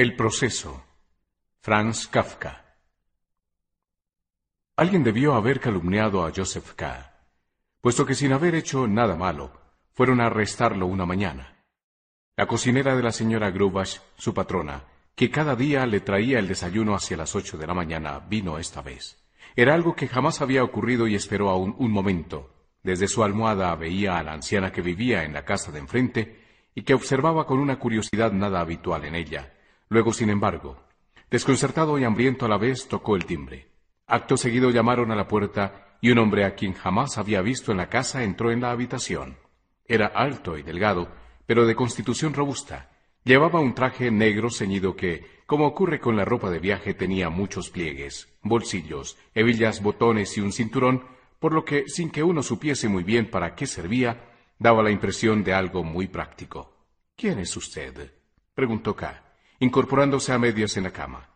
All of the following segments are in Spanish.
El proceso. Franz Kafka. Alguien debió haber calumniado a Joseph K., puesto que sin haber hecho nada malo, fueron a arrestarlo una mañana. La cocinera de la señora Grubach, su patrona, que cada día le traía el desayuno hacia las ocho de la mañana, vino esta vez. Era algo que jamás había ocurrido y esperó aún un momento. Desde su almohada veía a la anciana que vivía en la casa de enfrente y que observaba con una curiosidad nada habitual en ella. Luego, sin embargo, desconcertado y hambriento a la vez, tocó el timbre. Acto seguido llamaron a la puerta y un hombre a quien jamás había visto en la casa entró en la habitación. Era alto y delgado, pero de constitución robusta. Llevaba un traje negro ceñido que, como ocurre con la ropa de viaje, tenía muchos pliegues, bolsillos, hebillas, botones y un cinturón, por lo que, sin que uno supiese muy bien para qué servía, daba la impresión de algo muy práctico. ¿Quién es usted? preguntó K, incorporándose a medias en la cama.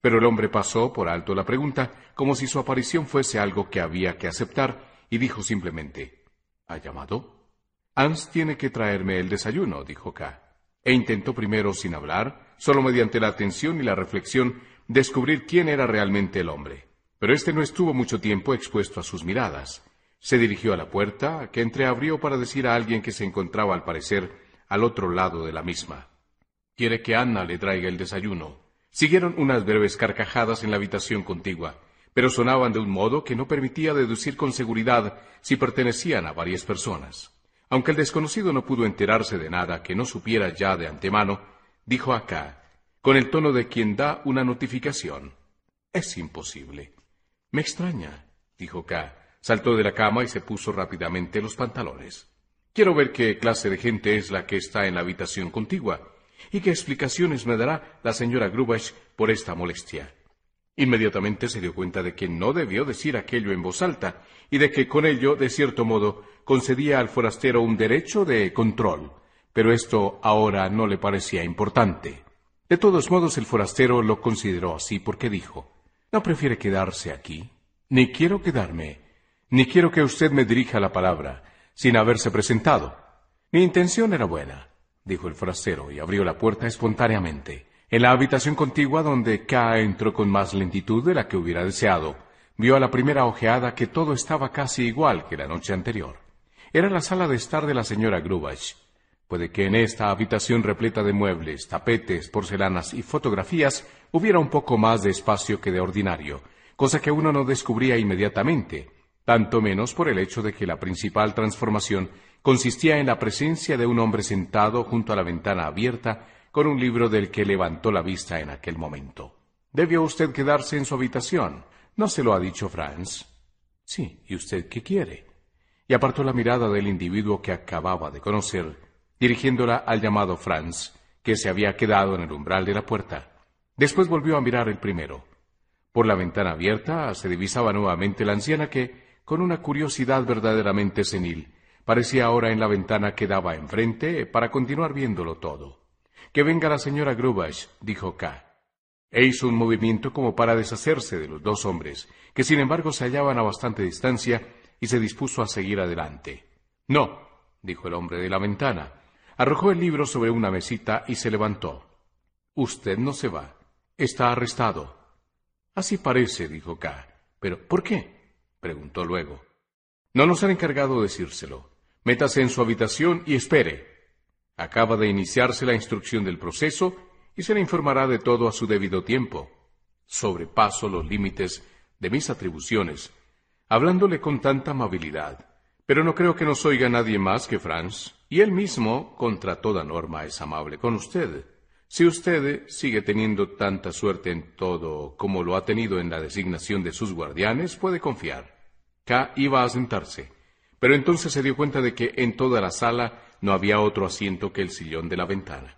Pero el hombre pasó por alto la pregunta, como si su aparición fuese algo que había que aceptar, y dijo simplemente ¿Ha llamado? Hans tiene que traerme el desayuno, dijo K. E intentó primero, sin hablar, solo mediante la atención y la reflexión, descubrir quién era realmente el hombre. Pero éste no estuvo mucho tiempo expuesto a sus miradas. Se dirigió a la puerta, que entreabrió para decir a alguien que se encontraba al parecer al otro lado de la misma. Quiere que Anna le traiga el desayuno. Siguieron unas breves carcajadas en la habitación contigua, pero sonaban de un modo que no permitía deducir con seguridad si pertenecían a varias personas. Aunque el desconocido no pudo enterarse de nada que no supiera ya de antemano, dijo acá, con el tono de quien da una notificación. Es imposible. Me extraña, dijo K. Saltó de la cama y se puso rápidamente los pantalones. Quiero ver qué clase de gente es la que está en la habitación contigua y qué explicaciones me dará la señora Grubach por esta molestia. Inmediatamente se dio cuenta de que no debió decir aquello en voz alta y de que con ello, de cierto modo, concedía al forastero un derecho de control. Pero esto ahora no le parecía importante. De todos modos, el forastero lo consideró así porque dijo ¿No prefiere quedarse aquí? Ni quiero quedarme, ni quiero que usted me dirija la palabra, sin haberse presentado. Mi intención era buena, dijo el forastero, y abrió la puerta espontáneamente. En la habitación contigua, donde K entró con más lentitud de la que hubiera deseado, vio a la primera ojeada que todo estaba casi igual que la noche anterior. Era la sala de estar de la señora Grubach. Puede que en esta habitación repleta de muebles, tapetes, porcelanas y fotografías hubiera un poco más de espacio que de ordinario, cosa que uno no descubría inmediatamente, tanto menos por el hecho de que la principal transformación consistía en la presencia de un hombre sentado junto a la ventana abierta con un libro del que levantó la vista en aquel momento. Debió usted quedarse en su habitación. ¿No se lo ha dicho Franz? Sí, ¿y usted qué quiere? Y apartó la mirada del individuo que acababa de conocer dirigiéndola al llamado Franz, que se había quedado en el umbral de la puerta. Después volvió a mirar el primero. Por la ventana abierta se divisaba nuevamente la anciana que, con una curiosidad verdaderamente senil, parecía ahora en la ventana que daba enfrente para continuar viéndolo todo. Que venga la señora Grubach, dijo K. E hizo un movimiento como para deshacerse de los dos hombres, que sin embargo se hallaban a bastante distancia, y se dispuso a seguir adelante. No, dijo el hombre de la ventana, Arrojó el libro sobre una mesita y se levantó. Usted no se va. Está arrestado. Así parece, dijo K. Pero, ¿por qué? preguntó luego. No nos han encargado de decírselo. Métase en su habitación y espere. Acaba de iniciarse la instrucción del proceso y se le informará de todo a su debido tiempo. Sobrepaso los límites de mis atribuciones, hablándole con tanta amabilidad. Pero no creo que nos oiga nadie más que Franz, y él mismo, contra toda norma, es amable con usted. Si usted sigue teniendo tanta suerte en todo como lo ha tenido en la designación de sus guardianes, puede confiar. K iba a sentarse, pero entonces se dio cuenta de que en toda la sala no había otro asiento que el sillón de la ventana.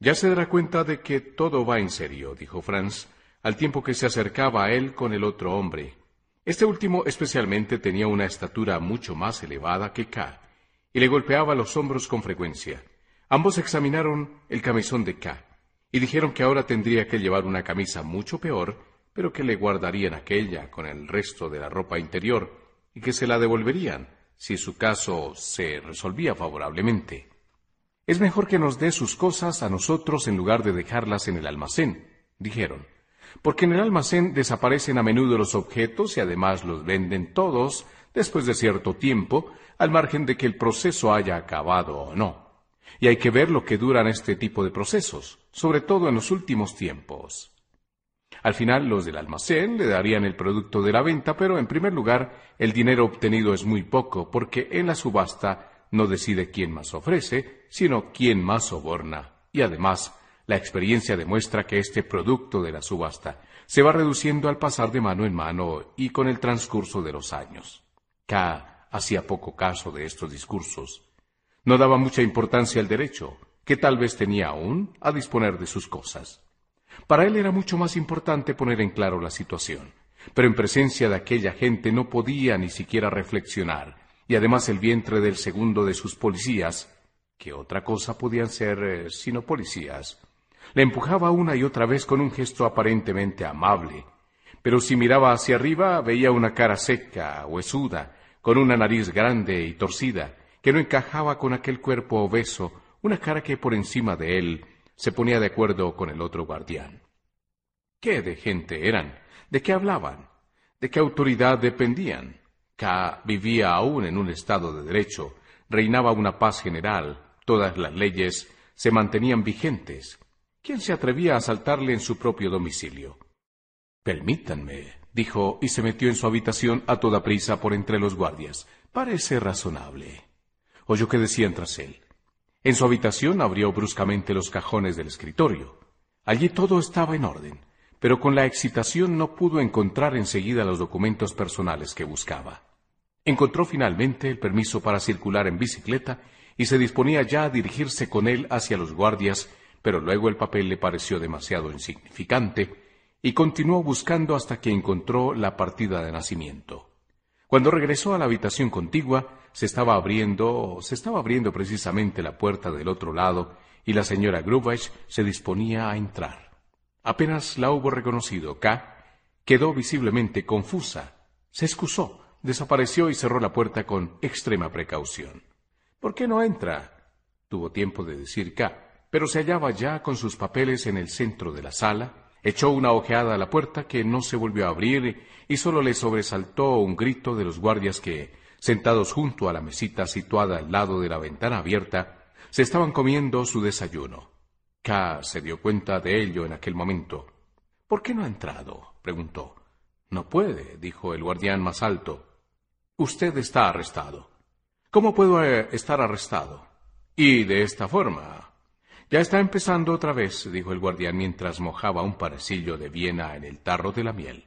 Ya se dará cuenta de que todo va en serio, dijo Franz, al tiempo que se acercaba a él con el otro hombre, este último especialmente tenía una estatura mucho más elevada que K, y le golpeaba los hombros con frecuencia. Ambos examinaron el camisón de K, y dijeron que ahora tendría que llevar una camisa mucho peor, pero que le guardarían aquella con el resto de la ropa interior, y que se la devolverían si su caso se resolvía favorablemente. Es mejor que nos dé sus cosas a nosotros en lugar de dejarlas en el almacén, dijeron, porque en el almacén desaparecen a menudo los objetos y además los venden todos después de cierto tiempo, al margen de que el proceso haya acabado o no. Y hay que ver lo que duran este tipo de procesos, sobre todo en los últimos tiempos. Al final los del almacén le darían el producto de la venta, pero en primer lugar el dinero obtenido es muy poco, porque en la subasta no decide quién más ofrece, sino quién más soborna. Y además, la experiencia demuestra que este producto de la subasta se va reduciendo al pasar de mano en mano y con el transcurso de los años. K hacía poco caso de estos discursos. No daba mucha importancia al derecho, que tal vez tenía aún a disponer de sus cosas. Para él era mucho más importante poner en claro la situación, pero en presencia de aquella gente no podía ni siquiera reflexionar, y además el vientre del segundo de sus policías, que otra cosa podían ser eh, sino policías, le empujaba una y otra vez con un gesto aparentemente amable, pero si miraba hacia arriba veía una cara seca, huesuda, con una nariz grande y torcida, que no encajaba con aquel cuerpo obeso, una cara que por encima de él se ponía de acuerdo con el otro guardián. ¿Qué de gente eran? ¿De qué hablaban? ¿De qué autoridad dependían? K vivía aún en un estado de derecho, reinaba una paz general, todas las leyes se mantenían vigentes. ¿Quién se atrevía a asaltarle en su propio domicilio? Permítanme, dijo, y se metió en su habitación a toda prisa por entre los guardias. Parece razonable. Oyó que decían tras él. En su habitación abrió bruscamente los cajones del escritorio. Allí todo estaba en orden, pero con la excitación no pudo encontrar enseguida los documentos personales que buscaba. Encontró finalmente el permiso para circular en bicicleta y se disponía ya a dirigirse con él hacia los guardias, pero luego el papel le pareció demasiado insignificante y continuó buscando hasta que encontró la partida de nacimiento. Cuando regresó a la habitación contigua, se estaba abriendo, se estaba abriendo precisamente la puerta del otro lado y la señora Grubach se disponía a entrar. Apenas la hubo reconocido, K quedó visiblemente confusa. Se excusó desapareció y cerró la puerta con extrema precaución. ¿Por qué no entra? Tuvo tiempo de decir K, pero se hallaba ya con sus papeles en el centro de la sala, echó una ojeada a la puerta que no se volvió a abrir y solo le sobresaltó un grito de los guardias que, sentados junto a la mesita situada al lado de la ventana abierta, se estaban comiendo su desayuno. K se dio cuenta de ello en aquel momento. ¿Por qué no ha entrado? preguntó. No puede, dijo el guardián más alto. Usted está arrestado. ¿Cómo puedo eh, estar arrestado? Y de esta forma. Ya está empezando otra vez, dijo el guardián mientras mojaba un parecillo de Viena en el tarro de la miel.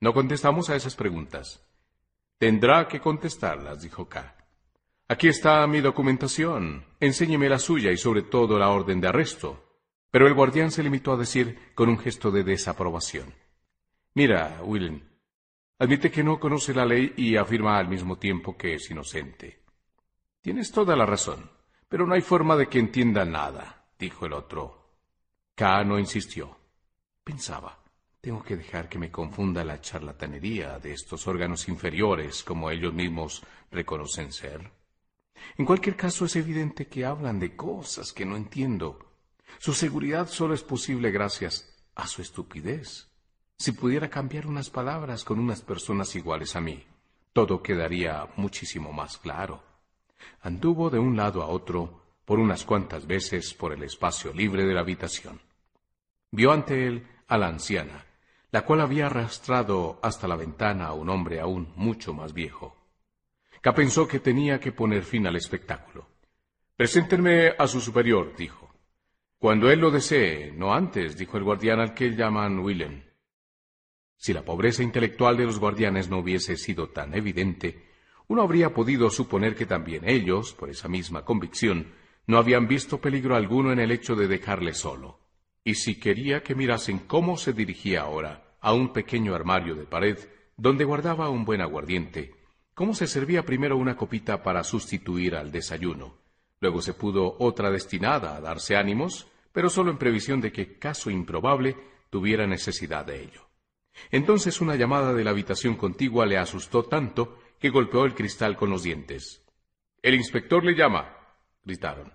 No contestamos a esas preguntas. Tendrá que contestarlas, dijo K. Aquí está mi documentación. Enséñeme la suya y sobre todo la orden de arresto. Pero el guardián se limitó a decir con un gesto de desaprobación. Mira, Willen, Admite que no conoce la ley y afirma al mismo tiempo que es inocente. Tienes toda la razón, pero no hay forma de que entienda nada, dijo el otro. K no insistió. Pensaba, tengo que dejar que me confunda la charlatanería de estos órganos inferiores como ellos mismos reconocen ser. En cualquier caso es evidente que hablan de cosas que no entiendo. Su seguridad solo es posible gracias a su estupidez. Si pudiera cambiar unas palabras con unas personas iguales a mí, todo quedaría muchísimo más claro. Anduvo de un lado a otro por unas cuantas veces por el espacio libre de la habitación. Vio ante él a la anciana, la cual había arrastrado hasta la ventana a un hombre aún mucho más viejo. K pensó que tenía que poner fin al espectáculo. Preséntenme a su superior, dijo. Cuando él lo desee, no antes, dijo el guardián al que llaman Willem. Si la pobreza intelectual de los guardianes no hubiese sido tan evidente, uno habría podido suponer que también ellos, por esa misma convicción, no habían visto peligro alguno en el hecho de dejarle solo. Y si quería que mirasen cómo se dirigía ahora a un pequeño armario de pared donde guardaba un buen aguardiente, cómo se servía primero una copita para sustituir al desayuno, luego se pudo otra destinada a darse ánimos, pero solo en previsión de que, caso improbable, tuviera necesidad de ello. Entonces una llamada de la habitación contigua le asustó tanto que golpeó el cristal con los dientes. El inspector le llama, gritaron.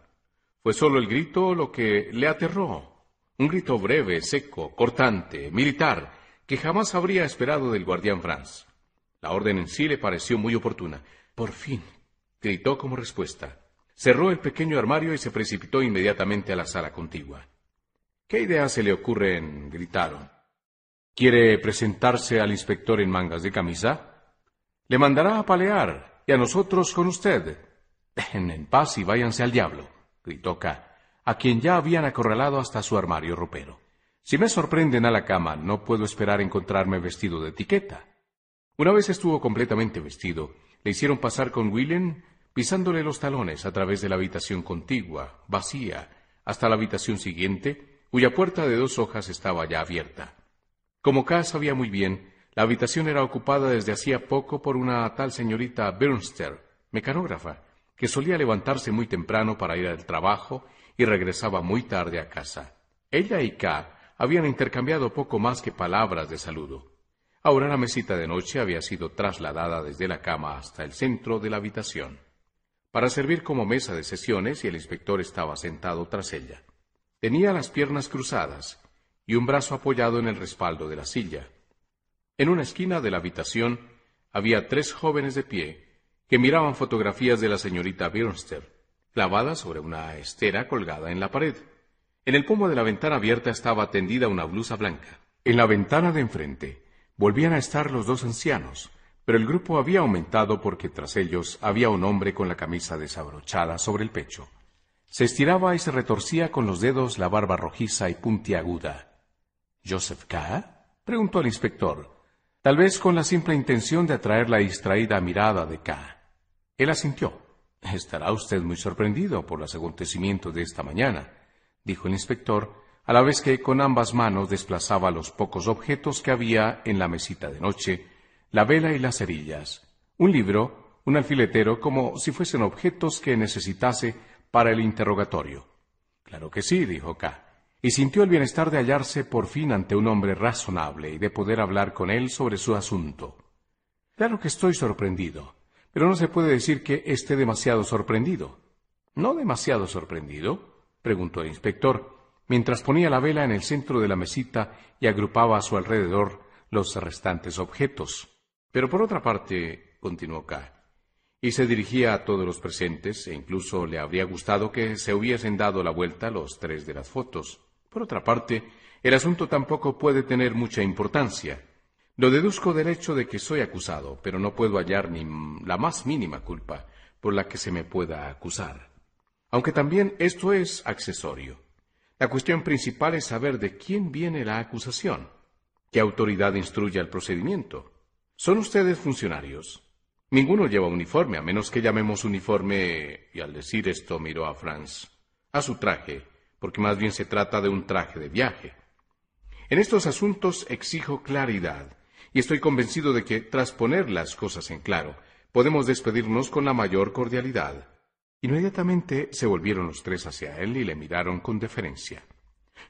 Fue solo el grito lo que le aterró. Un grito breve, seco, cortante, militar, que jamás habría esperado del guardián Franz. La orden en sí le pareció muy oportuna. Por fin, gritó como respuesta. Cerró el pequeño armario y se precipitó inmediatamente a la sala contigua. ¿Qué idea se le ocurren? gritaron. ¿Quiere presentarse al inspector en mangas de camisa? Le mandará a palear, y a nosotros con usted. Dejen en paz y váyanse al diablo, gritó K, a quien ya habían acorralado hasta su armario ropero. Si me sorprenden a la cama, no puedo esperar encontrarme vestido de etiqueta. Una vez estuvo completamente vestido, le hicieron pasar con William, pisándole los talones a través de la habitación contigua, vacía, hasta la habitación siguiente, cuya puerta de dos hojas estaba ya abierta. Como K sabía muy bien, la habitación era ocupada desde hacía poco por una tal señorita Bernster, mecanógrafa, que solía levantarse muy temprano para ir al trabajo y regresaba muy tarde a casa. Ella y K habían intercambiado poco más que palabras de saludo. Ahora la mesita de noche había sido trasladada desde la cama hasta el centro de la habitación, para servir como mesa de sesiones y el inspector estaba sentado tras ella. Tenía las piernas cruzadas y un brazo apoyado en el respaldo de la silla. En una esquina de la habitación había tres jóvenes de pie que miraban fotografías de la señorita Bernster, clavadas sobre una estera colgada en la pared. En el pomo de la ventana abierta estaba tendida una blusa blanca. En la ventana de enfrente volvían a estar los dos ancianos, pero el grupo había aumentado porque tras ellos había un hombre con la camisa desabrochada sobre el pecho. Se estiraba y se retorcía con los dedos la barba rojiza y puntiaguda. ¿Joseph K? preguntó el inspector, tal vez con la simple intención de atraer la distraída mirada de K. Él asintió. Estará usted muy sorprendido por los acontecimientos de esta mañana, dijo el inspector, a la vez que con ambas manos desplazaba los pocos objetos que había en la mesita de noche, la vela y las cerillas, un libro, un alfiletero, como si fuesen objetos que necesitase para el interrogatorio. Claro que sí, dijo K y sintió el bienestar de hallarse por fin ante un hombre razonable y de poder hablar con él sobre su asunto. Claro que estoy sorprendido, pero no se puede decir que esté demasiado sorprendido. ¿No demasiado sorprendido? preguntó el inspector, mientras ponía la vela en el centro de la mesita y agrupaba a su alrededor los restantes objetos. Pero por otra parte, continuó K, y se dirigía a todos los presentes, e incluso le habría gustado que se hubiesen dado la vuelta los tres de las fotos. Por otra parte, el asunto tampoco puede tener mucha importancia. Lo deduzco del hecho de que soy acusado, pero no puedo hallar ni la más mínima culpa por la que se me pueda acusar. Aunque también esto es accesorio. La cuestión principal es saber de quién viene la acusación, qué autoridad instruye el procedimiento. ¿Son ustedes funcionarios? Ninguno lleva uniforme, a menos que llamemos uniforme, y al decir esto miró a Franz, a su traje, porque más bien se trata de un traje de viaje. En estos asuntos exijo claridad, y estoy convencido de que, tras poner las cosas en claro, podemos despedirnos con la mayor cordialidad. Inmediatamente se volvieron los tres hacia él y le miraron con deferencia.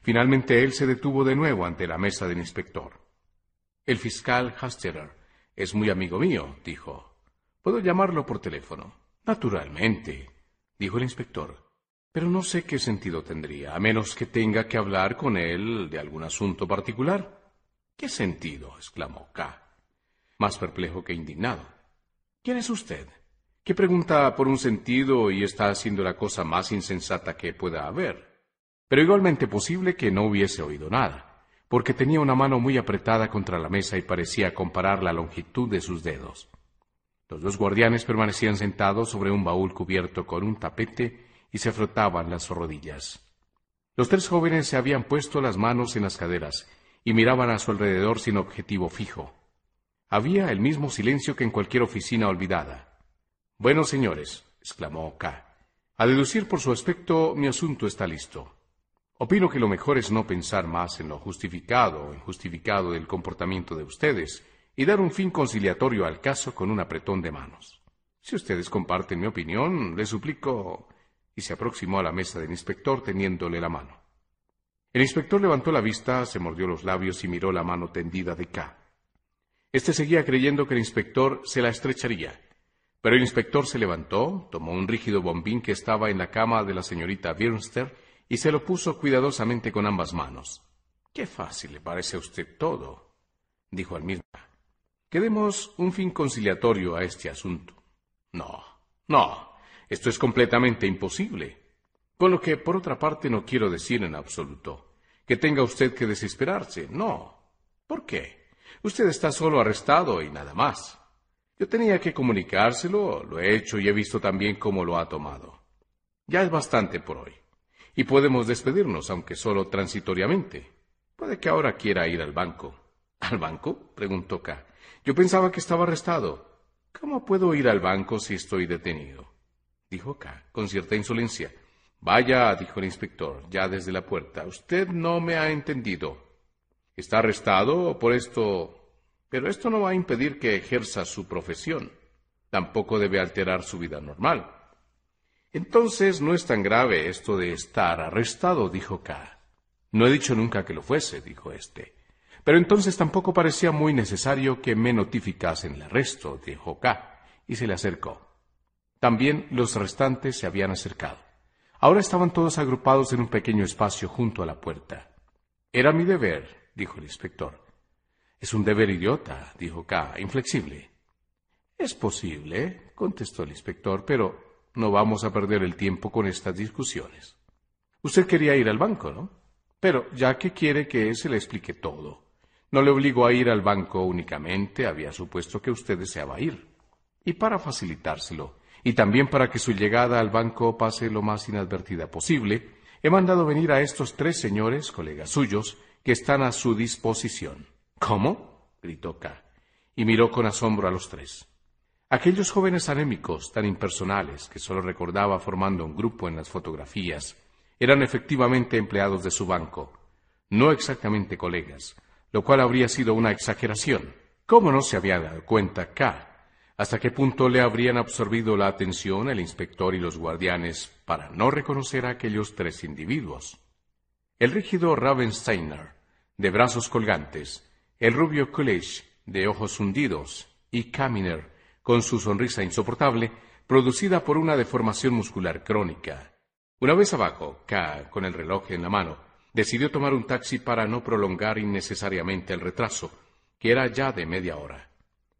Finalmente él se detuvo de nuevo ante la mesa del inspector. El fiscal Hasterer es muy amigo mío, dijo. ¿Puedo llamarlo por teléfono? Naturalmente, dijo el inspector. Pero no sé qué sentido tendría, a menos que tenga que hablar con él de algún asunto particular. ¿Qué sentido? exclamó K, más perplejo que indignado. ¿Quién es usted? ¿Qué pregunta por un sentido y está haciendo la cosa más insensata que pueda haber? Pero igualmente posible que no hubiese oído nada, porque tenía una mano muy apretada contra la mesa y parecía comparar la longitud de sus dedos. Los dos guardianes permanecían sentados sobre un baúl cubierto con un tapete y se frotaban las rodillas. Los tres jóvenes se habían puesto las manos en las caderas y miraban a su alrededor sin objetivo fijo. Había el mismo silencio que en cualquier oficina olvidada. Bueno, señores, exclamó K. A deducir por su aspecto, mi asunto está listo. Opino que lo mejor es no pensar más en lo justificado o injustificado del comportamiento de ustedes y dar un fin conciliatorio al caso con un apretón de manos. Si ustedes comparten mi opinión, les suplico y se aproximó a la mesa del inspector teniéndole la mano. El inspector levantó la vista, se mordió los labios y miró la mano tendida de K. Este seguía creyendo que el inspector se la estrecharía, Pero el inspector se levantó, tomó un rígido bombín que estaba en la cama de la señorita Birnster y se lo puso cuidadosamente con ambas manos. Qué fácil le parece a usted todo, dijo al mismo. Que demos un fin conciliatorio a este asunto. No, no, esto es completamente imposible. Con lo que, por otra parte, no quiero decir en absoluto que tenga usted que desesperarse. No. ¿Por qué? Usted está solo arrestado y nada más. Yo tenía que comunicárselo, lo he hecho y he visto también cómo lo ha tomado. Ya es bastante por hoy. Y podemos despedirnos, aunque solo transitoriamente. Puede que ahora quiera ir al banco. ¿Al banco? preguntó K. Yo pensaba que estaba arrestado. ¿Cómo puedo ir al banco si estoy detenido? dijo K, con cierta insolencia. Vaya, dijo el inspector, ya desde la puerta. Usted no me ha entendido. Está arrestado por esto. Pero esto no va a impedir que ejerza su profesión. Tampoco debe alterar su vida normal. Entonces no es tan grave esto de estar arrestado, dijo K. No he dicho nunca que lo fuese, dijo éste. Pero entonces tampoco parecía muy necesario que me notificasen el arresto, dijo K, y se le acercó. También los restantes se habían acercado. Ahora estaban todos agrupados en un pequeño espacio junto a la puerta. Era mi deber, dijo el inspector. Es un deber idiota, dijo K, inflexible. Es posible, contestó el inspector, pero no vamos a perder el tiempo con estas discusiones. Usted quería ir al banco, ¿no? Pero ya que quiere que se le explique todo. No le obligó a ir al banco únicamente, había supuesto que usted deseaba ir. Y para facilitárselo, y también para que su llegada al banco pase lo más inadvertida posible, he mandado venir a estos tres señores, colegas suyos, que están a su disposición. ¿Cómo? gritó K. Y miró con asombro a los tres. Aquellos jóvenes anémicos, tan impersonales, que solo recordaba formando un grupo en las fotografías, eran efectivamente empleados de su banco, no exactamente colegas, lo cual habría sido una exageración. ¿Cómo no se había dado cuenta K? ¿Hasta qué punto le habrían absorbido la atención el inspector y los guardianes para no reconocer a aquellos tres individuos? El rígido Ravensteiner, de brazos colgantes, el rubio Coolidge, de ojos hundidos, y Kaminer, con su sonrisa insoportable, producida por una deformación muscular crónica. Una vez abajo, K, con el reloj en la mano, decidió tomar un taxi para no prolongar innecesariamente el retraso, que era ya de media hora.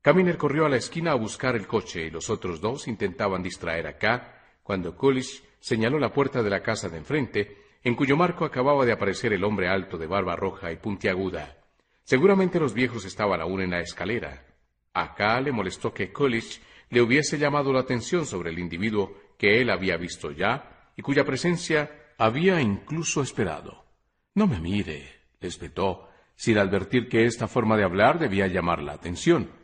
Caminer corrió a la esquina a buscar el coche y los otros dos intentaban distraer a K cuando Coolidge señaló la puerta de la casa de enfrente, en cuyo marco acababa de aparecer el hombre alto de barba roja y puntiaguda. Seguramente los viejos estaban aún en la escalera. A K le molestó que Coolidge le hubiese llamado la atención sobre el individuo que él había visto ya y cuya presencia había incluso esperado. No me mire, les vetó, sin advertir que esta forma de hablar debía llamar la atención.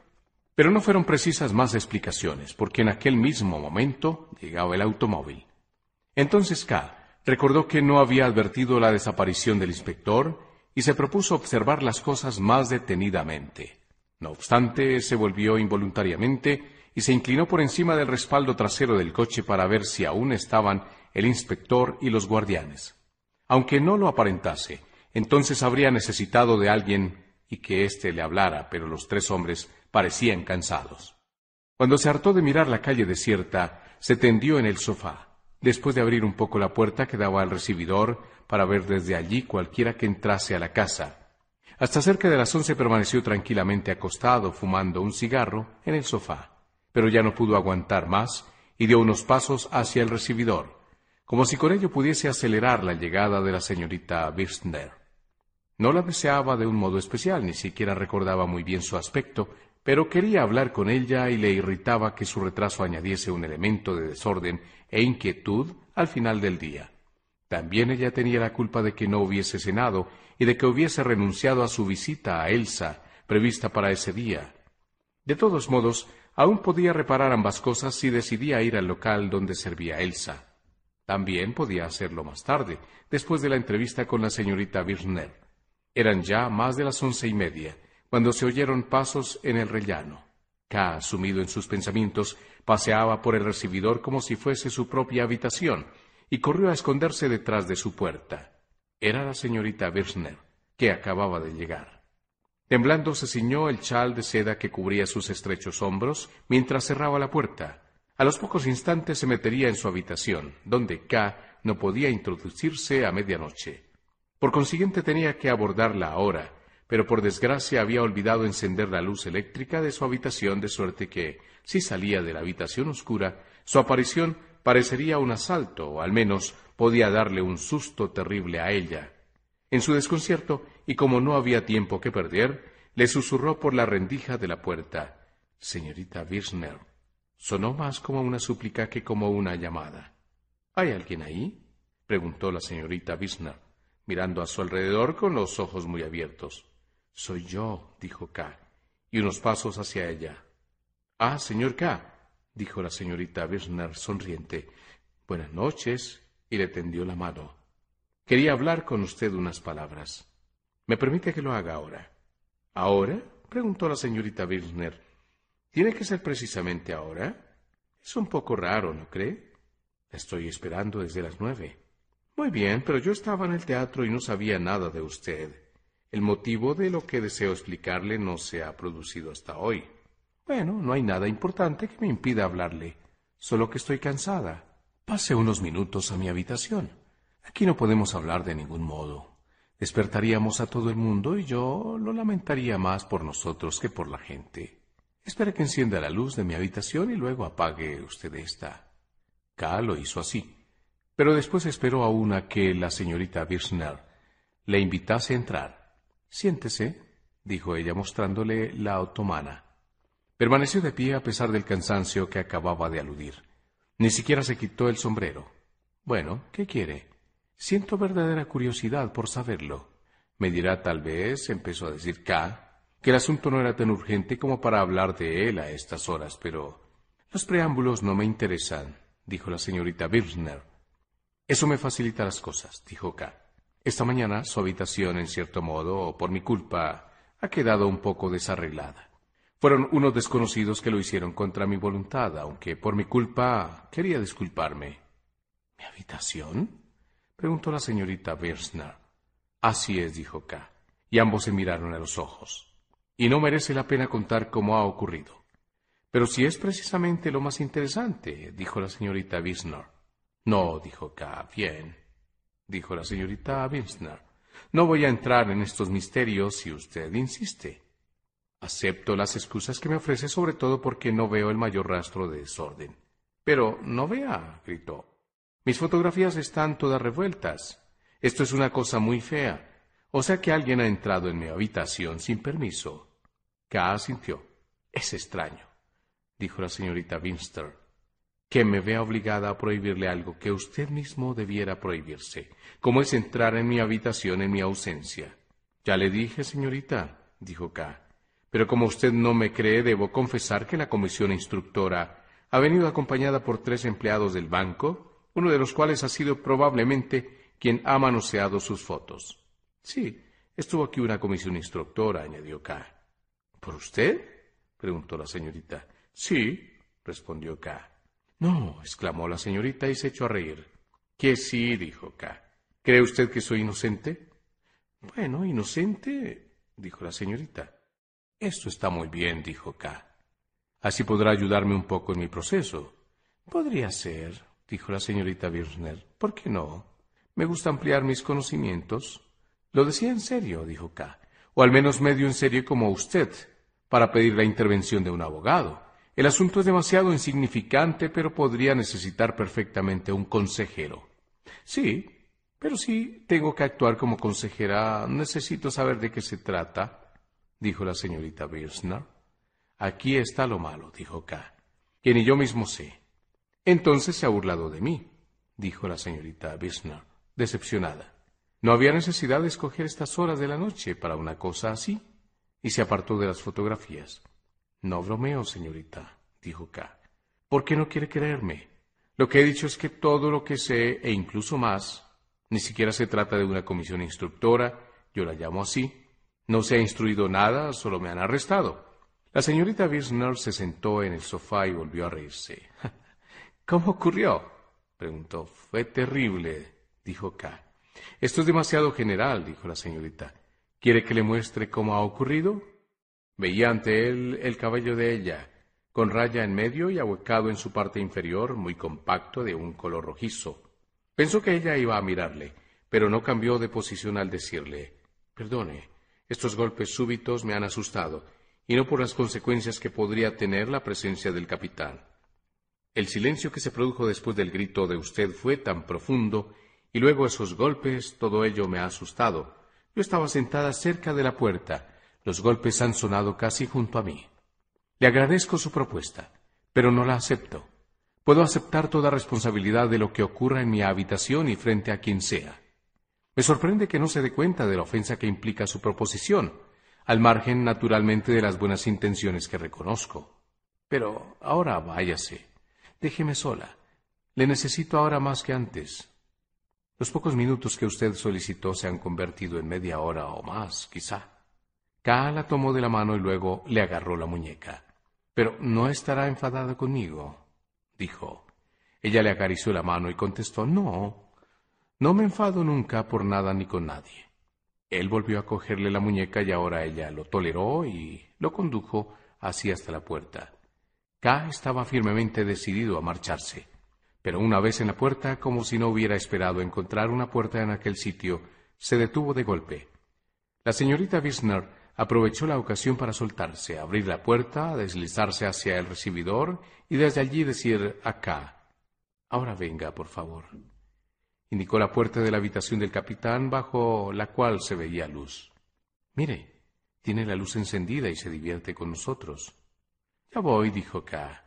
Pero no fueron precisas más explicaciones, porque en aquel mismo momento llegaba el automóvil. Entonces K recordó que no había advertido la desaparición del inspector y se propuso observar las cosas más detenidamente. No obstante, se volvió involuntariamente y se inclinó por encima del respaldo trasero del coche para ver si aún estaban el inspector y los guardianes. Aunque no lo aparentase, entonces habría necesitado de alguien y que éste le hablara, pero los tres hombres parecían cansados. Cuando se hartó de mirar la calle desierta, se tendió en el sofá, después de abrir un poco la puerta que daba al recibidor para ver desde allí cualquiera que entrase a la casa. Hasta cerca de las once permaneció tranquilamente acostado, fumando un cigarro en el sofá, pero ya no pudo aguantar más y dio unos pasos hacia el recibidor como si con ello pudiese acelerar la llegada de la señorita Birstner. No la deseaba de un modo especial, ni siquiera recordaba muy bien su aspecto, pero quería hablar con ella y le irritaba que su retraso añadiese un elemento de desorden e inquietud al final del día. También ella tenía la culpa de que no hubiese cenado y de que hubiese renunciado a su visita a Elsa, prevista para ese día. De todos modos, aún podía reparar ambas cosas si decidía ir al local donde servía Elsa. También podía hacerlo más tarde, después de la entrevista con la señorita Birchner. Eran ya más de las once y media, cuando se oyeron pasos en el rellano. K, sumido en sus pensamientos, paseaba por el recibidor como si fuese su propia habitación, y corrió a esconderse detrás de su puerta. Era la señorita Birchner, que acababa de llegar. Temblando se ciñó el chal de seda que cubría sus estrechos hombros mientras cerraba la puerta. A los pocos instantes se metería en su habitación, donde K no podía introducirse a medianoche. Por consiguiente tenía que abordarla ahora, pero por desgracia había olvidado encender la luz eléctrica de su habitación, de suerte que, si salía de la habitación oscura, su aparición parecería un asalto, o al menos podía darle un susto terrible a ella. En su desconcierto, y como no había tiempo que perder, le susurró por la rendija de la puerta Señorita Wirsner. Sonó más como una súplica que como una llamada. ¿Hay alguien ahí? preguntó la señorita Wirsner, mirando a su alrededor con los ojos muy abiertos. Soy yo, dijo K, y unos pasos hacia ella. Ah, señor K, dijo la señorita Wirsner sonriente. Buenas noches, y le tendió la mano. Quería hablar con usted unas palabras. ¿Me permite que lo haga ahora? ¿Ahora? preguntó la señorita Wirsner. ¿Tiene que ser precisamente ahora? Es un poco raro, ¿no cree? estoy esperando desde las nueve. Muy bien, pero yo estaba en el teatro y no sabía nada de usted. El motivo de lo que deseo explicarle no se ha producido hasta hoy. Bueno, no hay nada importante que me impida hablarle, solo que estoy cansada. Pase unos minutos a mi habitación. Aquí no podemos hablar de ningún modo. Despertaríamos a todo el mundo y yo lo lamentaría más por nosotros que por la gente. Espere que encienda la luz de mi habitación y luego apague usted esta. K lo hizo así. Pero después esperó aún a que la señorita Birchner le invitase a entrar. Siéntese, dijo ella mostrándole la otomana. Permaneció de pie a pesar del cansancio que acababa de aludir. Ni siquiera se quitó el sombrero. Bueno, ¿qué quiere? Siento verdadera curiosidad por saberlo. Me dirá tal vez, empezó a decir K, que el asunto no era tan urgente como para hablar de él a estas horas, pero los preámbulos no me interesan, dijo la señorita Birchner. Eso me facilita las cosas, dijo K. Esta mañana su habitación, en cierto modo, por mi culpa, ha quedado un poco desarreglada. Fueron unos desconocidos que lo hicieron contra mi voluntad, aunque por mi culpa quería disculparme. ¿Mi habitación? preguntó la señorita Birchner. Así es, dijo K. Y ambos se miraron a los ojos. Y no merece la pena contar cómo ha ocurrido. Pero si es precisamente lo más interesante, dijo la señorita Birchner. No, dijo K. Bien dijo la señorita Winsner. No voy a entrar en estos misterios si usted insiste. Acepto las excusas que me ofrece sobre todo porque no veo el mayor rastro de desorden. Pero no vea, gritó. Mis fotografías están todas revueltas. Esto es una cosa muy fea. O sea que alguien ha entrado en mi habitación sin permiso. K asintió. Es extraño, dijo la señorita Winster que me vea obligada a prohibirle algo que usted mismo debiera prohibirse, como es entrar en mi habitación en mi ausencia. Ya le dije, señorita, dijo K. Pero como usted no me cree, debo confesar que la comisión instructora ha venido acompañada por tres empleados del banco, uno de los cuales ha sido probablemente quien ha manoseado sus fotos. Sí, estuvo aquí una comisión instructora, añadió K. ¿Por usted? preguntó la señorita. Sí, respondió K. No, exclamó la señorita y se echó a reír. Que sí, dijo K. ¿Cree usted que soy inocente? Bueno, inocente, dijo la señorita. Esto está muy bien, dijo K. Así podrá ayudarme un poco en mi proceso. Podría ser, dijo la señorita Birchner. ¿Por qué no? Me gusta ampliar mis conocimientos. Lo decía en serio, dijo K. O al menos medio en serio como usted, para pedir la intervención de un abogado. El asunto es demasiado insignificante, pero podría necesitar perfectamente un consejero. Sí, pero si tengo que actuar como consejera, necesito saber de qué se trata, dijo la señorita Birsner. Aquí está lo malo, dijo K, que ni yo mismo sé. Entonces se ha burlado de mí, dijo la señorita Birsner, decepcionada. No había necesidad de escoger estas horas de la noche para una cosa así, y se apartó de las fotografías. No bromeo, señorita, dijo K. ¿Por qué no quiere creerme? Lo que he dicho es que todo lo que sé, e incluso más, ni siquiera se trata de una comisión instructora, yo la llamo así. No se ha instruido nada, solo me han arrestado. La señorita Wiesner se sentó en el sofá y volvió a reírse. ¿Cómo ocurrió? preguntó. Fue terrible, dijo K. Esto es demasiado general, dijo la señorita. ¿Quiere que le muestre cómo ha ocurrido? Veía ante él el cabello de ella, con raya en medio y ahuecado en su parte inferior, muy compacto, de un color rojizo. Pensó que ella iba a mirarle, pero no cambió de posición al decirle Perdone, estos golpes súbitos me han asustado, y no por las consecuencias que podría tener la presencia del capitán. El silencio que se produjo después del grito de usted fue tan profundo, y luego esos golpes, todo ello me ha asustado. Yo estaba sentada cerca de la puerta, los golpes han sonado casi junto a mí. Le agradezco su propuesta, pero no la acepto. Puedo aceptar toda responsabilidad de lo que ocurra en mi habitación y frente a quien sea. Me sorprende que no se dé cuenta de la ofensa que implica su proposición, al margen naturalmente de las buenas intenciones que reconozco. Pero ahora váyase. Déjeme sola. Le necesito ahora más que antes. Los pocos minutos que usted solicitó se han convertido en media hora o más, quizá. K la tomó de la mano y luego le agarró la muñeca. Pero no estará enfadada conmigo, dijo. Ella le acarició la mano y contestó No, no me enfado nunca por nada ni con nadie. Él volvió a cogerle la muñeca y ahora ella lo toleró y lo condujo así hasta la puerta. K estaba firmemente decidido a marcharse, pero una vez en la puerta, como si no hubiera esperado encontrar una puerta en aquel sitio, se detuvo de golpe. La señorita Wisner aprovechó la ocasión para soltarse, abrir la puerta, deslizarse hacia el recibidor y desde allí decir acá. Ahora venga, por favor. Indicó la puerta de la habitación del capitán bajo la cual se veía luz. Mire, tiene la luz encendida y se divierte con nosotros. Ya voy, dijo K.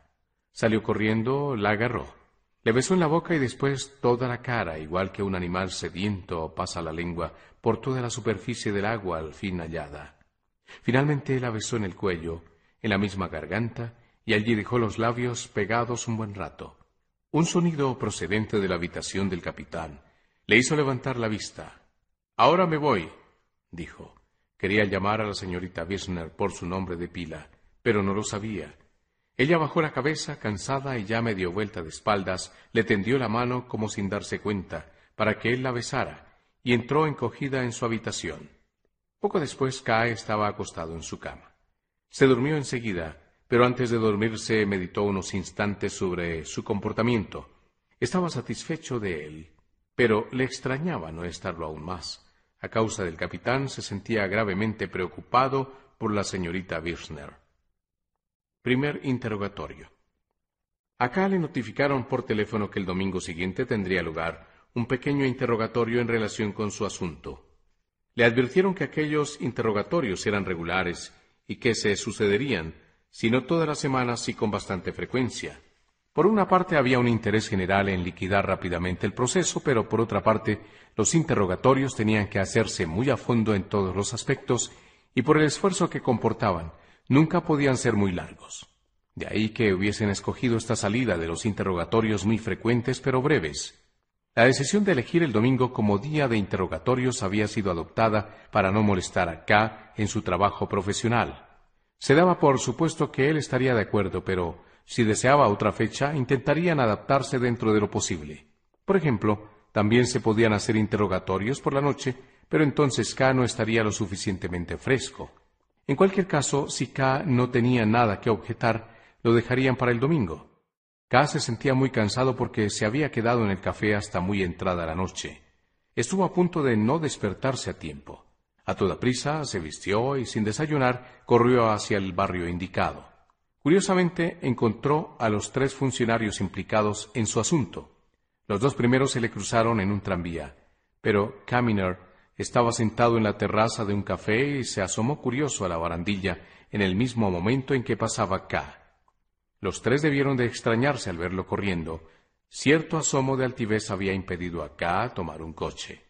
Salió corriendo, la agarró. Le besó en la boca y después toda la cara, igual que un animal sediento pasa la lengua por toda la superficie del agua al fin hallada. Finalmente la besó en el cuello, en la misma garganta, y allí dejó los labios pegados un buen rato. Un sonido procedente de la habitación del capitán le hizo levantar la vista. Ahora me voy, dijo. Quería llamar a la señorita Wisner por su nombre de pila, pero no lo sabía. Ella bajó la cabeza, cansada y ya medio vuelta de espaldas, le tendió la mano como sin darse cuenta, para que él la besara, y entró encogida en su habitación. Poco después, K estaba acostado en su cama. Se durmió enseguida, pero antes de dormirse meditó unos instantes sobre su comportamiento. Estaba satisfecho de él, pero le extrañaba no estarlo aún más. A causa del capitán se sentía gravemente preocupado por la señorita Birchner. Primer interrogatorio. Acá le notificaron por teléfono que el domingo siguiente tendría lugar un pequeño interrogatorio en relación con su asunto. Le advirtieron que aquellos interrogatorios eran regulares y que se sucederían, si no todas las semanas, y con bastante frecuencia. Por una parte había un interés general en liquidar rápidamente el proceso, pero por otra parte los interrogatorios tenían que hacerse muy a fondo en todos los aspectos y por el esfuerzo que comportaban, nunca podían ser muy largos. De ahí que hubiesen escogido esta salida de los interrogatorios muy frecuentes pero breves, la decisión de elegir el domingo como día de interrogatorios había sido adoptada para no molestar a K en su trabajo profesional. Se daba por supuesto que él estaría de acuerdo, pero si deseaba otra fecha, intentarían adaptarse dentro de lo posible. Por ejemplo, también se podían hacer interrogatorios por la noche, pero entonces K no estaría lo suficientemente fresco. En cualquier caso, si K no tenía nada que objetar, lo dejarían para el domingo. K se sentía muy cansado porque se había quedado en el café hasta muy entrada la noche. Estuvo a punto de no despertarse a tiempo. A toda prisa se vistió y sin desayunar corrió hacia el barrio indicado. Curiosamente encontró a los tres funcionarios implicados en su asunto. Los dos primeros se le cruzaron en un tranvía, pero Caminer estaba sentado en la terraza de un café y se asomó curioso a la barandilla en el mismo momento en que pasaba K. Los tres debieron de extrañarse al verlo corriendo. Cierto asomo de altivez había impedido a K tomar un coche.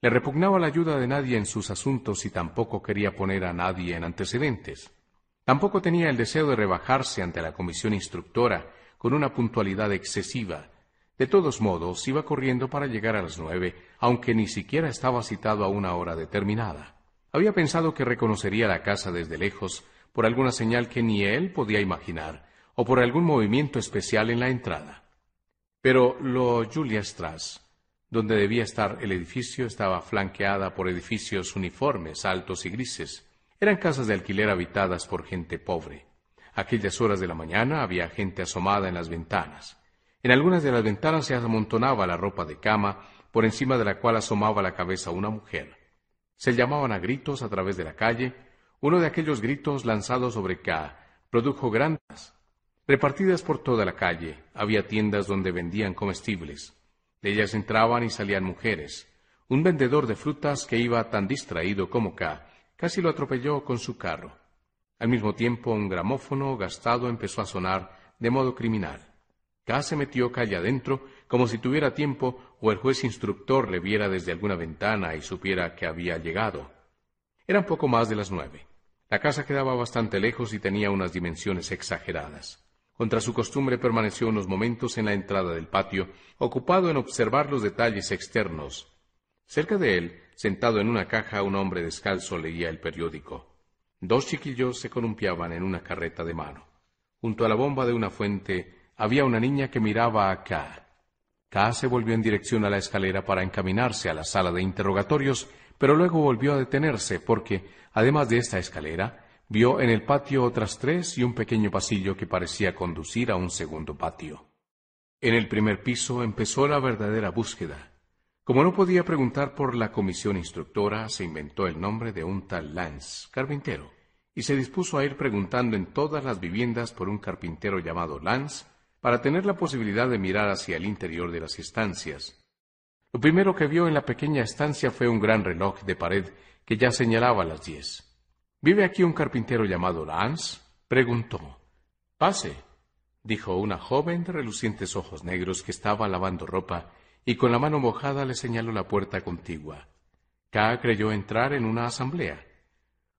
Le repugnaba la ayuda de nadie en sus asuntos y tampoco quería poner a nadie en antecedentes. Tampoco tenía el deseo de rebajarse ante la comisión instructora con una puntualidad excesiva. De todos modos, iba corriendo para llegar a las nueve, aunque ni siquiera estaba citado a una hora determinada. Había pensado que reconocería la casa desde lejos por alguna señal que ni él podía imaginar, o por algún movimiento especial en la entrada. Pero lo Julia Strass, donde debía estar el edificio, estaba flanqueada por edificios uniformes, altos y grises. Eran casas de alquiler habitadas por gente pobre. aquellas horas de la mañana había gente asomada en las ventanas. En algunas de las ventanas se amontonaba la ropa de cama, por encima de la cual asomaba la cabeza una mujer. Se llamaban a gritos a través de la calle. Uno de aquellos gritos lanzados sobre K produjo grandes. Repartidas por toda la calle, había tiendas donde vendían comestibles. De ellas entraban y salían mujeres. Un vendedor de frutas que iba tan distraído como K casi lo atropelló con su carro. Al mismo tiempo, un gramófono gastado empezó a sonar de modo criminal. K se metió calle adentro, como si tuviera tiempo o el juez instructor le viera desde alguna ventana y supiera que había llegado. Eran poco más de las nueve. La casa quedaba bastante lejos y tenía unas dimensiones exageradas. Contra su costumbre permaneció unos momentos en la entrada del patio, ocupado en observar los detalles externos. Cerca de él, sentado en una caja, un hombre descalzo leía el periódico. Dos chiquillos se columpiaban en una carreta de mano. Junto a la bomba de una fuente había una niña que miraba a K. K se volvió en dirección a la escalera para encaminarse a la sala de interrogatorios, pero luego volvió a detenerse porque, además de esta escalera, vio en el patio otras tres y un pequeño pasillo que parecía conducir a un segundo patio. En el primer piso empezó la verdadera búsqueda. Como no podía preguntar por la comisión instructora, se inventó el nombre de un tal Lance, carpintero, y se dispuso a ir preguntando en todas las viviendas por un carpintero llamado Lance, para tener la posibilidad de mirar hacia el interior de las estancias. Lo primero que vio en la pequeña estancia fue un gran reloj de pared que ya señalaba las diez. ¿Vive aquí un carpintero llamado Lance? preguntó. Pase, dijo una joven de relucientes ojos negros que estaba lavando ropa y con la mano mojada le señaló la puerta contigua. K creyó entrar en una asamblea.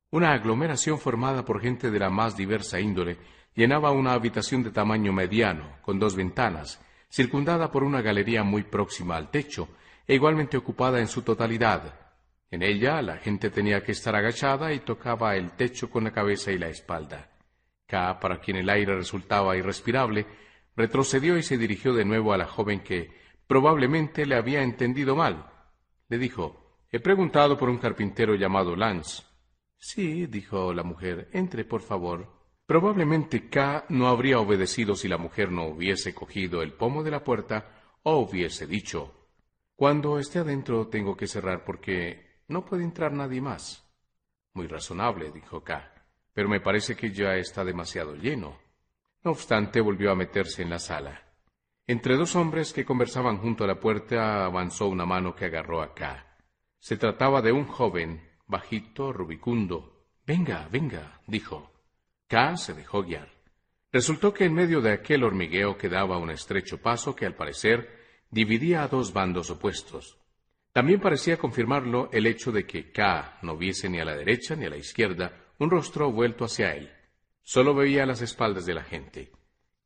Una aglomeración formada por gente de la más diversa índole llenaba una habitación de tamaño mediano, con dos ventanas, circundada por una galería muy próxima al techo, e igualmente ocupada en su totalidad. En ella la gente tenía que estar agachada y tocaba el techo con la cabeza y la espalda. K, para quien el aire resultaba irrespirable, retrocedió y se dirigió de nuevo a la joven que probablemente le había entendido mal. Le dijo, He preguntado por un carpintero llamado Lance. Sí, dijo la mujer, entre, por favor. Probablemente K no habría obedecido si la mujer no hubiese cogido el pomo de la puerta o hubiese dicho Cuando esté adentro tengo que cerrar porque no puede entrar nadie más. Muy razonable, dijo K, pero me parece que ya está demasiado lleno. No obstante, volvió a meterse en la sala. Entre dos hombres que conversaban junto a la puerta avanzó una mano que agarró a K. Se trataba de un joven, bajito, rubicundo. Venga, venga, dijo. K se dejó guiar. Resultó que en medio de aquel hormigueo quedaba un estrecho paso que al parecer dividía a dos bandos opuestos. También parecía confirmarlo el hecho de que K no viese ni a la derecha ni a la izquierda un rostro vuelto hacia él. Solo veía las espaldas de la gente.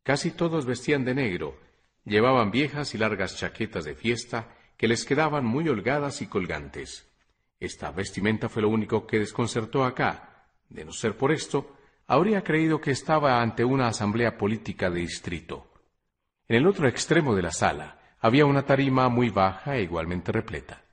Casi todos vestían de negro, llevaban viejas y largas chaquetas de fiesta que les quedaban muy holgadas y colgantes. Esta vestimenta fue lo único que desconcertó a K. De no ser por esto, habría creído que estaba ante una asamblea política de distrito. En el otro extremo de la sala había una tarima muy baja e igualmente repleta.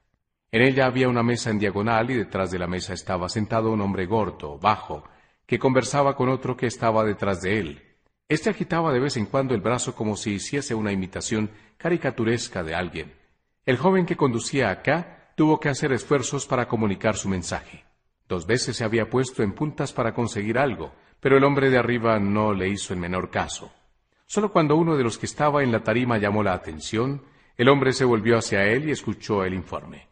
En ella había una mesa en diagonal y detrás de la mesa estaba sentado un hombre gordo, bajo, que conversaba con otro que estaba detrás de él. Este agitaba de vez en cuando el brazo como si hiciese una imitación caricaturesca de alguien. El joven que conducía acá tuvo que hacer esfuerzos para comunicar su mensaje. Dos veces se había puesto en puntas para conseguir algo, pero el hombre de arriba no le hizo el menor caso. Solo cuando uno de los que estaba en la tarima llamó la atención, el hombre se volvió hacia él y escuchó el informe.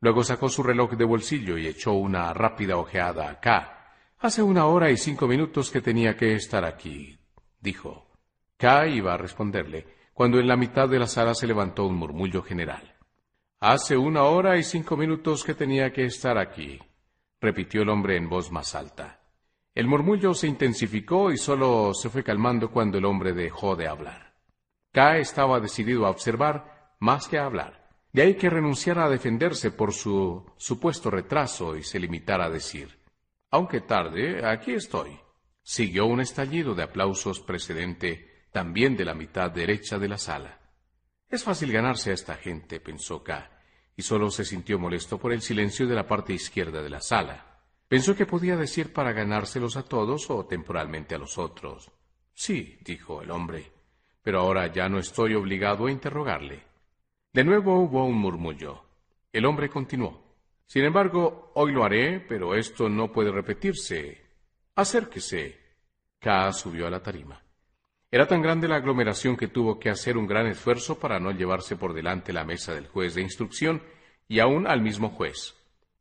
Luego sacó su reloj de bolsillo y echó una rápida ojeada acá. Hace una hora y cinco minutos que tenía que estar aquí, dijo. K iba a responderle, cuando en la mitad de la sala se levantó un murmullo general. Hace una hora y cinco minutos que tenía que estar aquí, repitió el hombre en voz más alta. El murmullo se intensificó y solo se fue calmando cuando el hombre dejó de hablar. K estaba decidido a observar más que a hablar. De ahí que renunciara a defenderse por su supuesto retraso y se limitara a decir, aunque tarde, aquí estoy. Siguió un estallido de aplausos precedente también de la mitad derecha de la sala. Es fácil ganarse a esta gente, pensó K, y solo se sintió molesto por el silencio de la parte izquierda de la sala. Pensó que podía decir para ganárselos a todos o temporalmente a los otros. Sí, dijo el hombre, pero ahora ya no estoy obligado a interrogarle. De nuevo hubo un murmullo. El hombre continuó. Sin embargo, hoy lo haré, pero esto no puede repetirse. Acérquese. K subió a la tarima. Era tan grande la aglomeración que tuvo que hacer un gran esfuerzo para no llevarse por delante la mesa del juez de instrucción y aún al mismo juez.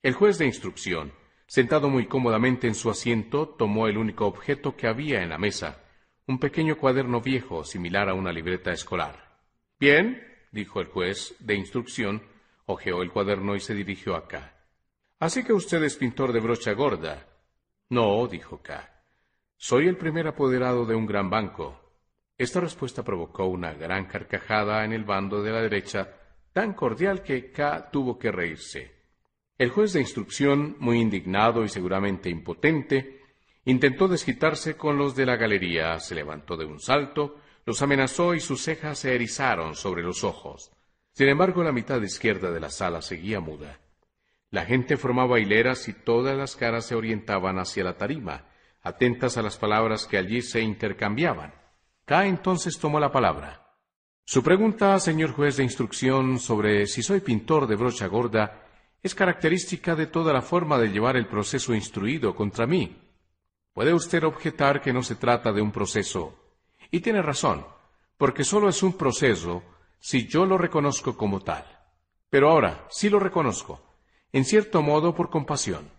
El juez de instrucción, sentado muy cómodamente en su asiento, tomó el único objeto que había en la mesa, un pequeño cuaderno viejo similar a una libreta escolar. Bien, dijo el juez de instrucción, hojeó el cuaderno y se dirigió a K. Así que usted es pintor de brocha gorda. No, dijo K. Soy el primer apoderado de un gran banco. Esta respuesta provocó una gran carcajada en el bando de la derecha, tan cordial que K tuvo que reírse. El juez de instrucción, muy indignado y seguramente impotente, intentó desquitarse con los de la galería, se levantó de un salto, los amenazó y sus cejas se erizaron sobre los ojos. Sin embargo, la mitad izquierda de la sala seguía muda. La gente formaba hileras y todas las caras se orientaban hacia la tarima, atentas a las palabras que allí se intercambiaban. K entonces tomó la palabra. Su pregunta, señor juez de instrucción, sobre si soy pintor de brocha gorda, es característica de toda la forma de llevar el proceso instruido contra mí. Puede usted objetar que no se trata de un proceso, y tiene razón, porque solo es un proceso si yo lo reconozco como tal. Pero ahora, sí lo reconozco, en cierto modo por compasión.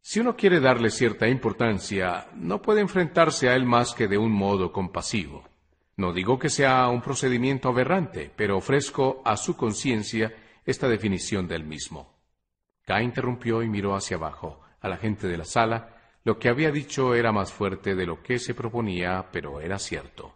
Si uno quiere darle cierta importancia, no puede enfrentarse a él más que de un modo compasivo. No digo que sea un procedimiento aberrante, pero ofrezco a su conciencia esta definición del mismo. K interrumpió y miró hacia abajo, a la gente de la sala. Lo que había dicho era más fuerte de lo que se proponía, pero era cierto.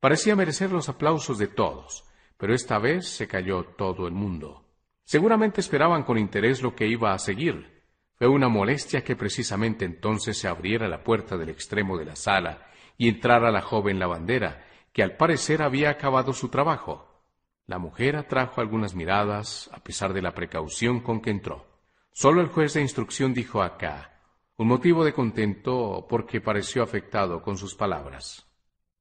Parecía merecer los aplausos de todos, pero esta vez se calló todo el mundo. Seguramente esperaban con interés lo que iba a seguir, fue una molestia que precisamente entonces se abriera la puerta del extremo de la sala y entrara la joven lavandera, que al parecer había acabado su trabajo. La mujer atrajo algunas miradas, a pesar de la precaución con que entró. Solo el juez de instrucción dijo acá, un motivo de contento porque pareció afectado con sus palabras.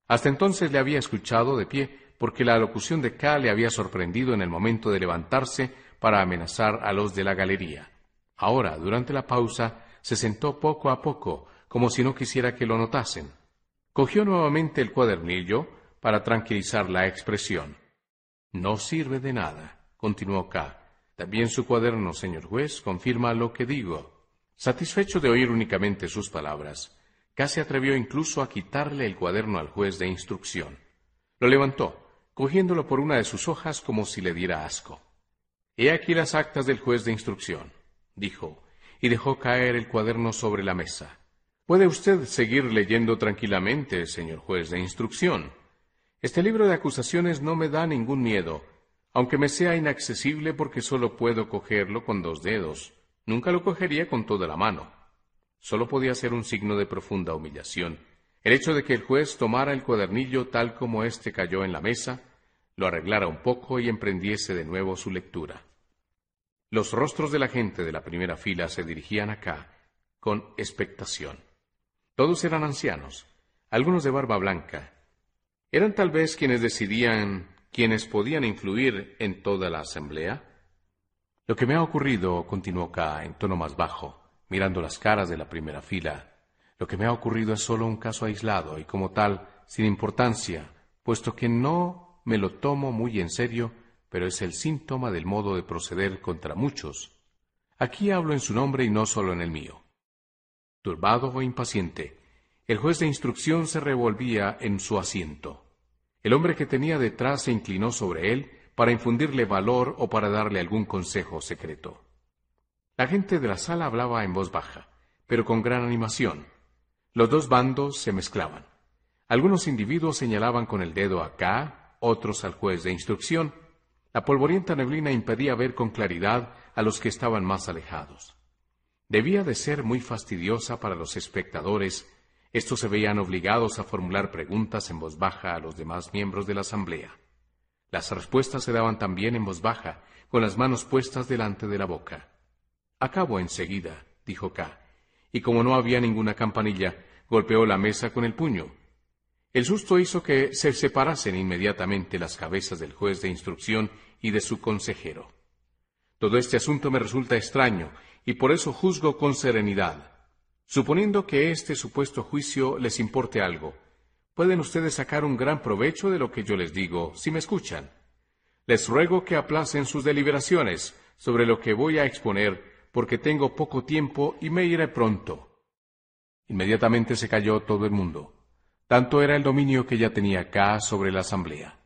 Hasta entonces le había escuchado de pie porque la locución de K le había sorprendido en el momento de levantarse para amenazar a los de la galería. Ahora, durante la pausa, se sentó poco a poco, como si no quisiera que lo notasen. Cogió nuevamente el cuadernillo para tranquilizar la expresión. No sirve de nada, continuó K. También su cuaderno, señor juez, confirma lo que digo. Satisfecho de oír únicamente sus palabras, se atrevió incluso a quitarle el cuaderno al juez de instrucción. Lo levantó, cogiéndolo por una de sus hojas como si le diera asco. He aquí las actas del juez de instrucción dijo, y dejó caer el cuaderno sobre la mesa. Puede usted seguir leyendo tranquilamente, señor juez de instrucción. Este libro de acusaciones no me da ningún miedo, aunque me sea inaccesible porque solo puedo cogerlo con dos dedos. Nunca lo cogería con toda la mano. Solo podía ser un signo de profunda humillación. El hecho de que el juez tomara el cuadernillo tal como éste cayó en la mesa, lo arreglara un poco y emprendiese de nuevo su lectura. Los rostros de la gente de la primera fila se dirigían acá con expectación. Todos eran ancianos, algunos de barba blanca. ¿Eran tal vez quienes decidían, quienes podían influir en toda la asamblea? Lo que me ha ocurrido, continuó K en tono más bajo, mirando las caras de la primera fila, lo que me ha ocurrido es solo un caso aislado y como tal, sin importancia, puesto que no me lo tomo muy en serio pero es el síntoma del modo de proceder contra muchos. Aquí hablo en su nombre y no solo en el mío. Turbado o impaciente, el juez de instrucción se revolvía en su asiento. El hombre que tenía detrás se inclinó sobre él para infundirle valor o para darle algún consejo secreto. La gente de la sala hablaba en voz baja, pero con gran animación. Los dos bandos se mezclaban. Algunos individuos señalaban con el dedo acá, otros al juez de instrucción, la polvorienta neblina impedía ver con claridad a los que estaban más alejados. Debía de ser muy fastidiosa para los espectadores. Estos se veían obligados a formular preguntas en voz baja a los demás miembros de la asamblea. Las respuestas se daban también en voz baja, con las manos puestas delante de la boca. Acabo enseguida, dijo K, y como no había ninguna campanilla, golpeó la mesa con el puño. El susto hizo que se separasen inmediatamente las cabezas del juez de instrucción y de su consejero. Todo este asunto me resulta extraño, y por eso juzgo con serenidad. Suponiendo que este supuesto juicio les importe algo, pueden ustedes sacar un gran provecho de lo que yo les digo, si me escuchan. Les ruego que aplacen sus deliberaciones sobre lo que voy a exponer, porque tengo poco tiempo y me iré pronto. Inmediatamente se calló todo el mundo. Tanto era el dominio que ya tenía acá sobre la asamblea.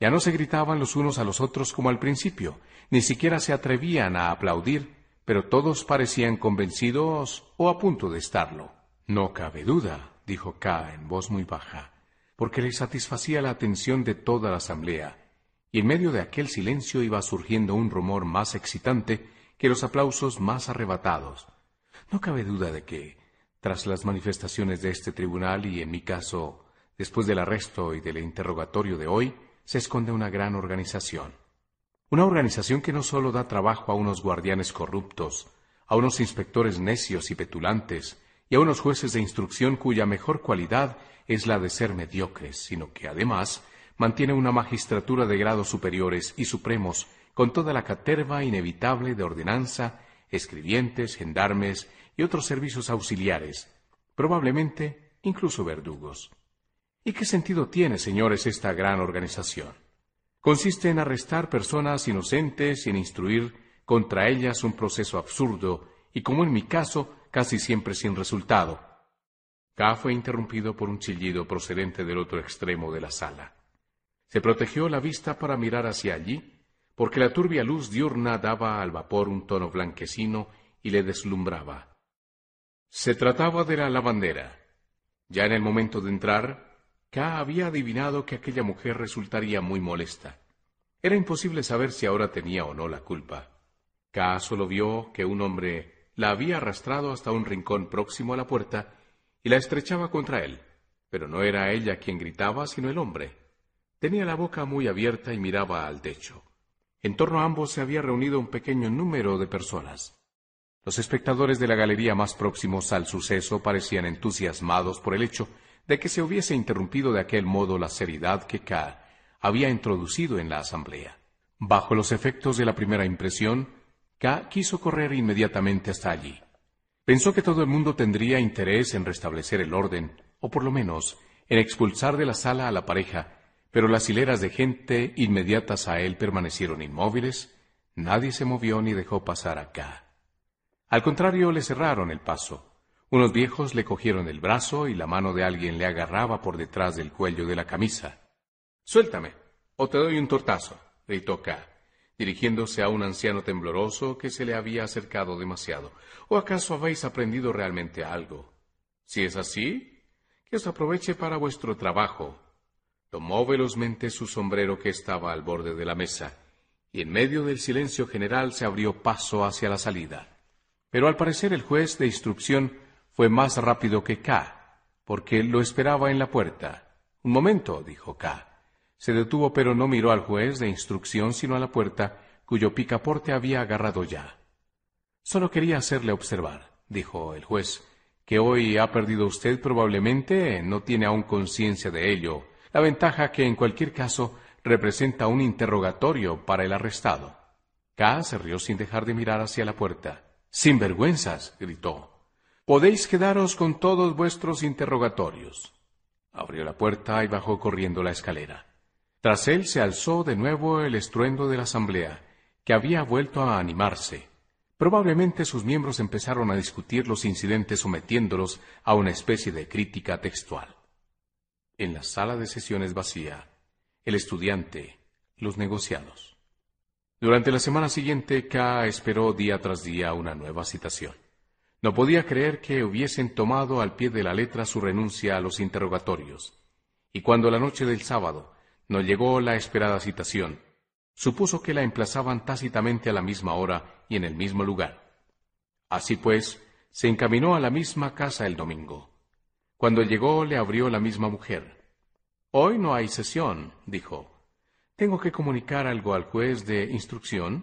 Ya no se gritaban los unos a los otros como al principio, ni siquiera se atrevían a aplaudir, pero todos parecían convencidos o a punto de estarlo. No cabe duda, dijo K en voz muy baja, porque le satisfacía la atención de toda la asamblea, y en medio de aquel silencio iba surgiendo un rumor más excitante que los aplausos más arrebatados. No cabe duda de que, tras las manifestaciones de este tribunal y en mi caso, después del arresto y del interrogatorio de hoy, se esconde una gran organización. Una organización que no solo da trabajo a unos guardianes corruptos, a unos inspectores necios y petulantes, y a unos jueces de instrucción cuya mejor cualidad es la de ser mediocres, sino que además mantiene una magistratura de grados superiores y supremos con toda la caterva inevitable de ordenanza, escribientes, gendarmes y otros servicios auxiliares, probablemente incluso verdugos. ¿Y qué sentido tiene, señores, esta gran organización? Consiste en arrestar personas inocentes y en instruir contra ellas un proceso absurdo y, como en mi caso, casi siempre sin resultado. K fue interrumpido por un chillido procedente del otro extremo de la sala. Se protegió la vista para mirar hacia allí, porque la turbia luz diurna daba al vapor un tono blanquecino y le deslumbraba. Se trataba de la lavandera. Ya en el momento de entrar, K había adivinado que aquella mujer resultaría muy molesta. Era imposible saber si ahora tenía o no la culpa. K solo vio que un hombre la había arrastrado hasta un rincón próximo a la puerta y la estrechaba contra él, pero no era ella quien gritaba, sino el hombre. Tenía la boca muy abierta y miraba al techo. En torno a ambos se había reunido un pequeño número de personas. Los espectadores de la galería más próximos al suceso parecían entusiasmados por el hecho de que se hubiese interrumpido de aquel modo la seriedad que K había introducido en la asamblea. Bajo los efectos de la primera impresión, K quiso correr inmediatamente hasta allí. Pensó que todo el mundo tendría interés en restablecer el orden, o por lo menos en expulsar de la sala a la pareja, pero las hileras de gente inmediatas a él permanecieron inmóviles, nadie se movió ni dejó pasar a K. Al contrario, le cerraron el paso. Unos viejos le cogieron el brazo y la mano de alguien le agarraba por detrás del cuello de la camisa. Suéltame, o te doy un tortazo, gritó K, dirigiéndose a un anciano tembloroso que se le había acercado demasiado. ¿O acaso habéis aprendido realmente algo? Si es así, que os aproveche para vuestro trabajo. Tomó velozmente su sombrero que estaba al borde de la mesa, y en medio del silencio general se abrió paso hacia la salida. Pero al parecer el juez de instrucción fue más rápido que K, porque lo esperaba en la puerta. Un momento, dijo K. Se detuvo pero no miró al juez de instrucción sino a la puerta, cuyo picaporte había agarrado ya. Solo quería hacerle observar, dijo el juez, que hoy ha perdido usted probablemente, no tiene aún conciencia de ello, la ventaja que en cualquier caso representa un interrogatorio para el arrestado. K se rió sin dejar de mirar hacia la puerta. Sinvergüenzas, gritó. Podéis quedaros con todos vuestros interrogatorios. Abrió la puerta y bajó corriendo la escalera. Tras él se alzó de nuevo el estruendo de la asamblea, que había vuelto a animarse. Probablemente sus miembros empezaron a discutir los incidentes sometiéndolos a una especie de crítica textual. En la sala de sesiones vacía, el estudiante, los negociados. Durante la semana siguiente, K esperó día tras día una nueva citación. No podía creer que hubiesen tomado al pie de la letra su renuncia a los interrogatorios. Y cuando la noche del sábado no llegó la esperada citación, supuso que la emplazaban tácitamente a la misma hora y en el mismo lugar. Así pues, se encaminó a la misma casa el domingo. Cuando llegó le abrió la misma mujer. Hoy no hay sesión, dijo. Tengo que comunicar algo al juez de instrucción.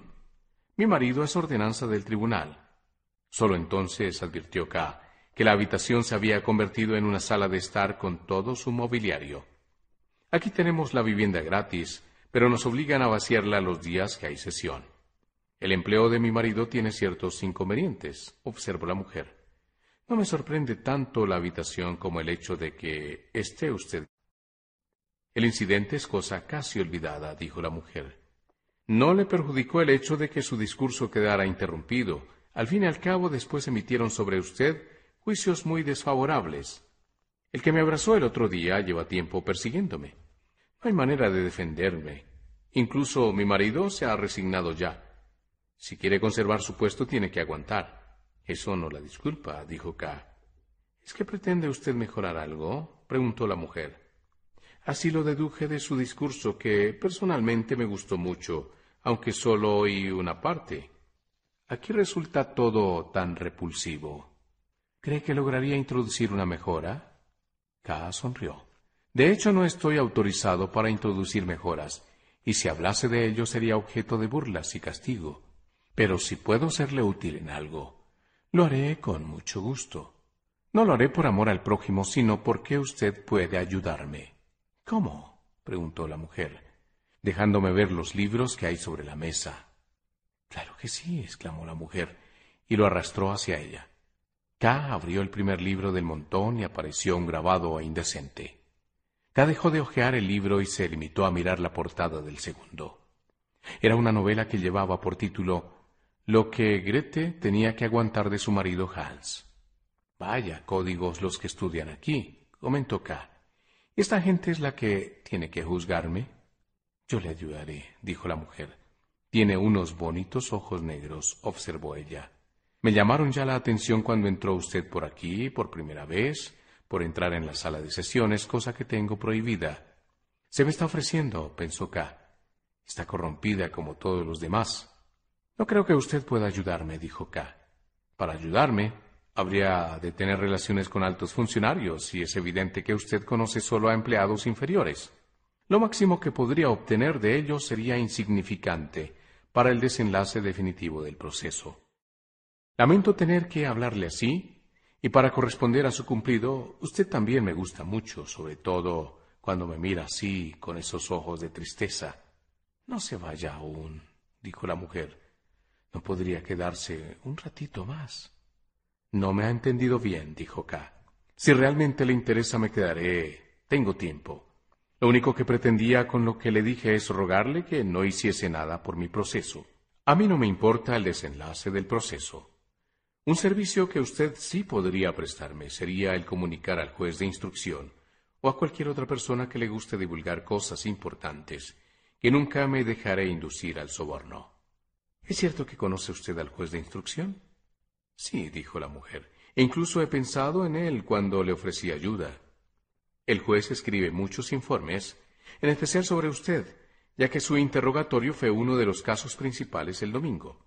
Mi marido es ordenanza del tribunal. Solo entonces advirtió K que la habitación se había convertido en una sala de estar con todo su mobiliario. Aquí tenemos la vivienda gratis, pero nos obligan a vaciarla los días que hay sesión. El empleo de mi marido tiene ciertos inconvenientes, observó la mujer. No me sorprende tanto la habitación como el hecho de que esté usted. El incidente es cosa casi olvidada, dijo la mujer. No le perjudicó el hecho de que su discurso quedara interrumpido. Al fin y al cabo, después emitieron sobre usted juicios muy desfavorables. El que me abrazó el otro día lleva tiempo persiguiéndome. No hay manera de defenderme. Incluso mi marido se ha resignado ya. Si quiere conservar su puesto, tiene que aguantar. Eso no la disculpa, dijo K. ¿Es que pretende usted mejorar algo? preguntó la mujer. Así lo deduje de su discurso, que personalmente me gustó mucho, aunque solo oí una parte. Aquí resulta todo tan repulsivo. ¿Cree que lograría introducir una mejora? K sonrió. De hecho, no estoy autorizado para introducir mejoras, y si hablase de ello sería objeto de burlas y castigo. Pero si puedo serle útil en algo, lo haré con mucho gusto. No lo haré por amor al prójimo, sino porque usted puede ayudarme. ¿Cómo? preguntó la mujer, dejándome ver los libros que hay sobre la mesa. Claro que sí, exclamó la mujer, y lo arrastró hacia ella. K abrió el primer libro del montón y apareció un grabado indecente. K dejó de hojear el libro y se limitó a mirar la portada del segundo. Era una novela que llevaba por título Lo que Grete tenía que aguantar de su marido Hans. Vaya códigos los que estudian aquí, comentó K. Esta gente es la que tiene que juzgarme. Yo le ayudaré, dijo la mujer. Tiene unos bonitos ojos negros, observó ella. Me llamaron ya la atención cuando entró usted por aquí por primera vez, por entrar en la sala de sesiones, cosa que tengo prohibida. Se me está ofreciendo, pensó K. Está corrompida como todos los demás. No creo que usted pueda ayudarme, dijo K. Para ayudarme, Habría de tener relaciones con altos funcionarios y es evidente que usted conoce solo a empleados inferiores. Lo máximo que podría obtener de ellos sería insignificante para el desenlace definitivo del proceso. Lamento tener que hablarle así, y para corresponder a su cumplido, usted también me gusta mucho, sobre todo cuando me mira así, con esos ojos de tristeza. No se vaya aún, dijo la mujer. No podría quedarse un ratito más. No me ha entendido bien, dijo K. Si realmente le interesa me quedaré. Tengo tiempo. Lo único que pretendía con lo que le dije es rogarle que no hiciese nada por mi proceso. A mí no me importa el desenlace del proceso. Un servicio que usted sí podría prestarme sería el comunicar al juez de instrucción o a cualquier otra persona que le guste divulgar cosas importantes, que nunca me dejaré inducir al soborno. ¿Es cierto que conoce usted al juez de instrucción? Sí, dijo la mujer. incluso he pensado en él cuando le ofrecí ayuda. El juez escribe muchos informes, en especial sobre usted, ya que su interrogatorio fue uno de los casos principales el domingo.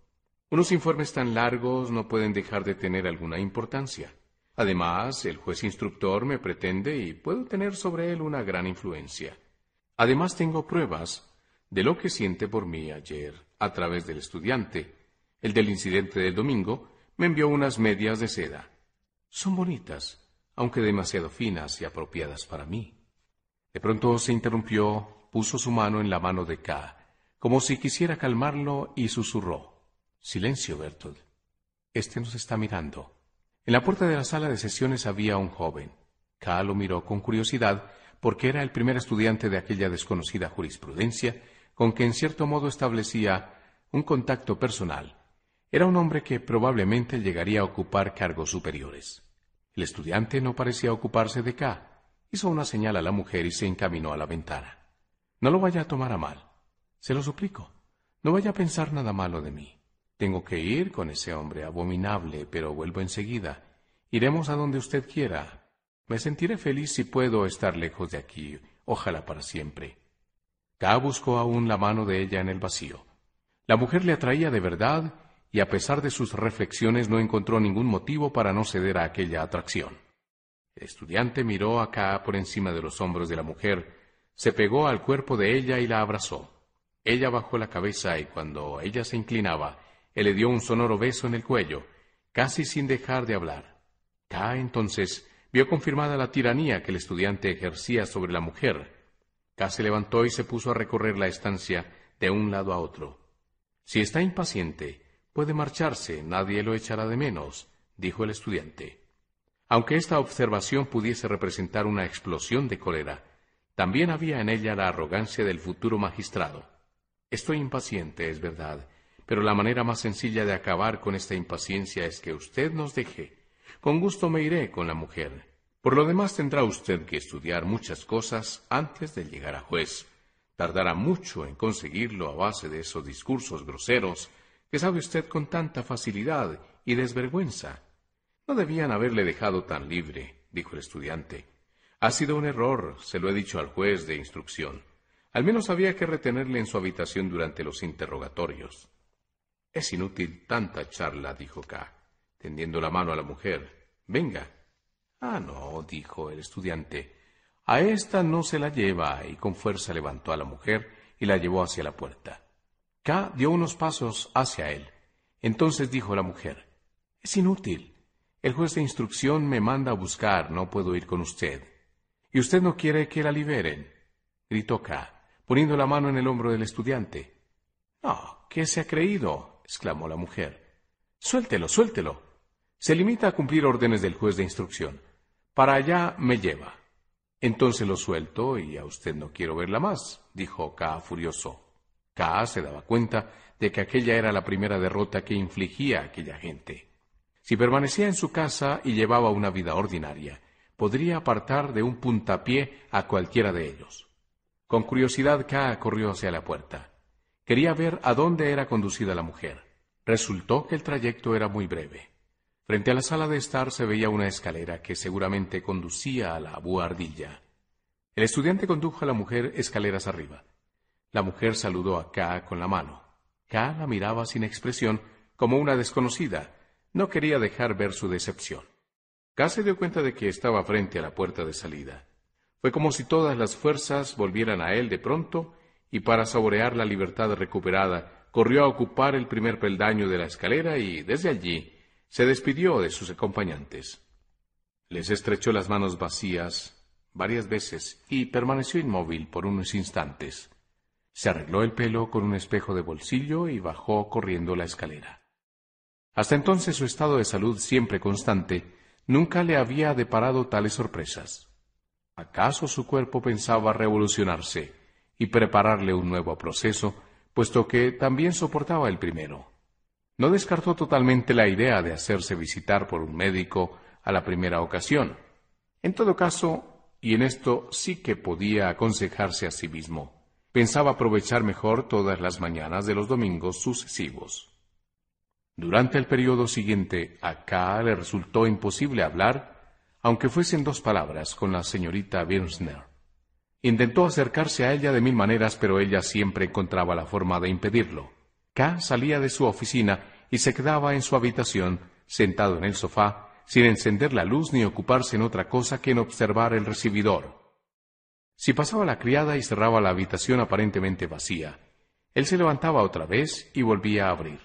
Unos informes tan largos no pueden dejar de tener alguna importancia. Además, el juez instructor me pretende y puedo tener sobre él una gran influencia. Además, tengo pruebas de lo que siente por mí ayer a través del estudiante, el del incidente del domingo me envió unas medias de seda. Son bonitas, aunque demasiado finas y apropiadas para mí. De pronto se interrumpió, puso su mano en la mano de K, como si quisiera calmarlo, y susurró. Silencio, Bertold. Este nos está mirando. En la puerta de la sala de sesiones había un joven. K lo miró con curiosidad, porque era el primer estudiante de aquella desconocida jurisprudencia, con que en cierto modo establecía un contacto personal era un hombre que probablemente llegaría a ocupar cargos superiores. El estudiante no parecía ocuparse de K. Hizo una señal a la mujer y se encaminó a la ventana. No lo vaya a tomar a mal. Se lo suplico. No vaya a pensar nada malo de mí. Tengo que ir con ese hombre abominable, pero vuelvo enseguida. Iremos a donde usted quiera. Me sentiré feliz si puedo estar lejos de aquí, ojalá para siempre. K buscó aún la mano de ella en el vacío. La mujer le atraía de verdad y a pesar de sus reflexiones no encontró ningún motivo para no ceder a aquella atracción. El estudiante miró acá por encima de los hombros de la mujer, se pegó al cuerpo de ella y la abrazó. Ella bajó la cabeza y cuando ella se inclinaba, él le dio un sonoro beso en el cuello, casi sin dejar de hablar. K entonces vio confirmada la tiranía que el estudiante ejercía sobre la mujer. K se levantó y se puso a recorrer la estancia de un lado a otro. Si está impaciente, puede marcharse, nadie lo echará de menos, dijo el estudiante. Aunque esta observación pudiese representar una explosión de cólera, también había en ella la arrogancia del futuro magistrado. Estoy impaciente, es verdad, pero la manera más sencilla de acabar con esta impaciencia es que usted nos deje. Con gusto me iré con la mujer. Por lo demás tendrá usted que estudiar muchas cosas antes de llegar a juez. Tardará mucho en conseguirlo a base de esos discursos groseros que sabe usted con tanta facilidad y desvergüenza. No debían haberle dejado tan libre, dijo el estudiante. Ha sido un error, se lo he dicho al juez de instrucción. Al menos había que retenerle en su habitación durante los interrogatorios. Es inútil tanta charla, dijo K, tendiendo la mano a la mujer. Venga. Ah, no, dijo el estudiante. A esta no se la lleva, y con fuerza levantó a la mujer y la llevó hacia la puerta. K dio unos pasos hacia él. Entonces dijo la mujer, Es inútil. El juez de instrucción me manda a buscar, no puedo ir con usted. ¿Y usted no quiere que la liberen? gritó K, poniendo la mano en el hombro del estudiante. No, ¿qué se ha creído? exclamó la mujer. Suéltelo, suéltelo. Se limita a cumplir órdenes del juez de instrucción. Para allá me lleva. Entonces lo suelto y a usted no quiero verla más, dijo K furioso. K se daba cuenta de que aquella era la primera derrota que infligía a aquella gente. Si permanecía en su casa y llevaba una vida ordinaria, podría apartar de un puntapié a cualquiera de ellos. Con curiosidad K corrió hacia la puerta. Quería ver a dónde era conducida la mujer. Resultó que el trayecto era muy breve. Frente a la sala de estar se veía una escalera que seguramente conducía a la buhardilla. El estudiante condujo a la mujer escaleras arriba. La mujer saludó a K con la mano. K la miraba sin expresión, como una desconocida, no quería dejar ver su decepción. K se dio cuenta de que estaba frente a la puerta de salida. Fue como si todas las fuerzas volvieran a él de pronto y para saborear la libertad recuperada, corrió a ocupar el primer peldaño de la escalera y, desde allí, se despidió de sus acompañantes. Les estrechó las manos vacías varias veces y permaneció inmóvil por unos instantes. Se arregló el pelo con un espejo de bolsillo y bajó corriendo la escalera. Hasta entonces su estado de salud siempre constante nunca le había deparado tales sorpresas. ¿Acaso su cuerpo pensaba revolucionarse y prepararle un nuevo proceso, puesto que también soportaba el primero? No descartó totalmente la idea de hacerse visitar por un médico a la primera ocasión. En todo caso, y en esto sí que podía aconsejarse a sí mismo, pensaba aprovechar mejor todas las mañanas de los domingos sucesivos. Durante el periodo siguiente, a K le resultó imposible hablar, aunque fuesen dos palabras, con la señorita Birnsner. Intentó acercarse a ella de mil maneras, pero ella siempre encontraba la forma de impedirlo. K salía de su oficina y se quedaba en su habitación, sentado en el sofá, sin encender la luz ni ocuparse en otra cosa que en observar el recibidor. Si pasaba la criada y cerraba la habitación aparentemente vacía, él se levantaba otra vez y volvía a abrir.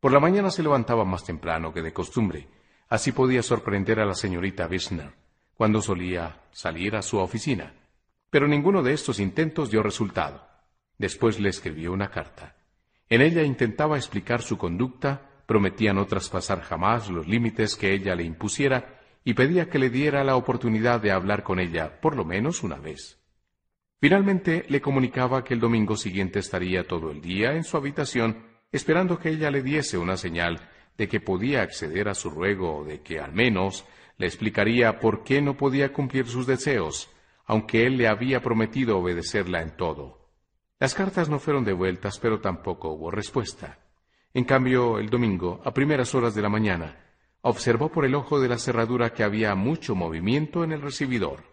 Por la mañana se levantaba más temprano que de costumbre. Así podía sorprender a la señorita Wissner, cuando solía salir a su oficina. Pero ninguno de estos intentos dio resultado. Después le escribió una carta. En ella intentaba explicar su conducta, prometía no traspasar jamás los límites que ella le impusiera y pedía que le diera la oportunidad de hablar con ella por lo menos una vez. Finalmente le comunicaba que el domingo siguiente estaría todo el día en su habitación esperando que ella le diese una señal de que podía acceder a su ruego o de que al menos le explicaría por qué no podía cumplir sus deseos, aunque él le había prometido obedecerla en todo. Las cartas no fueron devueltas, pero tampoco hubo respuesta. En cambio, el domingo, a primeras horas de la mañana, observó por el ojo de la cerradura que había mucho movimiento en el recibidor.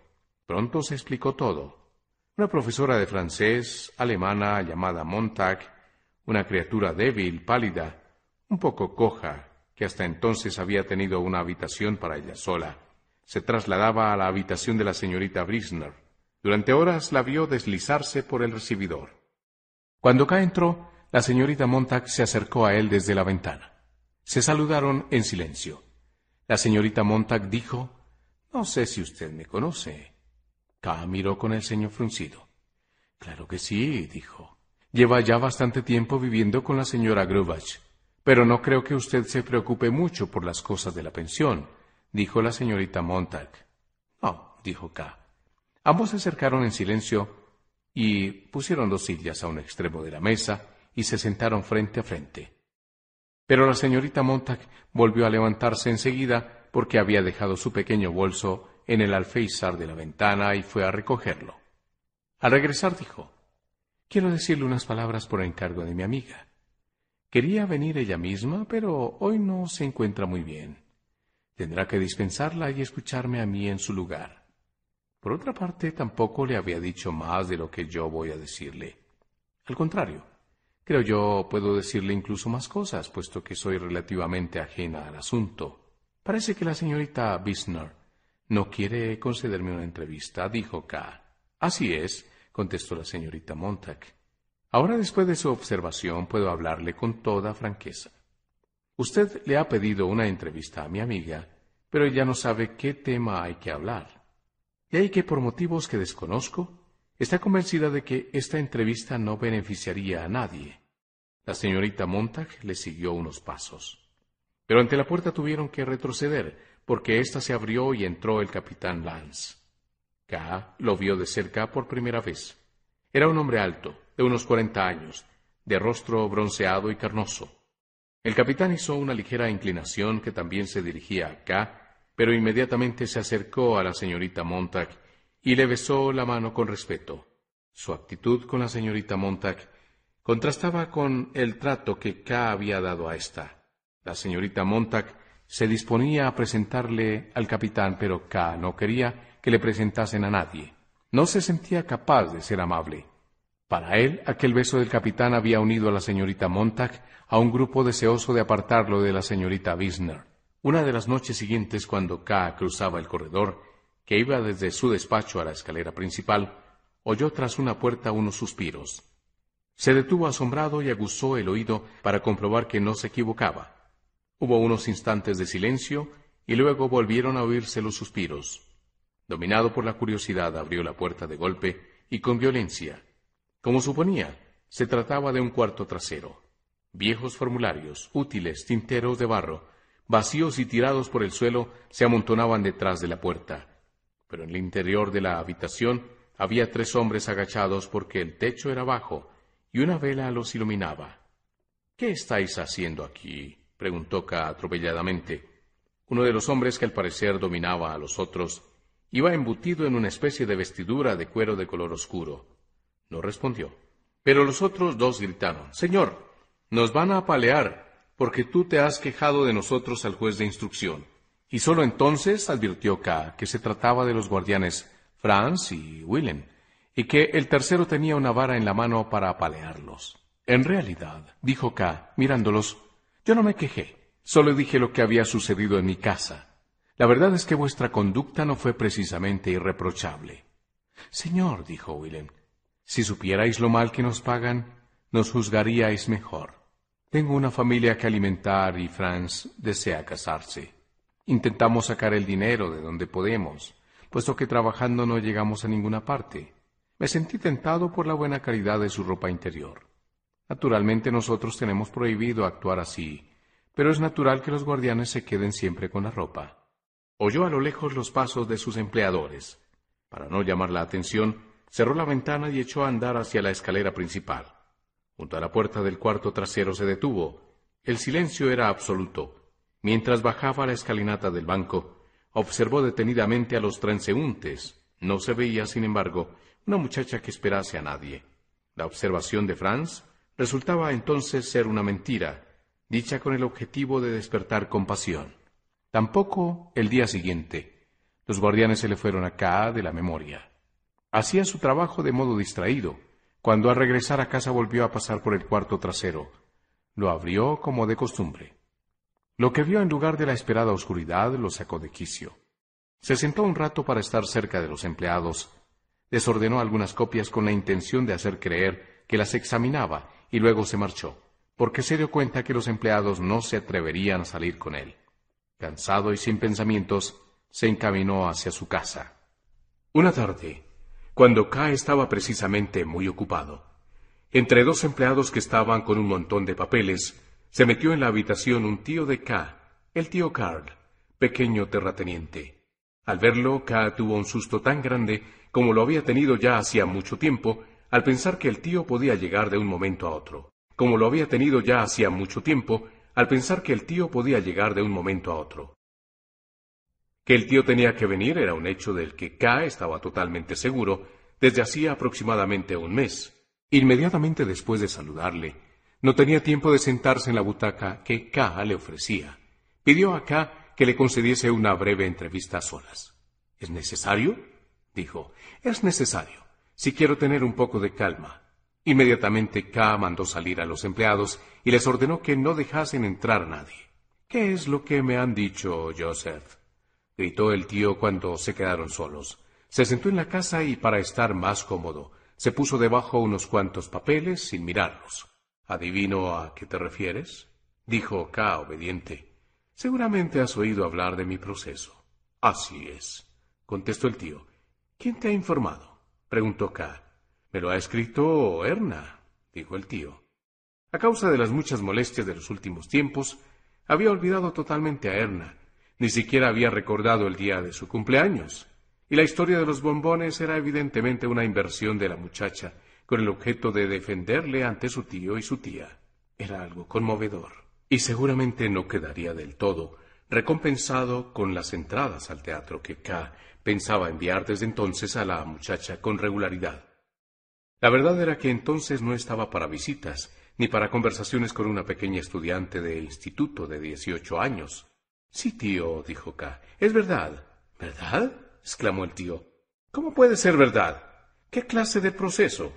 Pronto se explicó todo. Una profesora de francés, alemana, llamada Montag, una criatura débil, pálida, un poco coja, que hasta entonces había tenido una habitación para ella sola. Se trasladaba a la habitación de la señorita Brisner. Durante horas la vio deslizarse por el recibidor. Cuando K entró, la señorita Montag se acercó a él desde la ventana. Se saludaron en silencio. La señorita Montag dijo, No sé si usted me conoce. K miró con el ceño fruncido. Claro que sí, dijo. Lleva ya bastante tiempo viviendo con la señora Grubach. Pero no creo que usted se preocupe mucho por las cosas de la pensión, dijo la señorita Montag. No, dijo K. Ambos se acercaron en silencio y pusieron dos sillas a un extremo de la mesa y se sentaron frente a frente. Pero la señorita Montag volvió a levantarse enseguida porque había dejado su pequeño bolso en el alféizar de la ventana y fue a recogerlo. Al regresar dijo, Quiero decirle unas palabras por encargo de mi amiga. Quería venir ella misma, pero hoy no se encuentra muy bien. Tendrá que dispensarla y escucharme a mí en su lugar. Por otra parte, tampoco le había dicho más de lo que yo voy a decirle. Al contrario, creo yo puedo decirle incluso más cosas, puesto que soy relativamente ajena al asunto. Parece que la señorita Bisner no quiere concederme una entrevista, dijo K. Así es, contestó la señorita Montag. Ahora, después de su observación, puedo hablarle con toda franqueza. Usted le ha pedido una entrevista a mi amiga, pero ella no sabe qué tema hay que hablar. Y hay que, por motivos que desconozco, está convencida de que esta entrevista no beneficiaría a nadie. La señorita Montag le siguió unos pasos. Pero ante la puerta tuvieron que retroceder, porque ésta se abrió y entró el capitán Lance. K lo vio de cerca por primera vez. Era un hombre alto, de unos cuarenta años, de rostro bronceado y carnoso. El capitán hizo una ligera inclinación que también se dirigía a K, pero inmediatamente se acercó a la señorita Montag y le besó la mano con respeto. Su actitud con la señorita Montag contrastaba con el trato que K había dado a ésta. La señorita Montag se disponía a presentarle al capitán, pero K no quería que le presentasen a nadie. No se sentía capaz de ser amable. Para él, aquel beso del capitán había unido a la señorita Montag a un grupo deseoso de apartarlo de la señorita Wisner. Una de las noches siguientes, cuando K cruzaba el corredor, que iba desde su despacho a la escalera principal, oyó tras una puerta unos suspiros. Se detuvo asombrado y aguzó el oído para comprobar que no se equivocaba. Hubo unos instantes de silencio y luego volvieron a oírse los suspiros. Dominado por la curiosidad, abrió la puerta de golpe y con violencia. Como suponía, se trataba de un cuarto trasero. Viejos formularios, útiles, tinteros de barro, vacíos y tirados por el suelo, se amontonaban detrás de la puerta. Pero en el interior de la habitación había tres hombres agachados porque el techo era bajo y una vela los iluminaba. ¿Qué estáis haciendo aquí? preguntó K atropelladamente. Uno de los hombres que al parecer dominaba a los otros Iba embutido en una especie de vestidura de cuero de color oscuro. No respondió. Pero los otros dos gritaron, Señor, nos van a apalear, porque tú te has quejado de nosotros al juez de instrucción. Y sólo entonces advirtió K que se trataba de los guardianes Franz y Willem, y que el tercero tenía una vara en la mano para apalearlos. En realidad, dijo K, mirándolos, yo no me quejé, solo dije lo que había sucedido en mi casa. La verdad es que vuestra conducta no fue precisamente irreprochable. Señor, dijo Willem, si supierais lo mal que nos pagan, nos juzgaríais mejor. Tengo una familia que alimentar y Franz desea casarse. Intentamos sacar el dinero de donde podemos, puesto que trabajando no llegamos a ninguna parte. Me sentí tentado por la buena calidad de su ropa interior. Naturalmente nosotros tenemos prohibido actuar así, pero es natural que los guardianes se queden siempre con la ropa. Oyó a lo lejos los pasos de sus empleadores. Para no llamar la atención, cerró la ventana y echó a andar hacia la escalera principal. Junto a la puerta del cuarto trasero se detuvo. El silencio era absoluto. Mientras bajaba la escalinata del banco, observó detenidamente a los transeúntes. No se veía, sin embargo, una muchacha que esperase a nadie. La observación de Franz resultaba entonces ser una mentira, dicha con el objetivo de despertar compasión. Tampoco el día siguiente. Los guardianes se le fueron acá de la memoria. Hacía su trabajo de modo distraído. Cuando al regresar a casa volvió a pasar por el cuarto trasero. Lo abrió como de costumbre. Lo que vio en lugar de la esperada oscuridad lo sacó de quicio. Se sentó un rato para estar cerca de los empleados. Desordenó algunas copias con la intención de hacer creer que las examinaba y luego se marchó, porque se dio cuenta que los empleados no se atreverían a salir con él. Cansado y sin pensamientos, se encaminó hacia su casa. Una tarde, cuando K estaba precisamente muy ocupado, entre dos empleados que estaban con un montón de papeles, se metió en la habitación un tío de K, el tío Carl, pequeño terrateniente. Al verlo, K tuvo un susto tan grande como lo había tenido ya hacía mucho tiempo, al pensar que el tío podía llegar de un momento a otro, como lo había tenido ya hacía mucho tiempo, al pensar que el tío podía llegar de un momento a otro. Que el tío tenía que venir era un hecho del que K estaba totalmente seguro desde hacía aproximadamente un mes. Inmediatamente después de saludarle, no tenía tiempo de sentarse en la butaca que K le ofrecía. Pidió a K que le concediese una breve entrevista a solas. ¿Es necesario? Dijo. Es necesario, si quiero tener un poco de calma. Inmediatamente K mandó salir a los empleados y les ordenó que no dejasen entrar a nadie. ¿Qué es lo que me han dicho, Joseph? gritó el tío cuando se quedaron solos. Se sentó en la casa y para estar más cómodo, se puso debajo unos cuantos papeles sin mirarlos. ¿Adivino a qué te refieres? dijo K, obediente. Seguramente has oído hablar de mi proceso. Así es, contestó el tío. ¿Quién te ha informado? preguntó K. Me lo ha escrito Erna, dijo el tío. A causa de las muchas molestias de los últimos tiempos, había olvidado totalmente a Erna, ni siquiera había recordado el día de su cumpleaños. Y la historia de los bombones era evidentemente una inversión de la muchacha, con el objeto de defenderle ante su tío y su tía. Era algo conmovedor. Y seguramente no quedaría del todo recompensado con las entradas al teatro que K pensaba enviar desde entonces a la muchacha con regularidad. La verdad era que entonces no estaba para visitas, ni para conversaciones con una pequeña estudiante de instituto de dieciocho años. Sí, tío, dijo K. Es verdad. ¿Verdad? exclamó el tío. ¿Cómo puede ser verdad? ¿Qué clase de proceso?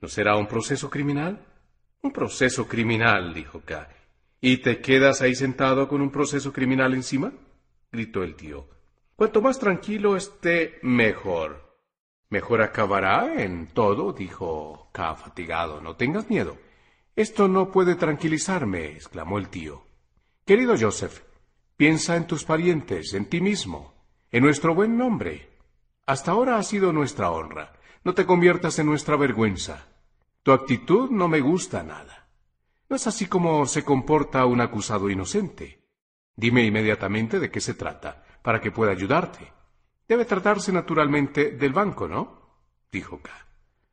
¿No será un proceso criminal? Un proceso criminal, dijo K. ¿Y te quedas ahí sentado con un proceso criminal encima? gritó el tío. Cuanto más tranquilo esté, mejor. Mejor acabará en todo, dijo K fatigado. No tengas miedo. Esto no puede tranquilizarme, exclamó el tío. Querido Joseph, Piensa en tus parientes, en ti mismo, en nuestro buen nombre. Hasta ahora ha sido nuestra honra. No te conviertas en nuestra vergüenza. Tu actitud no me gusta nada. No es así como se comporta un acusado inocente. Dime inmediatamente de qué se trata, para que pueda ayudarte. Debe tratarse naturalmente del banco, ¿no? dijo K.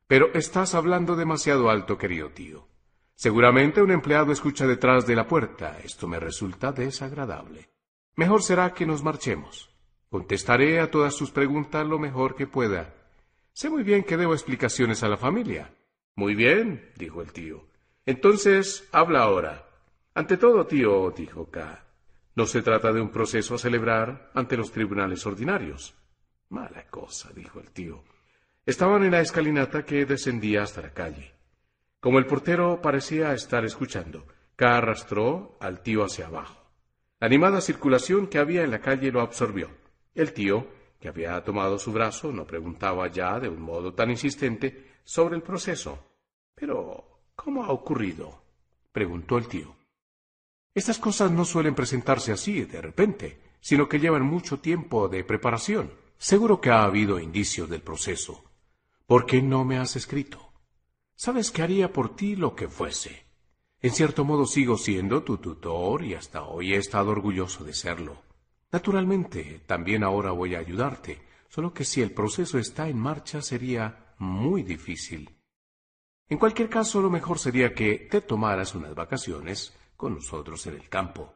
Pero estás hablando demasiado alto, querido tío. Seguramente un empleado escucha detrás de la puerta. Esto me resulta desagradable. Mejor será que nos marchemos. Contestaré a todas sus preguntas lo mejor que pueda. Sé muy bien que debo explicaciones a la familia. Muy bien, dijo el tío. Entonces, habla ahora. Ante todo, tío, dijo K. No se trata de un proceso a celebrar ante los tribunales ordinarios. Mala cosa, dijo el tío. Estaban en la escalinata que descendía hasta la calle. Como el portero parecía estar escuchando, K arrastró al tío hacia abajo. La animada circulación que había en la calle lo absorbió. El tío, que había tomado su brazo, no preguntaba ya de un modo tan insistente sobre el proceso. Pero, ¿cómo ha ocurrido? preguntó el tío. Estas cosas no suelen presentarse así, de repente, sino que llevan mucho tiempo de preparación. Seguro que ha habido indicios del proceso. ¿Por qué no me has escrito? Sabes que haría por ti lo que fuese. En cierto modo sigo siendo tu tutor y hasta hoy he estado orgulloso de serlo. Naturalmente, también ahora voy a ayudarte, solo que si el proceso está en marcha sería muy difícil. En cualquier caso, lo mejor sería que te tomaras unas vacaciones con nosotros en el campo.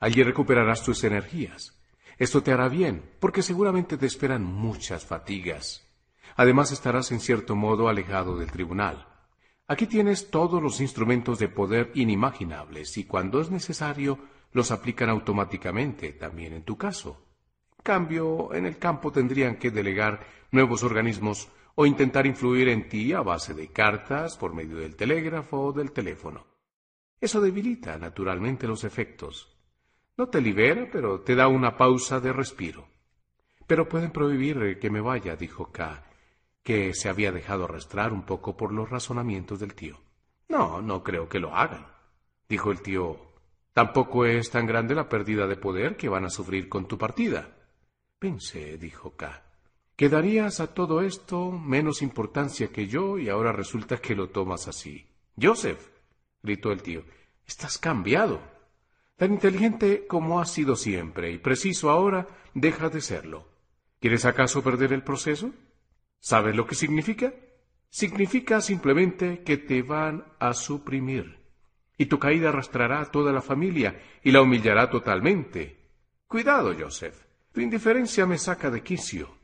Allí recuperarás tus energías. Esto te hará bien, porque seguramente te esperan muchas fatigas. Además estarás en cierto modo alejado del tribunal. Aquí tienes todos los instrumentos de poder inimaginables y cuando es necesario los aplican automáticamente también en tu caso. En cambio, en el campo tendrían que delegar nuevos organismos o intentar influir en ti a base de cartas por medio del telégrafo o del teléfono. Eso debilita naturalmente los efectos. No te libera, pero te da una pausa de respiro. Pero pueden prohibir que me vaya, dijo K, que se había dejado arrastrar un poco por los razonamientos del tío. No, no creo que lo hagan, dijo el tío Tampoco es tan grande la pérdida de poder que van a sufrir con tu partida. Pensé, dijo K. Quedarías a todo esto menos importancia que yo y ahora resulta que lo tomas así. Joseph, gritó el tío, estás cambiado. Tan inteligente como has sido siempre y preciso ahora, deja de serlo. ¿Quieres acaso perder el proceso? ¿Sabes lo que significa? Significa simplemente que te van a suprimir. Y tu caída arrastrará a toda la familia y la humillará totalmente. Cuidado, Joseph. Tu indiferencia me saca de quicio.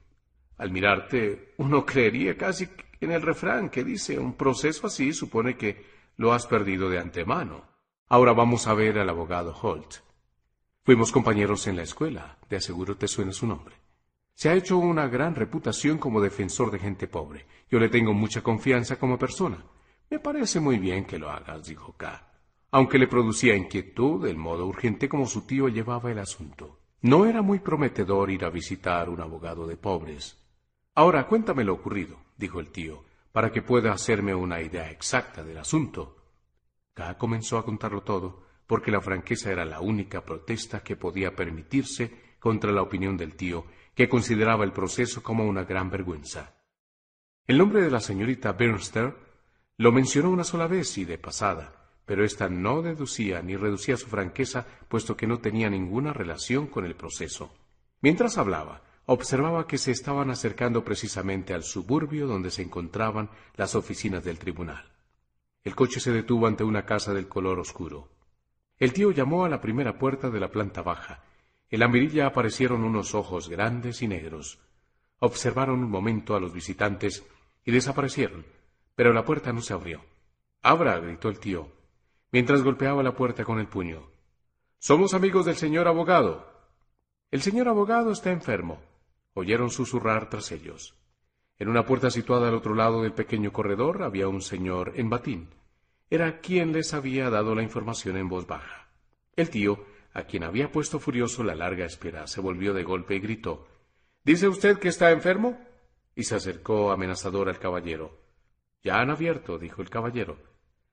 Al mirarte, uno creería casi en el refrán que dice un proceso así supone que lo has perdido de antemano. Ahora vamos a ver al abogado Holt. Fuimos compañeros en la escuela, de aseguro te suena su nombre. Se ha hecho una gran reputación como defensor de gente pobre. Yo le tengo mucha confianza como persona. Me parece muy bien que lo hagas, dijo K. Aunque le producía inquietud el modo urgente como su tío llevaba el asunto. No era muy prometedor ir a visitar un abogado de pobres. Ahora cuéntame lo ocurrido, dijo el tío, para que pueda hacerme una idea exacta del asunto. K comenzó a contarlo todo, porque la franqueza era la única protesta que podía permitirse contra la opinión del tío, que consideraba el proceso como una gran vergüenza. El nombre de la señorita Bernster lo mencionó una sola vez y de pasada, pero ésta no deducía ni reducía su franqueza, puesto que no tenía ninguna relación con el proceso. Mientras hablaba, observaba que se estaban acercando precisamente al suburbio donde se encontraban las oficinas del tribunal. El coche se detuvo ante una casa del color oscuro. El tío llamó a la primera puerta de la planta baja. En la mirilla aparecieron unos ojos grandes y negros. Observaron un momento a los visitantes y desaparecieron, pero la puerta no se abrió. Abra, gritó el tío, mientras golpeaba la puerta con el puño. Somos amigos del señor abogado. El señor abogado está enfermo oyeron susurrar tras ellos. En una puerta situada al otro lado del pequeño corredor había un señor en batín. Era quien les había dado la información en voz baja. El tío, a quien había puesto furioso la larga espera, se volvió de golpe y gritó ¿Dice usted que está enfermo? y se acercó amenazador al caballero. Ya han abierto, dijo el caballero.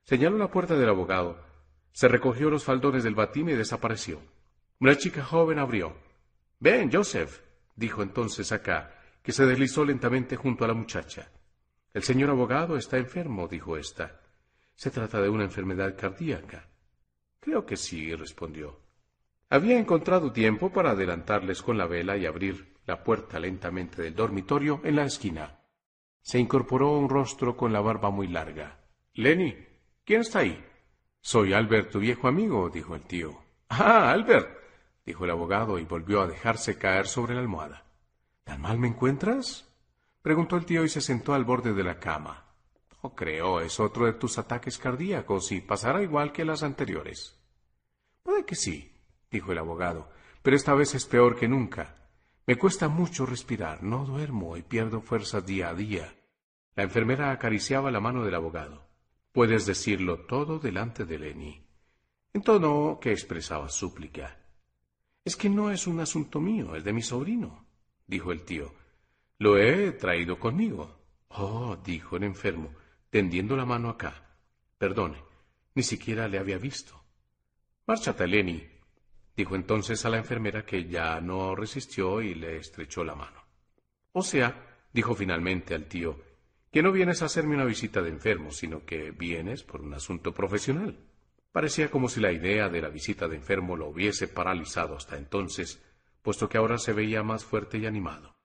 Señaló la puerta del abogado. Se recogió los faldones del batín y desapareció. Una chica joven abrió. Ven, Joseph, dijo entonces acá, que se deslizó lentamente junto a la muchacha. El señor abogado está enfermo, dijo ésta. Se trata de una enfermedad cardíaca. Creo que sí, respondió. Había encontrado tiempo para adelantarles con la vela y abrir la puerta lentamente del dormitorio en la esquina. Se incorporó un rostro con la barba muy larga. Lenny, ¿quién está ahí? Soy Albert, tu viejo amigo, dijo el tío. Ah, Albert, dijo el abogado y volvió a dejarse caer sobre la almohada. ¿Tan mal me encuentras? preguntó el tío y se sentó al borde de la cama. No creo, es otro de tus ataques cardíacos y pasará igual que las anteriores. Puede que sí, dijo el abogado, pero esta vez es peor que nunca. Me cuesta mucho respirar, no duermo y pierdo fuerzas día a día. La enfermera acariciaba la mano del abogado. Puedes decirlo todo delante de Lenny, en tono que expresaba súplica. Es que no es un asunto mío, es de mi sobrino, dijo el tío. Lo he traído conmigo. Oh, dijo el enfermo, tendiendo la mano acá. Perdone, ni siquiera le había visto. Márchate, Lenny, dijo entonces a la enfermera que ya no resistió y le estrechó la mano. O sea, dijo finalmente al tío, que no vienes a hacerme una visita de enfermo, sino que vienes por un asunto profesional. Parecía como si la idea de la visita de enfermo lo hubiese paralizado hasta entonces, puesto que ahora se veía más fuerte y animado.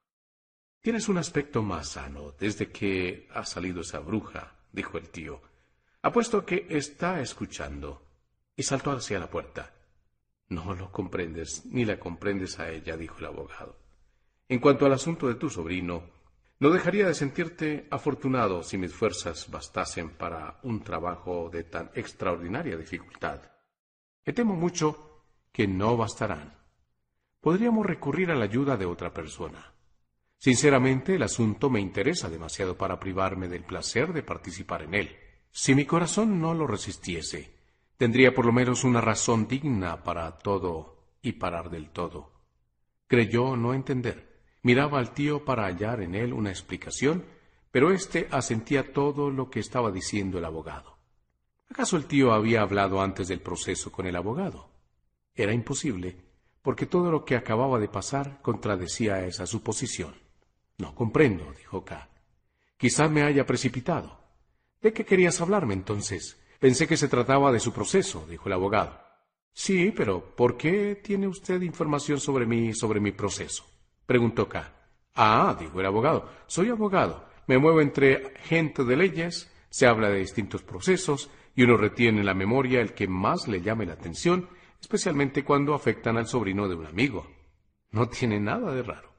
Tienes un aspecto más sano desde que ha salido esa bruja, dijo el tío. Apuesto que está escuchando. Y saltó hacia la puerta. No lo comprendes, ni la comprendes a ella, dijo el abogado. En cuanto al asunto de tu sobrino, no dejaría de sentirte afortunado si mis fuerzas bastasen para un trabajo de tan extraordinaria dificultad. Me temo mucho que no bastarán. Podríamos recurrir a la ayuda de otra persona. Sinceramente, el asunto me interesa demasiado para privarme del placer de participar en él. Si mi corazón no lo resistiese, tendría por lo menos una razón digna para todo y parar del todo. Creyó no entender. Miraba al tío para hallar en él una explicación, pero éste asentía todo lo que estaba diciendo el abogado. ¿Acaso el tío había hablado antes del proceso con el abogado? Era imposible, porque todo lo que acababa de pasar contradecía esa suposición. No comprendo, dijo K. Quizás me haya precipitado. ¿De qué querías hablarme entonces? Pensé que se trataba de su proceso, dijo el abogado. Sí, pero ¿por qué tiene usted información sobre mí sobre mi proceso? Preguntó K. Ah, dijo el abogado, soy abogado. Me muevo entre gente de leyes, se habla de distintos procesos y uno retiene en la memoria el que más le llame la atención, especialmente cuando afectan al sobrino de un amigo. No tiene nada de raro.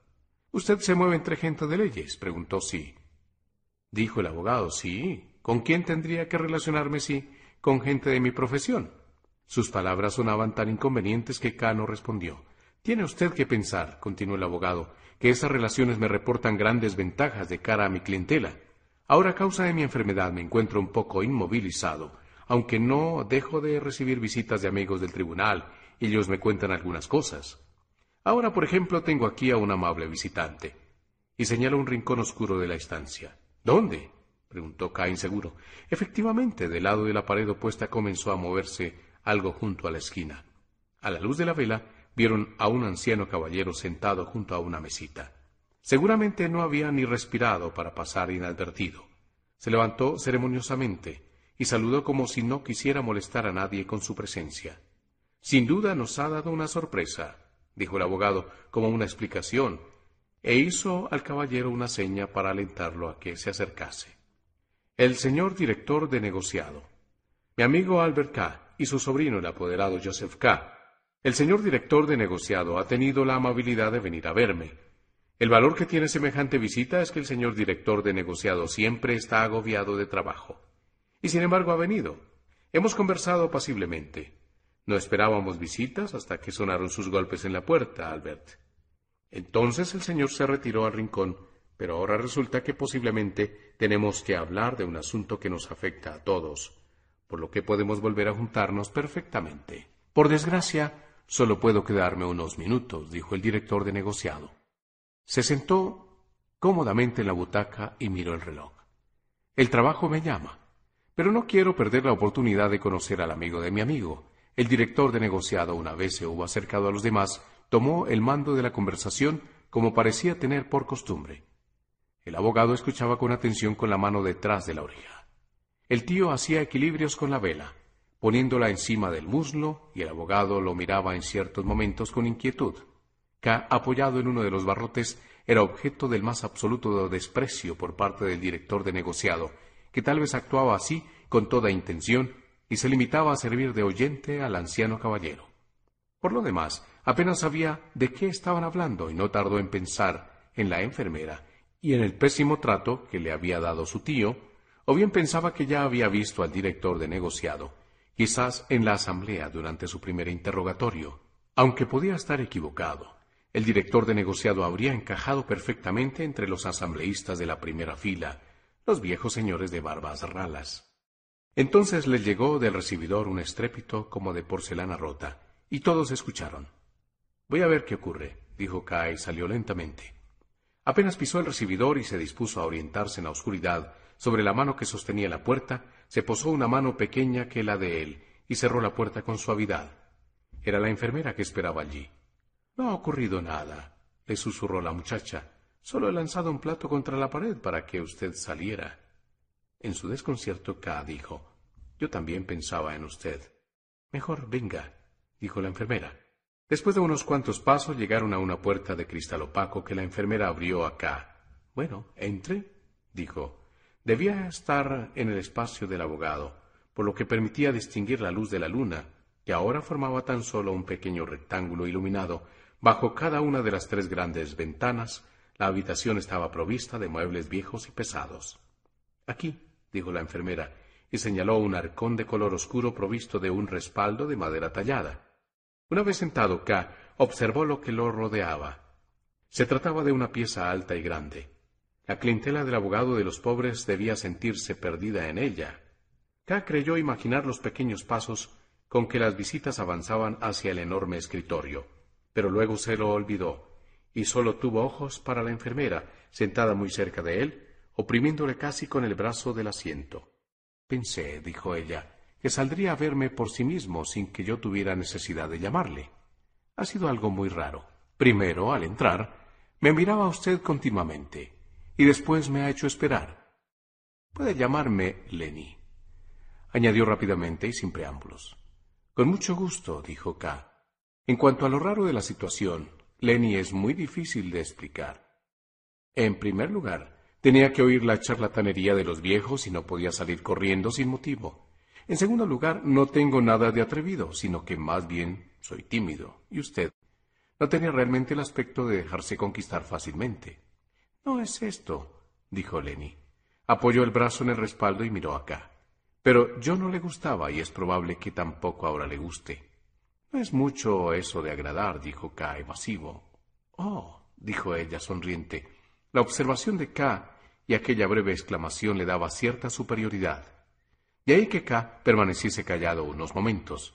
¿Usted se mueve entre gente de leyes? preguntó Sí. Dijo el abogado, sí. ¿Con quién tendría que relacionarme si con gente de mi profesión? Sus palabras sonaban tan inconvenientes que K no respondió. Tiene usted que pensar, continuó el abogado, que esas relaciones me reportan grandes ventajas de cara a mi clientela. Ahora, a causa de mi enfermedad, me encuentro un poco inmovilizado, aunque no dejo de recibir visitas de amigos del tribunal, y ellos me cuentan algunas cosas. Ahora, por ejemplo, tengo aquí a un amable visitante. Y señala un rincón oscuro de la estancia. ¿Dónde? preguntó K inseguro. Efectivamente, del lado de la pared opuesta comenzó a moverse algo junto a la esquina. A la luz de la vela vieron a un anciano caballero sentado junto a una mesita. Seguramente no había ni respirado para pasar inadvertido. Se levantó ceremoniosamente y saludó como si no quisiera molestar a nadie con su presencia. Sin duda nos ha dado una sorpresa, dijo el abogado como una explicación, e hizo al caballero una seña para alentarlo a que se acercase. El señor director de negociado, mi amigo Albert K. y su sobrino el apoderado Joseph K. El señor director de negociado ha tenido la amabilidad de venir a verme. El valor que tiene semejante visita es que el señor director de negociado siempre está agobiado de trabajo. Y sin embargo ha venido. Hemos conversado apaciblemente. No esperábamos visitas hasta que sonaron sus golpes en la puerta, Albert. Entonces el señor se retiró al rincón, pero ahora resulta que posiblemente tenemos que hablar de un asunto que nos afecta a todos, por lo que podemos volver a juntarnos perfectamente. Por desgracia, solo puedo quedarme unos minutos, dijo el director de negociado. Se sentó cómodamente en la butaca y miró el reloj. El trabajo me llama, pero no quiero perder la oportunidad de conocer al amigo de mi amigo. El director de negociado, una vez se hubo acercado a los demás, tomó el mando de la conversación como parecía tener por costumbre. El abogado escuchaba con atención con la mano detrás de la oreja. El tío hacía equilibrios con la vela, poniéndola encima del muslo, y el abogado lo miraba en ciertos momentos con inquietud. K, apoyado en uno de los barrotes, era objeto del más absoluto desprecio por parte del director de negociado, que tal vez actuaba así con toda intención y se limitaba a servir de oyente al anciano caballero. Por lo demás, apenas sabía de qué estaban hablando y no tardó en pensar en la enfermera y en el pésimo trato que le había dado su tío, o bien pensaba que ya había visto al director de negociado, quizás en la asamblea durante su primer interrogatorio, aunque podía estar equivocado. El director de negociado habría encajado perfectamente entre los asambleístas de la primera fila, los viejos señores de barbas ralas. Entonces le llegó del recibidor un estrépito como de porcelana rota, y todos escucharon. Voy a ver qué ocurre, dijo Kai y salió lentamente. Apenas pisó el recibidor y se dispuso a orientarse en la oscuridad, sobre la mano que sostenía la puerta, se posó una mano pequeña que la de él, y cerró la puerta con suavidad. Era la enfermera que esperaba allí. No ha ocurrido nada, le susurró la muchacha. Solo he lanzado un plato contra la pared para que usted saliera. En su desconcierto, K dijo, Yo también pensaba en usted. Mejor venga, dijo la enfermera. Después de unos cuantos pasos llegaron a una puerta de cristal opaco que la enfermera abrió acá. Bueno, entre, dijo. Debía estar en el espacio del abogado, por lo que permitía distinguir la luz de la luna, que ahora formaba tan solo un pequeño rectángulo iluminado. Bajo cada una de las tres grandes ventanas, la habitación estaba provista de muebles viejos y pesados. Aquí, dijo la enfermera, y señaló un arcón de color oscuro provisto de un respaldo de madera tallada. Una vez sentado K, observó lo que lo rodeaba. Se trataba de una pieza alta y grande. La clientela del abogado de los pobres debía sentirse perdida en ella. K creyó imaginar los pequeños pasos con que las visitas avanzaban hacia el enorme escritorio, pero luego se lo olvidó, y solo tuvo ojos para la enfermera, sentada muy cerca de él, oprimiéndole casi con el brazo del asiento. Pensé, dijo ella, que saldría a verme por sí mismo sin que yo tuviera necesidad de llamarle. Ha sido algo muy raro. Primero, al entrar, me miraba usted continuamente, y después me ha hecho esperar. Puede llamarme Lenny. Añadió rápidamente y sin preámbulos. Con mucho gusto, dijo K. En cuanto a lo raro de la situación, Lenny es muy difícil de explicar. En primer lugar, tenía que oír la charlatanería de los viejos y no podía salir corriendo sin motivo. En segundo lugar, no tengo nada de atrevido, sino que más bien soy tímido. ¿Y usted? No tenía realmente el aspecto de dejarse conquistar fácilmente. No es esto, dijo Lenny. Apoyó el brazo en el respaldo y miró acá. Pero yo no le gustaba y es probable que tampoco ahora le guste. No es mucho eso de agradar, dijo K evasivo. Oh, dijo ella sonriente. La observación de K y aquella breve exclamación le daba cierta superioridad. De ahí que K permaneciese callado unos momentos.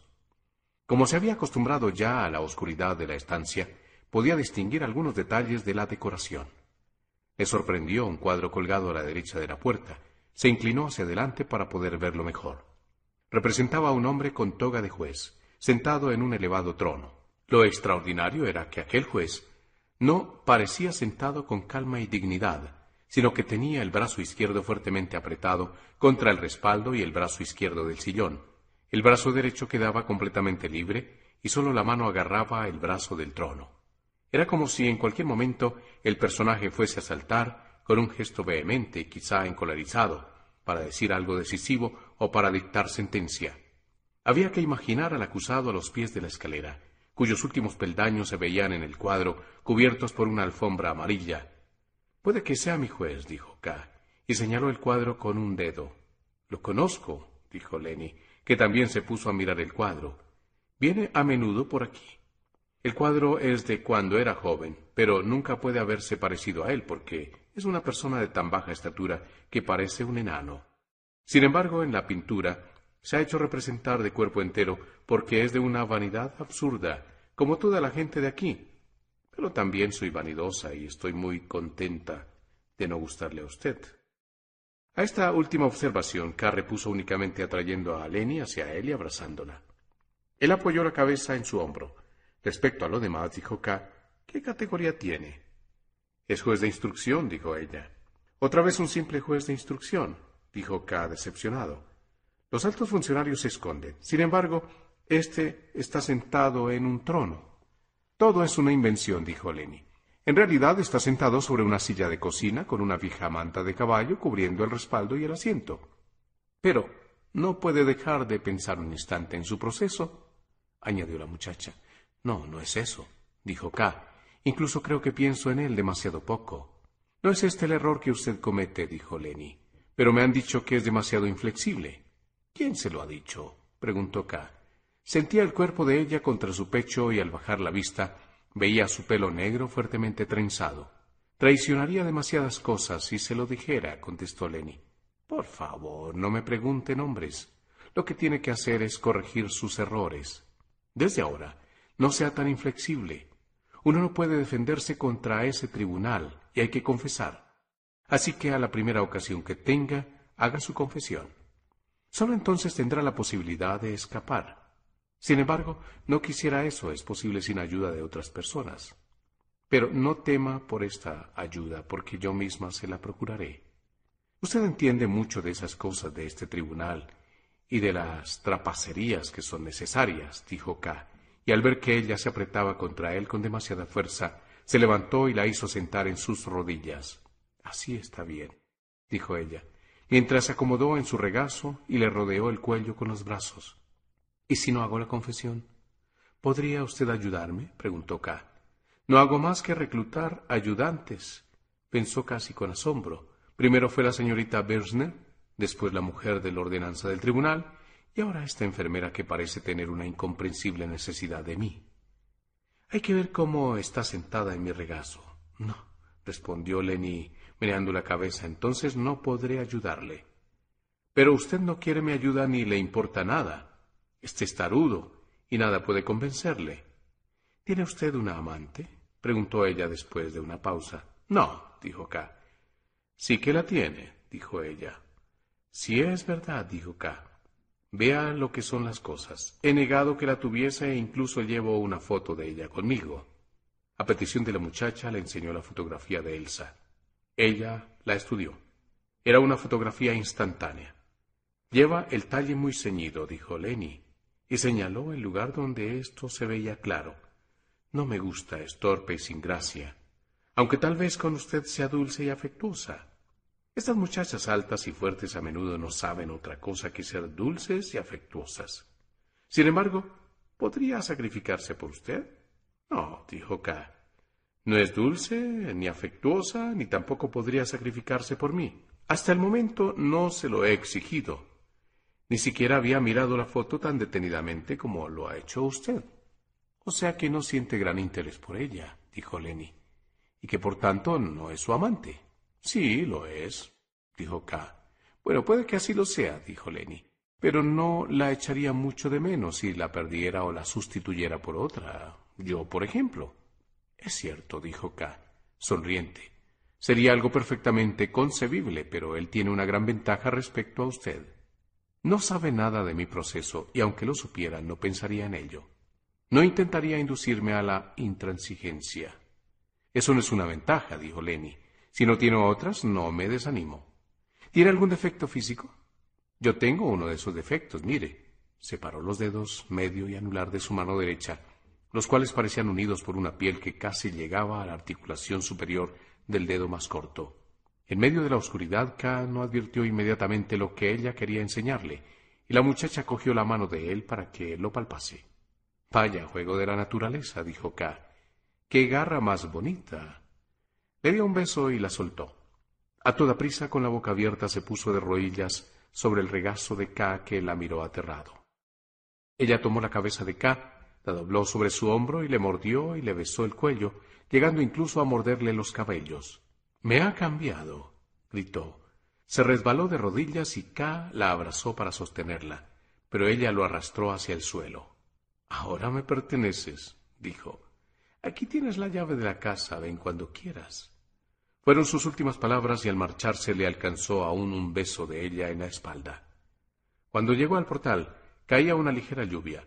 Como se había acostumbrado ya a la oscuridad de la estancia, podía distinguir algunos detalles de la decoración. Le sorprendió un cuadro colgado a la derecha de la puerta. Se inclinó hacia adelante para poder verlo mejor. Representaba a un hombre con toga de juez sentado en un elevado trono. Lo extraordinario era que aquel juez no parecía sentado con calma y dignidad, sino que tenía el brazo izquierdo fuertemente apretado contra el respaldo y el brazo izquierdo del sillón. El brazo derecho quedaba completamente libre y solo la mano agarraba el brazo del trono. Era como si en cualquier momento el personaje fuese a saltar con un gesto vehemente quizá encolarizado, para decir algo decisivo o para dictar sentencia. Había que imaginar al acusado a los pies de la escalera, cuyos últimos peldaños se veían en el cuadro, cubiertos por una alfombra amarilla. Puede que sea mi juez, dijo K, y señaló el cuadro con un dedo. Lo conozco, dijo Lenny, que también se puso a mirar el cuadro. Viene a menudo por aquí. El cuadro es de cuando era joven, pero nunca puede haberse parecido a él porque es una persona de tan baja estatura que parece un enano. Sin embargo, en la pintura se ha hecho representar de cuerpo entero porque es de una vanidad absurda, como toda la gente de aquí. Pero también soy vanidosa y estoy muy contenta de no gustarle a usted. A esta última observación, K repuso únicamente atrayendo a Lenny hacia él y abrazándola. Él apoyó la cabeza en su hombro. Respecto a lo demás, dijo K, ¿qué categoría tiene? Es juez de instrucción, dijo ella. Otra vez un simple juez de instrucción, dijo K decepcionado. Los altos funcionarios se esconden. Sin embargo, este está sentado en un trono. Todo es una invención, dijo Lenny. En realidad está sentado sobre una silla de cocina con una vieja manta de caballo cubriendo el respaldo y el asiento. Pero no puede dejar de pensar un instante en su proceso, añadió la muchacha. No, no es eso, dijo K. Incluso creo que pienso en él demasiado poco. No es este el error que usted comete, dijo Lenny. Pero me han dicho que es demasiado inflexible. ¿Quién se lo ha dicho? preguntó K. Sentía el cuerpo de ella contra su pecho y al bajar la vista veía su pelo negro fuertemente trenzado. Traicionaría demasiadas cosas si se lo dijera, contestó Lenny. Por favor, no me pregunte nombres. Lo que tiene que hacer es corregir sus errores. Desde ahora, no sea tan inflexible. Uno no puede defenderse contra ese tribunal y hay que confesar. Así que a la primera ocasión que tenga, haga su confesión. Solo entonces tendrá la posibilidad de escapar. Sin embargo, no quisiera eso, es posible sin ayuda de otras personas. Pero no tema por esta ayuda, porque yo misma se la procuraré. Usted entiende mucho de esas cosas de este tribunal y de las trapacerías que son necesarias, dijo K, y al ver que ella se apretaba contra él con demasiada fuerza, se levantó y la hizo sentar en sus rodillas. Así está bien, dijo ella mientras se acomodó en su regazo y le rodeó el cuello con los brazos. ¿Y si no hago la confesión? ¿Podría usted ayudarme? preguntó K. No hago más que reclutar ayudantes, pensó casi con asombro. Primero fue la señorita Bersner, después la mujer de la ordenanza del tribunal, y ahora esta enfermera que parece tener una incomprensible necesidad de mí. Hay que ver cómo está sentada en mi regazo. No, respondió Lenny meneando la cabeza, entonces no podré ayudarle. Pero usted no quiere mi ayuda ni le importa nada. Este es tarudo y nada puede convencerle. ¿Tiene usted una amante? preguntó ella después de una pausa. No, dijo K. Sí que la tiene, dijo ella. Si es verdad, dijo K. Vea lo que son las cosas. He negado que la tuviese e incluso llevo una foto de ella conmigo. A petición de la muchacha le enseñó la fotografía de Elsa. Ella la estudió. Era una fotografía instantánea. Lleva el talle muy ceñido, dijo Lenny, y señaló el lugar donde esto se veía claro. No me gusta, es torpe y sin gracia, aunque tal vez con usted sea dulce y afectuosa. Estas muchachas altas y fuertes a menudo no saben otra cosa que ser dulces y afectuosas. Sin embargo, ¿podría sacrificarse por usted? No, dijo K. No es dulce, ni afectuosa, ni tampoco podría sacrificarse por mí. Hasta el momento no se lo he exigido. Ni siquiera había mirado la foto tan detenidamente como lo ha hecho usted. O sea que no siente gran interés por ella, dijo Lenny, y que por tanto no es su amante. Sí, lo es, dijo K. Bueno, puede que así lo sea, dijo Lenny, pero no la echaría mucho de menos si la perdiera o la sustituyera por otra. Yo, por ejemplo. Es cierto, dijo K, sonriente. Sería algo perfectamente concebible, pero él tiene una gran ventaja respecto a usted. No sabe nada de mi proceso, y aunque lo supiera, no pensaría en ello. No intentaría inducirme a la intransigencia. Eso no es una ventaja, dijo Lenny. Si no tiene otras, no me desanimo. ¿Tiene algún defecto físico? Yo tengo uno de esos defectos, mire. Separó los dedos medio y anular de su mano derecha, los cuales parecían unidos por una piel que casi llegaba a la articulación superior del dedo más corto. En medio de la oscuridad, K no advirtió inmediatamente lo que ella quería enseñarle, y la muchacha cogió la mano de él para que lo palpase. Vaya juego de la naturaleza, dijo K. ¡Qué garra más bonita! Le dio un beso y la soltó. A toda prisa, con la boca abierta, se puso de rodillas sobre el regazo de K que la miró aterrado. Ella tomó la cabeza de K, la dobló sobre su hombro y le mordió y le besó el cuello, llegando incluso a morderle los cabellos. Me ha cambiado, gritó. Se resbaló de rodillas y K la abrazó para sostenerla, pero ella lo arrastró hacia el suelo. Ahora me perteneces, dijo. Aquí tienes la llave de la casa, ven cuando quieras. Fueron sus últimas palabras y al marcharse le alcanzó aún un beso de ella en la espalda. Cuando llegó al portal, caía una ligera lluvia.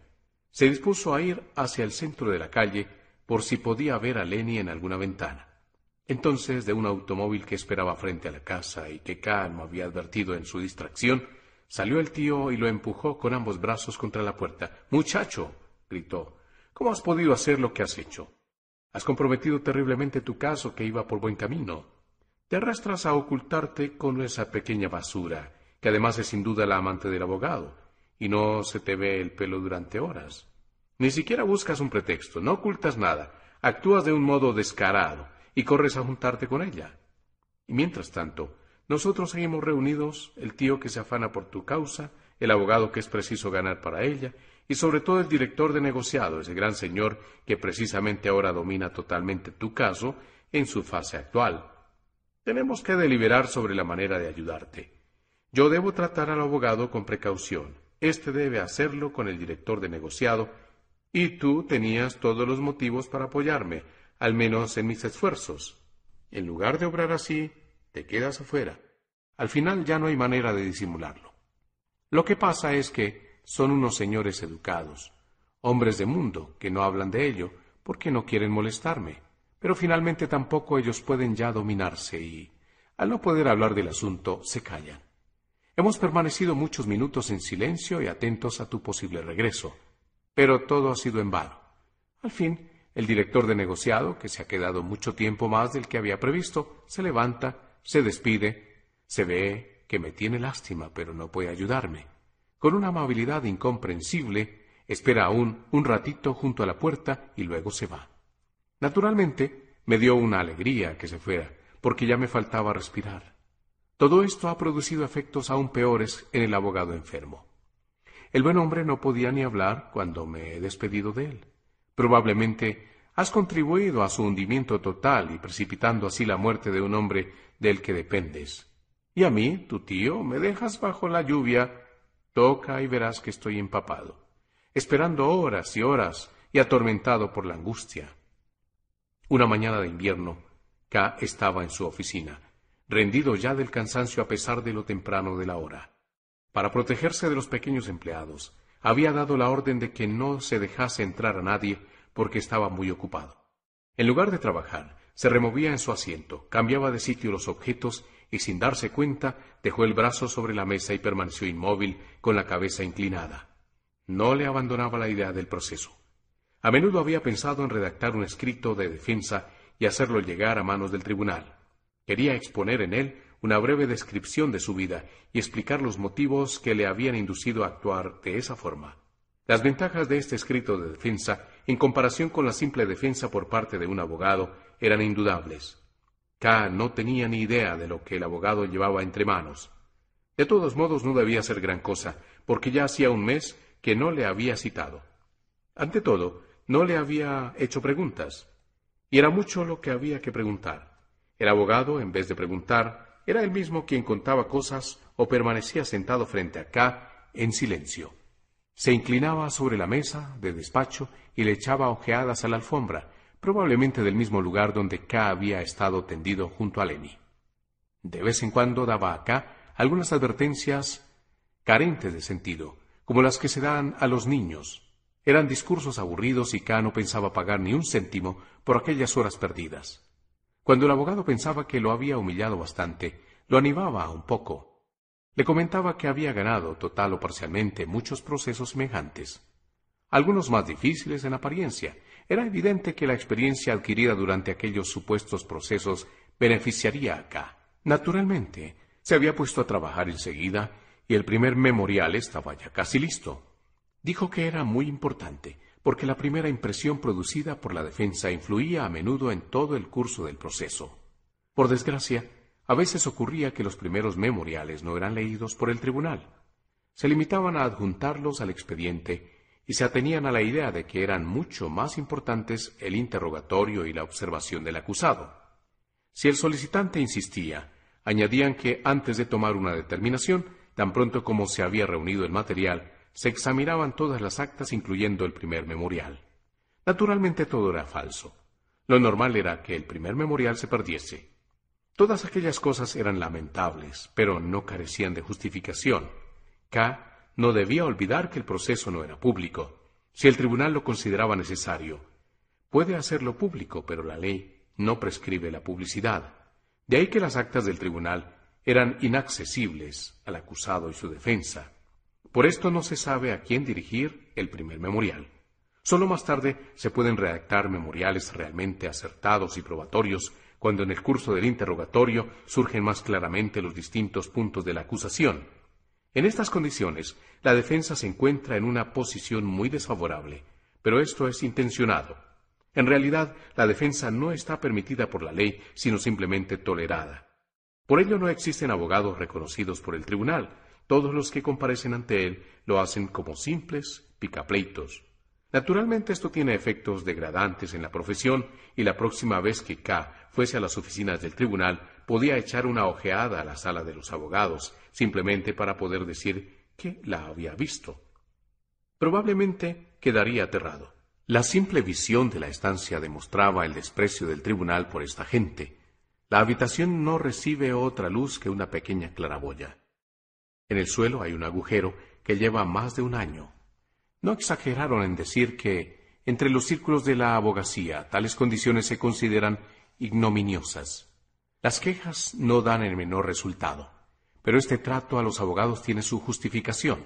Se dispuso a ir hacia el centro de la calle por si podía ver a Lenny en alguna ventana. Entonces, de un automóvil que esperaba frente a la casa y que K no había advertido en su distracción, salió el tío y lo empujó con ambos brazos contra la puerta. Muchacho, gritó, ¿cómo has podido hacer lo que has hecho? Has comprometido terriblemente tu caso que iba por buen camino. Te arrastras a ocultarte con esa pequeña basura, que además es sin duda la amante del abogado, y no se te ve el pelo durante horas. Ni siquiera buscas un pretexto, no ocultas nada, actúas de un modo descarado y corres a juntarte con ella. Y mientras tanto, nosotros seguimos reunidos, el tío que se afana por tu causa, el abogado que es preciso ganar para ella, y sobre todo el director de negociado, ese gran señor que precisamente ahora domina totalmente tu caso en su fase actual. Tenemos que deliberar sobre la manera de ayudarte. Yo debo tratar al abogado con precaución. Este debe hacerlo con el director de negociado, y tú tenías todos los motivos para apoyarme, al menos en mis esfuerzos. En lugar de obrar así, te quedas afuera. Al final ya no hay manera de disimularlo. Lo que pasa es que son unos señores educados, hombres de mundo, que no hablan de ello porque no quieren molestarme, pero finalmente tampoco ellos pueden ya dominarse y, al no poder hablar del asunto, se callan. Hemos permanecido muchos minutos en silencio y atentos a tu posible regreso, pero todo ha sido en vano. Al fin, el director de negociado, que se ha quedado mucho tiempo más del que había previsto, se levanta, se despide, se ve que me tiene lástima, pero no puede ayudarme con una amabilidad incomprensible, espera aún un ratito junto a la puerta y luego se va. Naturalmente, me dio una alegría que se fuera, porque ya me faltaba respirar. Todo esto ha producido efectos aún peores en el abogado enfermo. El buen hombre no podía ni hablar cuando me he despedido de él. Probablemente has contribuido a su hundimiento total y precipitando así la muerte de un hombre del que dependes. Y a mí, tu tío, me dejas bajo la lluvia Toca y verás que estoy empapado, esperando horas y horas y atormentado por la angustia. Una mañana de invierno, K estaba en su oficina, rendido ya del cansancio a pesar de lo temprano de la hora. Para protegerse de los pequeños empleados, había dado la orden de que no se dejase entrar a nadie porque estaba muy ocupado. En lugar de trabajar, se removía en su asiento, cambiaba de sitio los objetos y sin darse cuenta dejó el brazo sobre la mesa y permaneció inmóvil con la cabeza inclinada. No le abandonaba la idea del proceso. A menudo había pensado en redactar un escrito de defensa y hacerlo llegar a manos del tribunal. Quería exponer en él una breve descripción de su vida y explicar los motivos que le habían inducido a actuar de esa forma. Las ventajas de este escrito de defensa, en comparación con la simple defensa por parte de un abogado, eran indudables. K no tenía ni idea de lo que el abogado llevaba entre manos. De todos modos, no debía ser gran cosa, porque ya hacía un mes que no le había citado. Ante todo, no le había hecho preguntas. Y era mucho lo que había que preguntar. El abogado, en vez de preguntar, era él mismo quien contaba cosas o permanecía sentado frente a K en silencio. Se inclinaba sobre la mesa de despacho y le echaba ojeadas a la alfombra, probablemente del mismo lugar donde K había estado tendido junto a Lenny. De vez en cuando daba a K algunas advertencias carentes de sentido, como las que se dan a los niños. Eran discursos aburridos y K no pensaba pagar ni un céntimo por aquellas horas perdidas. Cuando el abogado pensaba que lo había humillado bastante, lo animaba un poco. Le comentaba que había ganado, total o parcialmente, muchos procesos semejantes. Algunos más difíciles en apariencia. Era evidente que la experiencia adquirida durante aquellos supuestos procesos beneficiaría a K. Naturalmente, se había puesto a trabajar enseguida y el primer memorial estaba ya casi listo. Dijo que era muy importante, porque la primera impresión producida por la defensa influía a menudo en todo el curso del proceso. Por desgracia, a veces ocurría que los primeros memoriales no eran leídos por el tribunal. Se limitaban a adjuntarlos al expediente y se atenían a la idea de que eran mucho más importantes el interrogatorio y la observación del acusado. Si el solicitante insistía, añadían que antes de tomar una determinación, tan pronto como se había reunido el material, se examinaban todas las actas incluyendo el primer memorial. Naturalmente todo era falso. Lo normal era que el primer memorial se perdiese. Todas aquellas cosas eran lamentables, pero no carecían de justificación. K no debía olvidar que el proceso no era público. Si el tribunal lo consideraba necesario, puede hacerlo público, pero la ley no prescribe la publicidad. De ahí que las actas del tribunal eran inaccesibles al acusado y su defensa. Por esto no se sabe a quién dirigir el primer memorial. Solo más tarde se pueden redactar memoriales realmente acertados y probatorios cuando en el curso del interrogatorio surgen más claramente los distintos puntos de la acusación. En estas condiciones, la defensa se encuentra en una posición muy desfavorable, pero esto es intencionado. En realidad, la defensa no está permitida por la ley, sino simplemente tolerada. Por ello no existen abogados reconocidos por el tribunal, todos los que comparecen ante él lo hacen como simples picapleitos. Naturalmente esto tiene efectos degradantes en la profesión y la próxima vez que K fuese a las oficinas del tribunal podía echar una ojeada a la sala de los abogados, simplemente para poder decir que la había visto. Probablemente quedaría aterrado. La simple visión de la estancia demostraba el desprecio del tribunal por esta gente. La habitación no recibe otra luz que una pequeña claraboya. En el suelo hay un agujero que lleva más de un año. No exageraron en decir que, entre los círculos de la abogacía, tales condiciones se consideran ignominiosas. Las quejas no dan el menor resultado, pero este trato a los abogados tiene su justificación.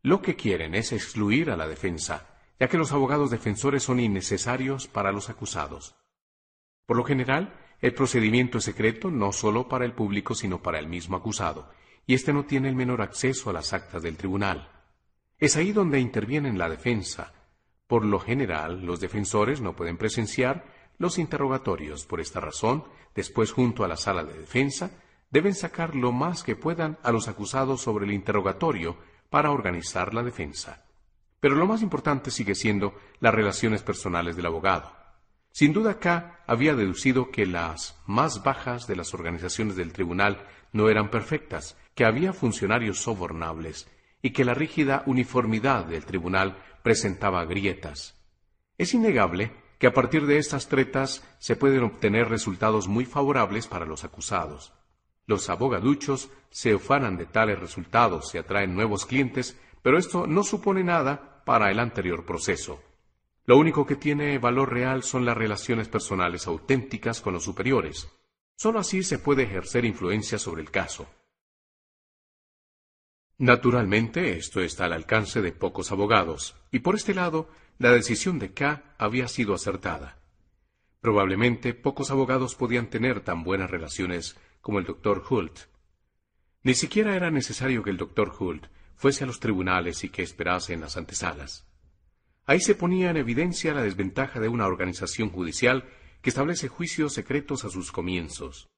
Lo que quieren es excluir a la defensa, ya que los abogados defensores son innecesarios para los acusados. Por lo general, el procedimiento es secreto no solo para el público, sino para el mismo acusado, y éste no tiene el menor acceso a las actas del tribunal. Es ahí donde intervienen la defensa. Por lo general, los defensores no pueden presenciar los interrogatorios. Por esta razón, después junto a la sala de defensa, deben sacar lo más que puedan a los acusados sobre el interrogatorio para organizar la defensa. Pero lo más importante sigue siendo las relaciones personales del abogado. Sin duda K había deducido que las más bajas de las organizaciones del tribunal no eran perfectas, que había funcionarios sobornables y que la rígida uniformidad del tribunal presentaba grietas. Es innegable que a partir de estas tretas se pueden obtener resultados muy favorables para los acusados. Los abogaduchos se ufanan de tales resultados y atraen nuevos clientes, pero esto no supone nada para el anterior proceso. Lo único que tiene valor real son las relaciones personales auténticas con los superiores. Solo así se puede ejercer influencia sobre el caso. Naturalmente, esto está al alcance de pocos abogados, y por este lado, la decisión de K había sido acertada. Probablemente pocos abogados podían tener tan buenas relaciones como el doctor Hult. Ni siquiera era necesario que el doctor Hult fuese a los tribunales y que esperase en las antesalas. Ahí se ponía en evidencia la desventaja de una organización judicial que establece juicios secretos a sus comienzos.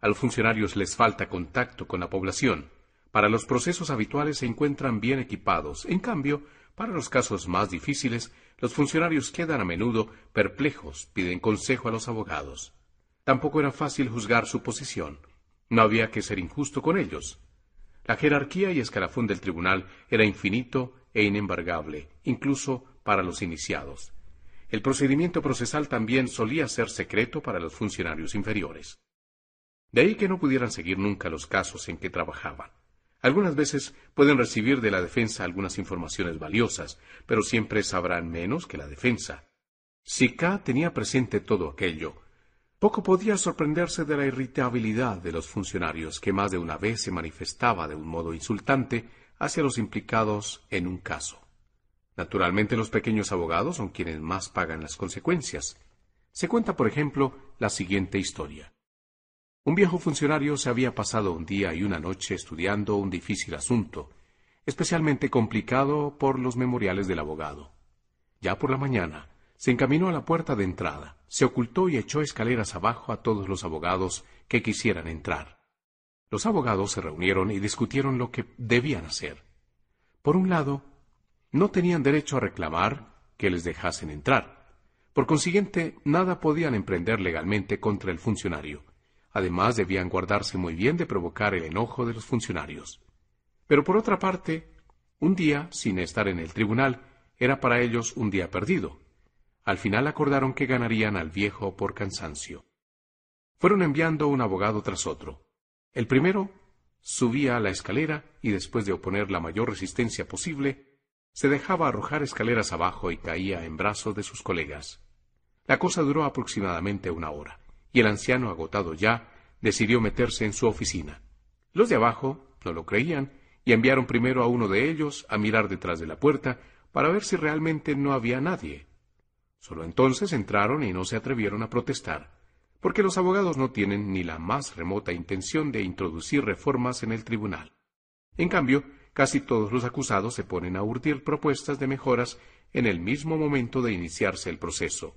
A los funcionarios les falta contacto con la población. Para los procesos habituales se encuentran bien equipados. En cambio, para los casos más difíciles, los funcionarios quedan a menudo perplejos, piden consejo a los abogados. Tampoco era fácil juzgar su posición. No había que ser injusto con ellos. La jerarquía y escalafón del tribunal era infinito e inembargable, incluso para los iniciados. El procedimiento procesal también solía ser secreto para los funcionarios inferiores. De ahí que no pudieran seguir nunca los casos en que trabajaban. Algunas veces pueden recibir de la defensa algunas informaciones valiosas, pero siempre sabrán menos que la defensa. Si K tenía presente todo aquello, poco podía sorprenderse de la irritabilidad de los funcionarios que más de una vez se manifestaba de un modo insultante hacia los implicados en un caso. Naturalmente los pequeños abogados son quienes más pagan las consecuencias. Se cuenta, por ejemplo, la siguiente historia. Un viejo funcionario se había pasado un día y una noche estudiando un difícil asunto, especialmente complicado por los memoriales del abogado. Ya por la mañana, se encaminó a la puerta de entrada, se ocultó y echó escaleras abajo a todos los abogados que quisieran entrar. Los abogados se reunieron y discutieron lo que debían hacer. Por un lado, no tenían derecho a reclamar que les dejasen entrar. Por consiguiente, nada podían emprender legalmente contra el funcionario, Además, debían guardarse muy bien de provocar el enojo de los funcionarios. Pero por otra parte, un día, sin estar en el tribunal, era para ellos un día perdido. Al final acordaron que ganarían al viejo por cansancio. Fueron enviando un abogado tras otro. El primero subía a la escalera y después de oponer la mayor resistencia posible, se dejaba arrojar escaleras abajo y caía en brazos de sus colegas. La cosa duró aproximadamente una hora y el anciano, agotado ya, decidió meterse en su oficina. Los de abajo no lo creían y enviaron primero a uno de ellos a mirar detrás de la puerta para ver si realmente no había nadie. Solo entonces entraron y no se atrevieron a protestar, porque los abogados no tienen ni la más remota intención de introducir reformas en el tribunal. En cambio, casi todos los acusados se ponen a urdir propuestas de mejoras en el mismo momento de iniciarse el proceso.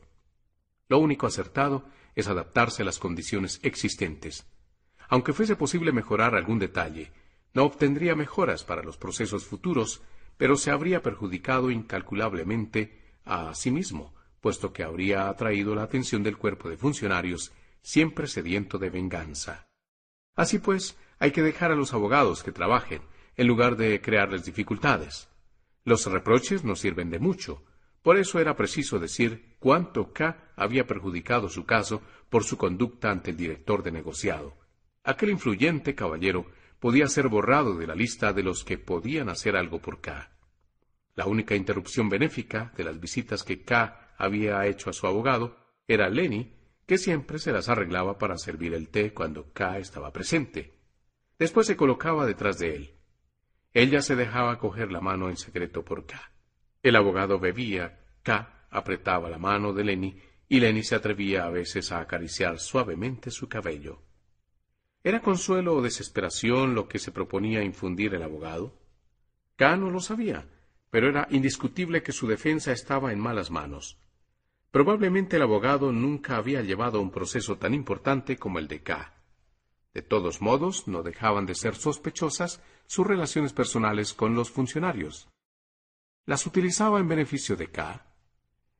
Lo único acertado es adaptarse a las condiciones existentes. Aunque fuese posible mejorar algún detalle, no obtendría mejoras para los procesos futuros, pero se habría perjudicado incalculablemente a sí mismo, puesto que habría atraído la atención del cuerpo de funcionarios siempre sediento de venganza. Así pues, hay que dejar a los abogados que trabajen, en lugar de crearles dificultades. Los reproches no sirven de mucho, por eso era preciso decir cuánto K había perjudicado su caso por su conducta ante el director de negociado. Aquel influyente caballero podía ser borrado de la lista de los que podían hacer algo por K. La única interrupción benéfica de las visitas que K había hecho a su abogado era Lenny, que siempre se las arreglaba para servir el té cuando K estaba presente. Después se colocaba detrás de él. Ella se dejaba coger la mano en secreto por K. El abogado bebía, K apretaba la mano de Lenny y Lenny se atrevía a veces a acariciar suavemente su cabello. ¿Era consuelo o desesperación lo que se proponía infundir el abogado? K no lo sabía, pero era indiscutible que su defensa estaba en malas manos. Probablemente el abogado nunca había llevado un proceso tan importante como el de K. De todos modos, no dejaban de ser sospechosas sus relaciones personales con los funcionarios las utilizaba en beneficio de K.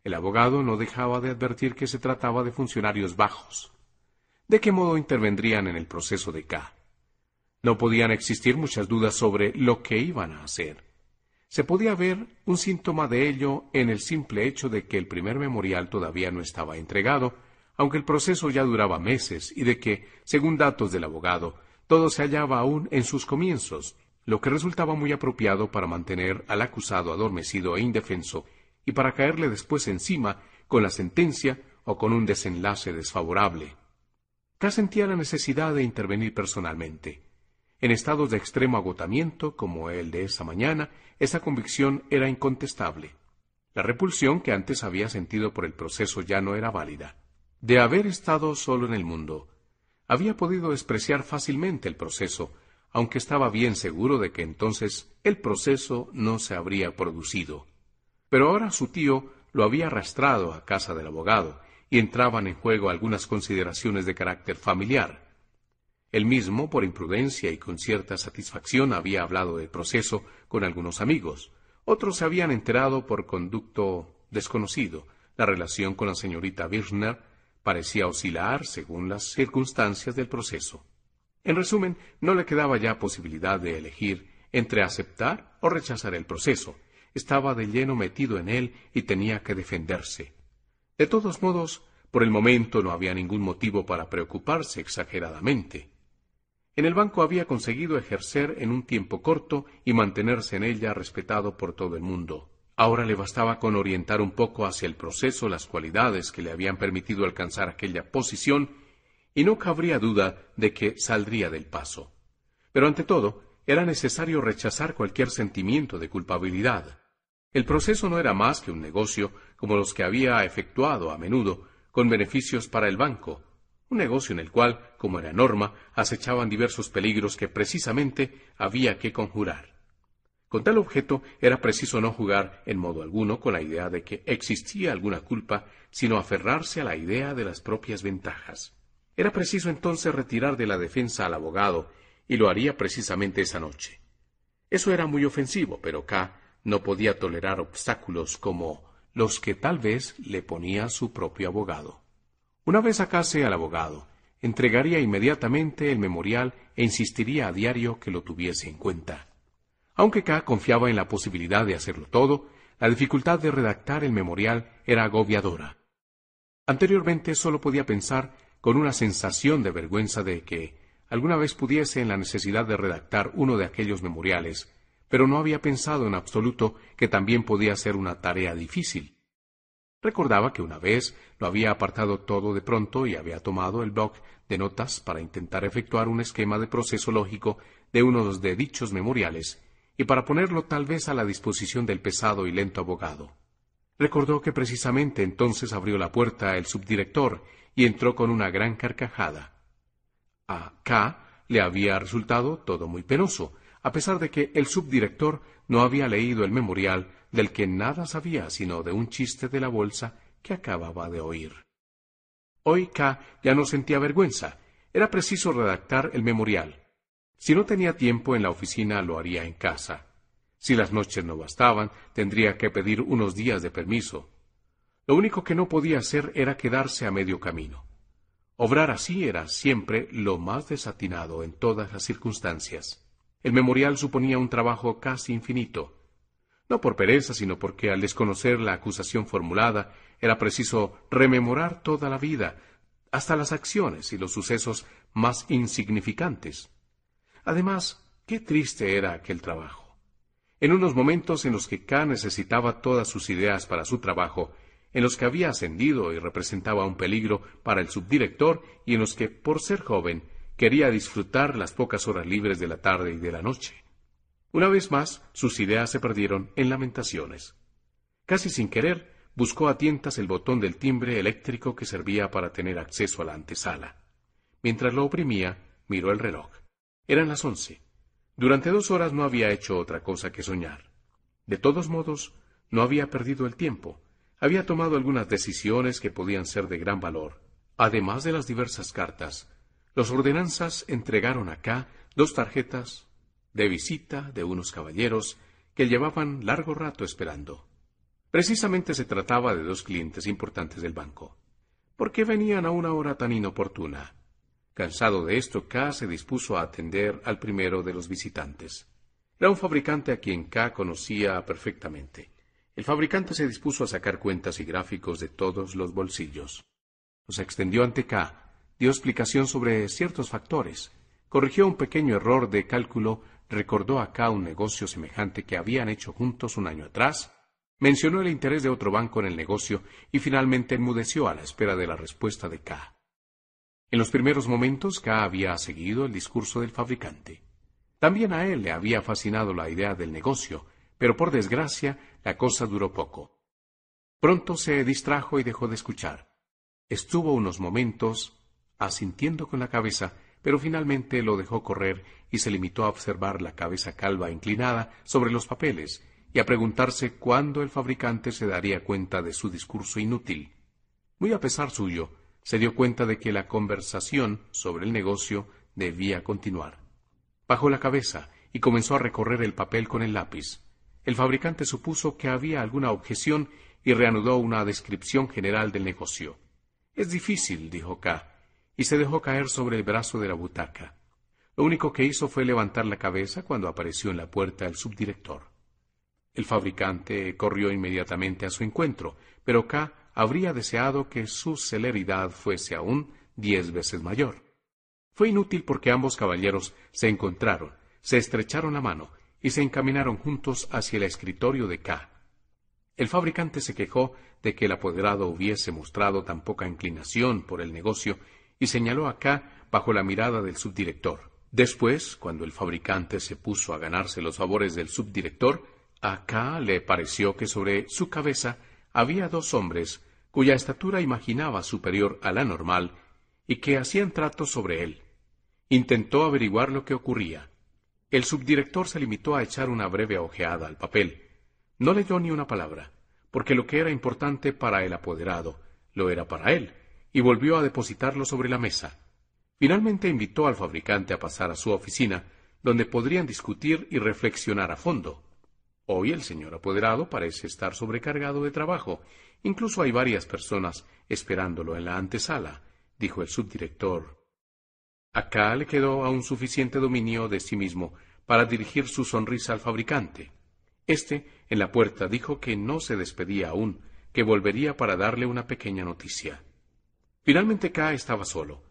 El abogado no dejaba de advertir que se trataba de funcionarios bajos. ¿De qué modo intervendrían en el proceso de K? No podían existir muchas dudas sobre lo que iban a hacer. Se podía ver un síntoma de ello en el simple hecho de que el primer memorial todavía no estaba entregado, aunque el proceso ya duraba meses, y de que, según datos del abogado, Todo se hallaba aún en sus comienzos, lo que resultaba muy apropiado para mantener al acusado adormecido e indefenso y para caerle después encima con la sentencia o con un desenlace desfavorable. K sentía la necesidad de intervenir personalmente. En estados de extremo agotamiento, como el de esa mañana, esa convicción era incontestable. La repulsión que antes había sentido por el proceso ya no era válida. De haber estado solo en el mundo, había podido despreciar fácilmente el proceso, aunque estaba bien seguro de que entonces el proceso no se habría producido. Pero ahora su tío lo había arrastrado a casa del abogado, y entraban en juego algunas consideraciones de carácter familiar. Él mismo, por imprudencia y con cierta satisfacción, había hablado del proceso con algunos amigos. Otros se habían enterado por conducto desconocido. La relación con la señorita Birchner parecía oscilar según las circunstancias del proceso. En resumen, no le quedaba ya posibilidad de elegir entre aceptar o rechazar el proceso. Estaba de lleno metido en él y tenía que defenderse. De todos modos, por el momento no había ningún motivo para preocuparse exageradamente. En el banco había conseguido ejercer en un tiempo corto y mantenerse en ella respetado por todo el mundo. Ahora le bastaba con orientar un poco hacia el proceso las cualidades que le habían permitido alcanzar aquella posición y no cabría duda de que saldría del paso. Pero ante todo, era necesario rechazar cualquier sentimiento de culpabilidad. El proceso no era más que un negocio como los que había efectuado a menudo, con beneficios para el banco, un negocio en el cual, como era norma, acechaban diversos peligros que precisamente había que conjurar. Con tal objeto era preciso no jugar en modo alguno con la idea de que existía alguna culpa, sino aferrarse a la idea de las propias ventajas. Era preciso entonces retirar de la defensa al abogado, y lo haría precisamente esa noche. Eso era muy ofensivo, pero K no podía tolerar obstáculos como los que tal vez le ponía su propio abogado. Una vez sacase al abogado, entregaría inmediatamente el memorial e insistiría a diario que lo tuviese en cuenta. Aunque K confiaba en la posibilidad de hacerlo todo, la dificultad de redactar el memorial era agobiadora. Anteriormente solo podía pensar con una sensación de vergüenza de que alguna vez pudiese en la necesidad de redactar uno de aquellos memoriales pero no había pensado en absoluto que también podía ser una tarea difícil. Recordaba que una vez lo había apartado todo de pronto y había tomado el bloc de notas para intentar efectuar un esquema de proceso lógico de uno de dichos memoriales y para ponerlo tal vez a la disposición del pesado y lento abogado. Recordó que precisamente entonces abrió la puerta el subdirector y entró con una gran carcajada. A K le había resultado todo muy penoso, a pesar de que el subdirector no había leído el memorial del que nada sabía sino de un chiste de la bolsa que acababa de oír. Hoy K ya no sentía vergüenza. Era preciso redactar el memorial. Si no tenía tiempo en la oficina, lo haría en casa. Si las noches no bastaban, tendría que pedir unos días de permiso. Lo único que no podía hacer era quedarse a medio camino. Obrar así era siempre lo más desatinado en todas las circunstancias. El memorial suponía un trabajo casi infinito, no por pereza, sino porque al desconocer la acusación formulada era preciso rememorar toda la vida, hasta las acciones y los sucesos más insignificantes. Además, qué triste era aquel trabajo. En unos momentos en los que K necesitaba todas sus ideas para su trabajo, en los que había ascendido y representaba un peligro para el subdirector y en los que, por ser joven, quería disfrutar las pocas horas libres de la tarde y de la noche. Una vez más, sus ideas se perdieron en lamentaciones. Casi sin querer, buscó a tientas el botón del timbre eléctrico que servía para tener acceso a la antesala. Mientras lo oprimía, miró el reloj. Eran las once. Durante dos horas no había hecho otra cosa que soñar. De todos modos, no había perdido el tiempo. Había tomado algunas decisiones que podían ser de gran valor. Además de las diversas cartas, los ordenanzas entregaron acá dos tarjetas de visita de unos caballeros que llevaban largo rato esperando. Precisamente se trataba de dos clientes importantes del banco. ¿Por qué venían a una hora tan inoportuna? Cansado de esto, K se dispuso a atender al primero de los visitantes. Era un fabricante a quien K conocía perfectamente. El fabricante se dispuso a sacar cuentas y gráficos de todos los bolsillos. Los extendió ante K dio explicación sobre ciertos factores, corrigió un pequeño error de cálculo, recordó acá un negocio semejante que habían hecho juntos un año atrás, mencionó el interés de otro banco en el negocio y finalmente enmudeció a la espera de la respuesta de K. En los primeros momentos K había seguido el discurso del fabricante. También a él le había fascinado la idea del negocio, pero por desgracia la cosa duró poco. Pronto se distrajo y dejó de escuchar. Estuvo unos momentos asintiendo con la cabeza, pero finalmente lo dejó correr y se limitó a observar la cabeza calva inclinada sobre los papeles y a preguntarse cuándo el fabricante se daría cuenta de su discurso inútil. Muy a pesar suyo, se dio cuenta de que la conversación sobre el negocio debía continuar. Bajó la cabeza y comenzó a recorrer el papel con el lápiz. El fabricante supuso que había alguna objeción y reanudó una descripción general del negocio. Es difícil, dijo K, y se dejó caer sobre el brazo de la butaca. Lo único que hizo fue levantar la cabeza cuando apareció en la puerta el subdirector. El fabricante corrió inmediatamente a su encuentro, pero K habría deseado que su celeridad fuese aún diez veces mayor. Fue inútil porque ambos caballeros se encontraron, se estrecharon la mano y se encaminaron juntos hacia el escritorio de K. El fabricante se quejó de que el apoderado hubiese mostrado tan poca inclinación por el negocio y señaló a K bajo la mirada del subdirector. Después, cuando el fabricante se puso a ganarse los favores del subdirector, Acá le pareció que sobre su cabeza había dos hombres cuya estatura imaginaba superior a la normal y que hacían trato sobre él. Intentó averiguar lo que ocurría. El subdirector se limitó a echar una breve ojeada al papel. No leyó ni una palabra, porque lo que era importante para el apoderado lo era para él, y volvió a depositarlo sobre la mesa. Finalmente invitó al fabricante a pasar a su oficina, donde podrían discutir y reflexionar a fondo. Hoy el señor apoderado parece estar sobrecargado de trabajo. Incluso hay varias personas esperándolo en la antesala, dijo el subdirector. Acá le quedó aún suficiente dominio de sí mismo para dirigir su sonrisa al fabricante. Este, en la puerta, dijo que no se despedía aún, que volvería para darle una pequeña noticia. Finalmente K estaba solo.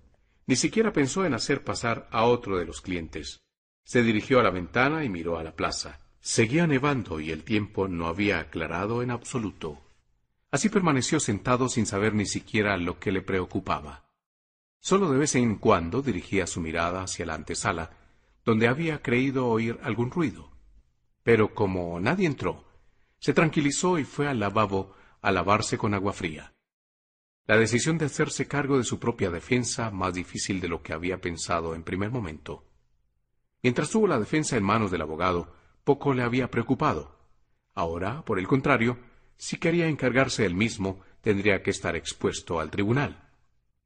Ni siquiera pensó en hacer pasar a otro de los clientes. Se dirigió a la ventana y miró a la plaza. Seguía nevando y el tiempo no había aclarado en absoluto. Así permaneció sentado sin saber ni siquiera lo que le preocupaba. Solo de vez en cuando dirigía su mirada hacia la antesala, donde había creído oír algún ruido. Pero como nadie entró, se tranquilizó y fue al lavabo a lavarse con agua fría. La decisión de hacerse cargo de su propia defensa más difícil de lo que había pensado en primer momento. Mientras tuvo la defensa en manos del abogado, poco le había preocupado. Ahora, por el contrario, si quería encargarse él mismo, tendría que estar expuesto al tribunal.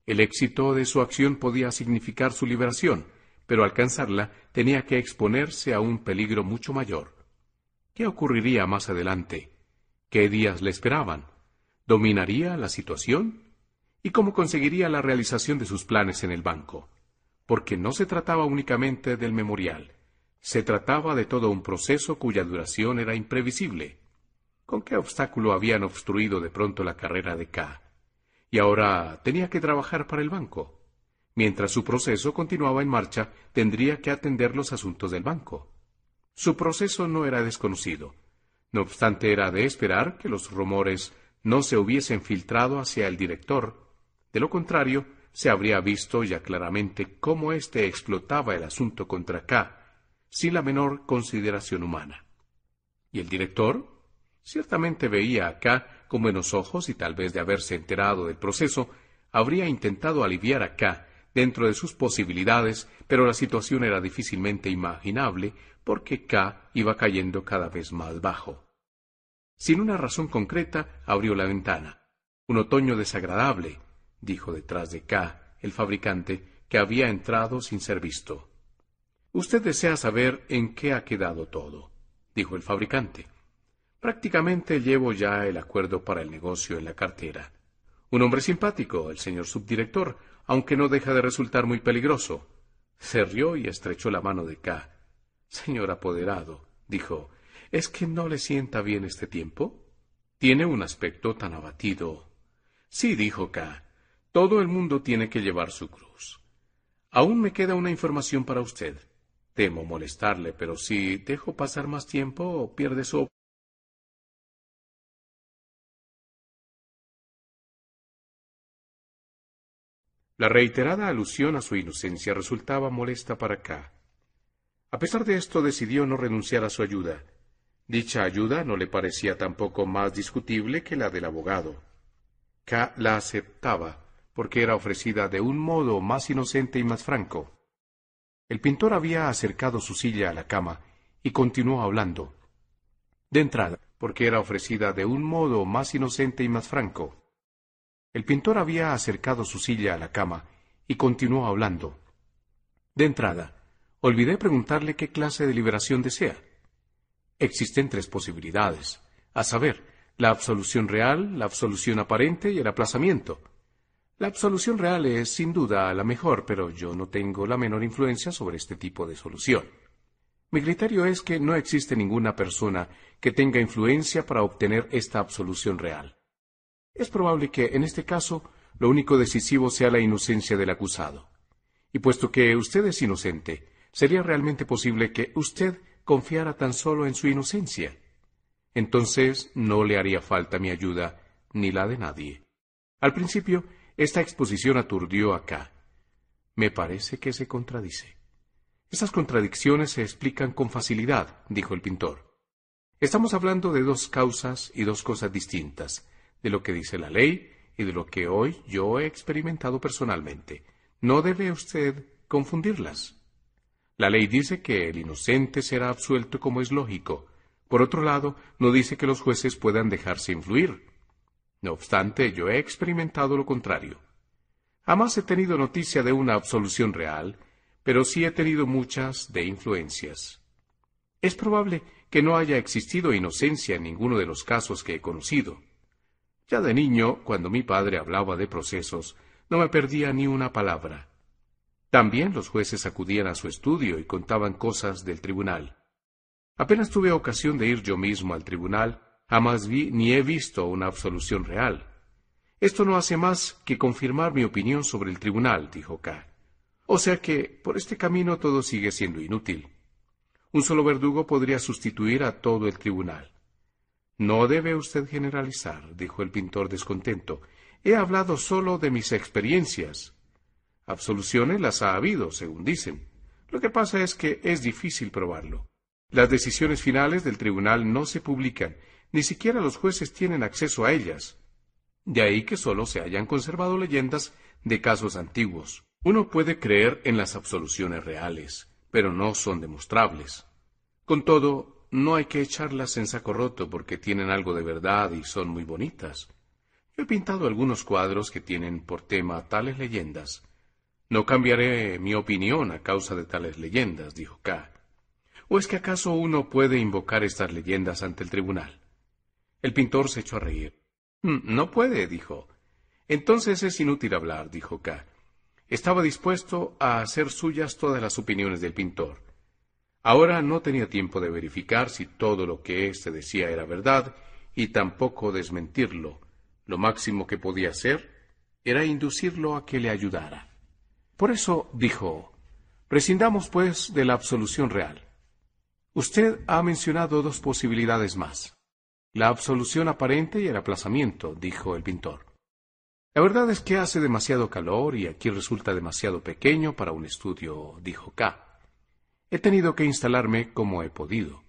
El éxito de su acción podía significar su liberación, pero alcanzarla tenía que exponerse a un peligro mucho mayor. ¿Qué ocurriría más adelante? ¿Qué días le esperaban? ¿Dominaría la situación? ¿Y cómo conseguiría la realización de sus planes en el banco? Porque no se trataba únicamente del memorial, se trataba de todo un proceso cuya duración era imprevisible. ¿Con qué obstáculo habían obstruido de pronto la carrera de K? Y ahora tenía que trabajar para el banco. Mientras su proceso continuaba en marcha, tendría que atender los asuntos del banco. Su proceso no era desconocido. No obstante, era de esperar que los rumores no se hubiesen filtrado hacia el director. De lo contrario, se habría visto ya claramente cómo éste explotaba el asunto contra K sin la menor consideración humana. ¿Y el director? Ciertamente veía acá con buenos ojos y tal vez de haberse enterado del proceso, habría intentado aliviar a K dentro de sus posibilidades, pero la situación era difícilmente imaginable porque K iba cayendo cada vez más bajo. Sin una razón concreta, abrió la ventana. Un otoño desagradable, dijo detrás de K el fabricante, que había entrado sin ser visto. Usted desea saber en qué ha quedado todo, dijo el fabricante. Prácticamente llevo ya el acuerdo para el negocio en la cartera. Un hombre simpático, el señor subdirector, aunque no deja de resultar muy peligroso. Se rió y estrechó la mano de K. Señor apoderado, dijo, ¿es que no le sienta bien este tiempo? Tiene un aspecto tan abatido. Sí, dijo K. Todo el mundo tiene que llevar su cruz. Aún me queda una información para usted. Temo molestarle, pero si dejo pasar más tiempo, pierde su La reiterada alusión a su inocencia resultaba molesta para K. A pesar de esto, decidió no renunciar a su ayuda. Dicha ayuda no le parecía tampoco más discutible que la del abogado. K la aceptaba porque era ofrecida de un modo más inocente y más franco. El pintor había acercado su silla a la cama y continuó hablando. De entrada, porque era ofrecida de un modo más inocente y más franco. El pintor había acercado su silla a la cama y continuó hablando. De entrada, olvidé preguntarle qué clase de liberación desea. Existen tres posibilidades, a saber, la absolución real, la absolución aparente y el aplazamiento. La absolución real es, sin duda, la mejor, pero yo no tengo la menor influencia sobre este tipo de solución. Mi criterio es que no existe ninguna persona que tenga influencia para obtener esta absolución real. Es probable que, en este caso, lo único decisivo sea la inocencia del acusado. Y puesto que usted es inocente, sería realmente posible que usted confiara tan solo en su inocencia. Entonces no le haría falta mi ayuda, ni la de nadie. Al principio, esta exposición aturdió acá. Me parece que se contradice. Esas contradicciones se explican con facilidad, dijo el pintor. Estamos hablando de dos causas y dos cosas distintas de lo que dice la ley y de lo que hoy yo he experimentado personalmente. No debe usted confundirlas. La ley dice que el inocente será absuelto como es lógico. Por otro lado, no dice que los jueces puedan dejarse influir. No obstante, yo he experimentado lo contrario. Jamás he tenido noticia de una absolución real, pero sí he tenido muchas de influencias. Es probable que no haya existido inocencia en ninguno de los casos que he conocido. Ya de niño, cuando mi padre hablaba de procesos, no me perdía ni una palabra. También los jueces acudían a su estudio y contaban cosas del tribunal. Apenas tuve ocasión de ir yo mismo al tribunal, jamás vi ni he visto una absolución real. Esto no hace más que confirmar mi opinión sobre el tribunal, dijo K. O sea que, por este camino todo sigue siendo inútil. Un solo verdugo podría sustituir a todo el tribunal. No debe usted generalizar, dijo el pintor descontento. He hablado solo de mis experiencias. Absoluciones las ha habido, según dicen. Lo que pasa es que es difícil probarlo. Las decisiones finales del tribunal no se publican, ni siquiera los jueces tienen acceso a ellas. De ahí que solo se hayan conservado leyendas de casos antiguos. Uno puede creer en las absoluciones reales, pero no son demostrables. Con todo, no hay que echarlas en saco roto porque tienen algo de verdad y son muy bonitas. Yo he pintado algunos cuadros que tienen por tema tales leyendas. No cambiaré mi opinión a causa de tales leyendas, dijo K. ¿O es que acaso uno puede invocar estas leyendas ante el tribunal? El pintor se echó a reír. Mm, no puede, dijo. Entonces es inútil hablar, dijo K. Estaba dispuesto a hacer suyas todas las opiniones del pintor. Ahora no tenía tiempo de verificar si todo lo que éste decía era verdad y tampoco desmentirlo. Lo máximo que podía hacer era inducirlo a que le ayudara. Por eso dijo, prescindamos pues de la absolución real. Usted ha mencionado dos posibilidades más. La absolución aparente y el aplazamiento, dijo el pintor. La verdad es que hace demasiado calor y aquí resulta demasiado pequeño para un estudio, dijo K. He tenido que instalarme como he podido.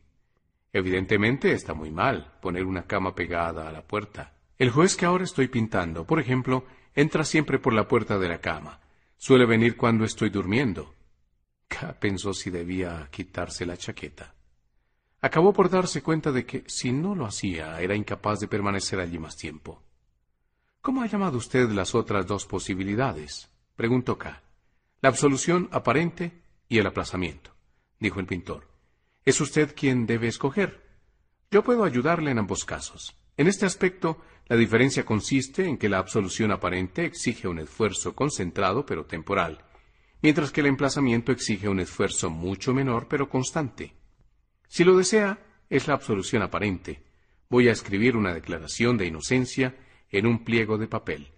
Evidentemente está muy mal poner una cama pegada a la puerta. El juez que ahora estoy pintando, por ejemplo, entra siempre por la puerta de la cama. Suele venir cuando estoy durmiendo. K pensó si debía quitarse la chaqueta. Acabó por darse cuenta de que, si no lo hacía, era incapaz de permanecer allí más tiempo. ¿Cómo ha llamado usted las otras dos posibilidades? preguntó K. La absolución aparente y el aplazamiento dijo el pintor. Es usted quien debe escoger. Yo puedo ayudarle en ambos casos. En este aspecto, la diferencia consiste en que la absolución aparente exige un esfuerzo concentrado pero temporal, mientras que el emplazamiento exige un esfuerzo mucho menor pero constante. Si lo desea, es la absolución aparente. Voy a escribir una declaración de inocencia en un pliego de papel.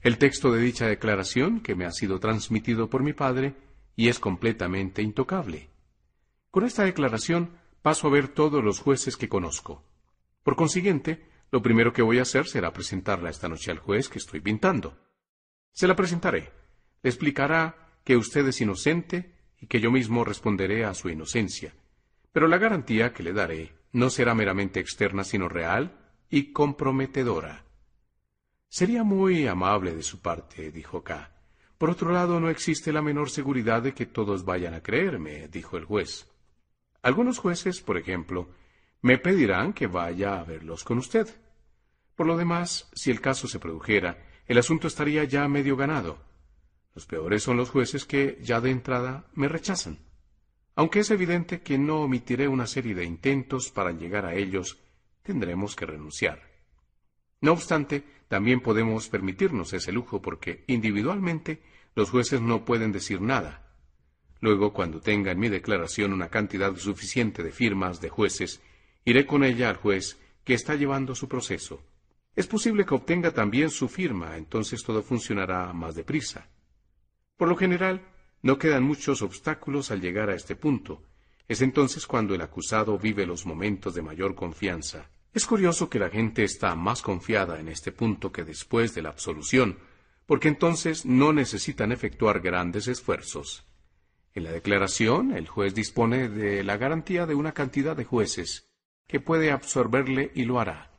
el texto de dicha declaración, que me ha sido transmitido por mi padre, y es completamente intocable. Con esta declaración paso a ver todos los jueces que conozco. Por consiguiente, lo primero que voy a hacer será presentarla esta noche al juez que estoy pintando. Se la presentaré. Le explicará que usted es inocente y que yo mismo responderé a su inocencia. Pero la garantía que le daré no será meramente externa, sino real y comprometedora. Sería muy amable de su parte, dijo K. Por otro lado, no existe la menor seguridad de que todos vayan a creerme, dijo el juez. Algunos jueces, por ejemplo, me pedirán que vaya a verlos con usted. Por lo demás, si el caso se produjera, el asunto estaría ya medio ganado. Los peores son los jueces que, ya de entrada, me rechazan. Aunque es evidente que no omitiré una serie de intentos para llegar a ellos, tendremos que renunciar. No obstante, también podemos permitirnos ese lujo porque individualmente los jueces no pueden decir nada. Luego, cuando tenga en mi declaración una cantidad suficiente de firmas de jueces, iré con ella al juez que está llevando su proceso. Es posible que obtenga también su firma, entonces todo funcionará más deprisa. Por lo general, no quedan muchos obstáculos al llegar a este punto. Es entonces cuando el acusado vive los momentos de mayor confianza. Es curioso que la gente está más confiada en este punto que después de la absolución, porque entonces no necesitan efectuar grandes esfuerzos. En la declaración, el juez dispone de la garantía de una cantidad de jueces que puede absorberle y lo hará,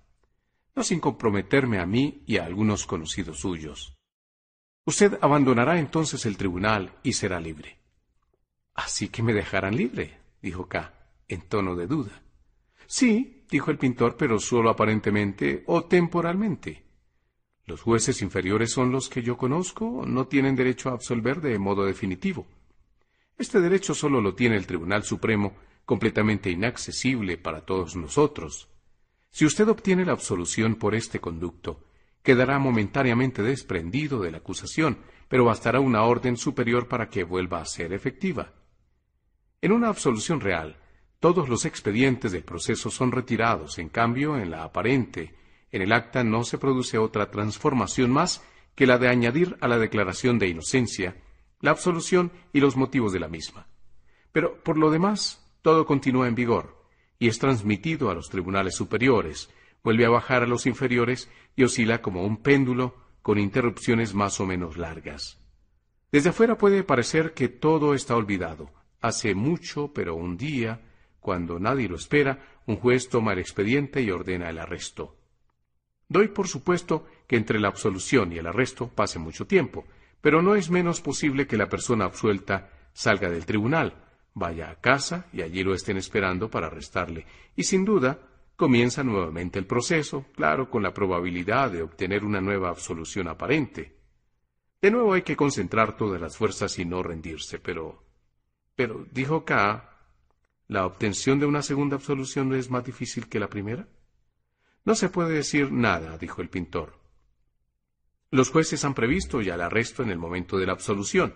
no sin comprometerme a mí y a algunos conocidos suyos. Usted abandonará entonces el tribunal y será libre. Así que me dejarán libre, dijo K, en tono de duda. Sí, dijo el pintor, pero solo aparentemente o temporalmente. Los jueces inferiores son los que yo conozco, no tienen derecho a absolver de modo definitivo. Este derecho solo lo tiene el Tribunal Supremo, completamente inaccesible para todos nosotros. Si usted obtiene la absolución por este conducto, quedará momentáneamente desprendido de la acusación, pero bastará una orden superior para que vuelva a ser efectiva. En una absolución real, todos los expedientes del proceso son retirados, en cambio, en la aparente, en el acta no se produce otra transformación más que la de añadir a la declaración de inocencia la absolución y los motivos de la misma. Pero, por lo demás, todo continúa en vigor y es transmitido a los tribunales superiores, vuelve a bajar a los inferiores y oscila como un péndulo con interrupciones más o menos largas. Desde afuera puede parecer que todo está olvidado. Hace mucho, pero un día, cuando nadie lo espera, un juez toma el expediente y ordena el arresto. Doy por supuesto que entre la absolución y el arresto pase mucho tiempo, pero no es menos posible que la persona absuelta salga del tribunal, vaya a casa y allí lo estén esperando para arrestarle, y sin duda comienza nuevamente el proceso, claro, con la probabilidad de obtener una nueva absolución aparente. De nuevo hay que concentrar todas las fuerzas y no rendirse, pero... Pero, dijo K, ¿La obtención de una segunda absolución no es más difícil que la primera? No se puede decir nada, dijo el pintor. Los jueces han previsto ya el arresto en el momento de la absolución.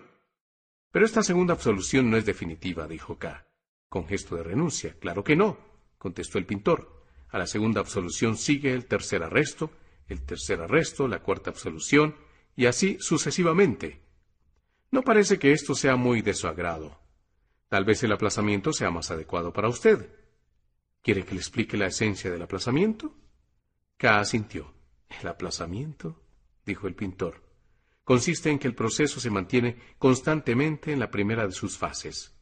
Pero esta segunda absolución no es definitiva, dijo K, con gesto de renuncia. Claro que no, contestó el pintor. A la segunda absolución sigue el tercer arresto, el tercer arresto, la cuarta absolución, y así sucesivamente. No parece que esto sea muy de su agrado. Tal vez el aplazamiento sea más adecuado para usted. ¿Quiere que le explique la esencia del aplazamiento? K asintió. ¿El aplazamiento? dijo el pintor. Consiste en que el proceso se mantiene constantemente en la primera de sus fases.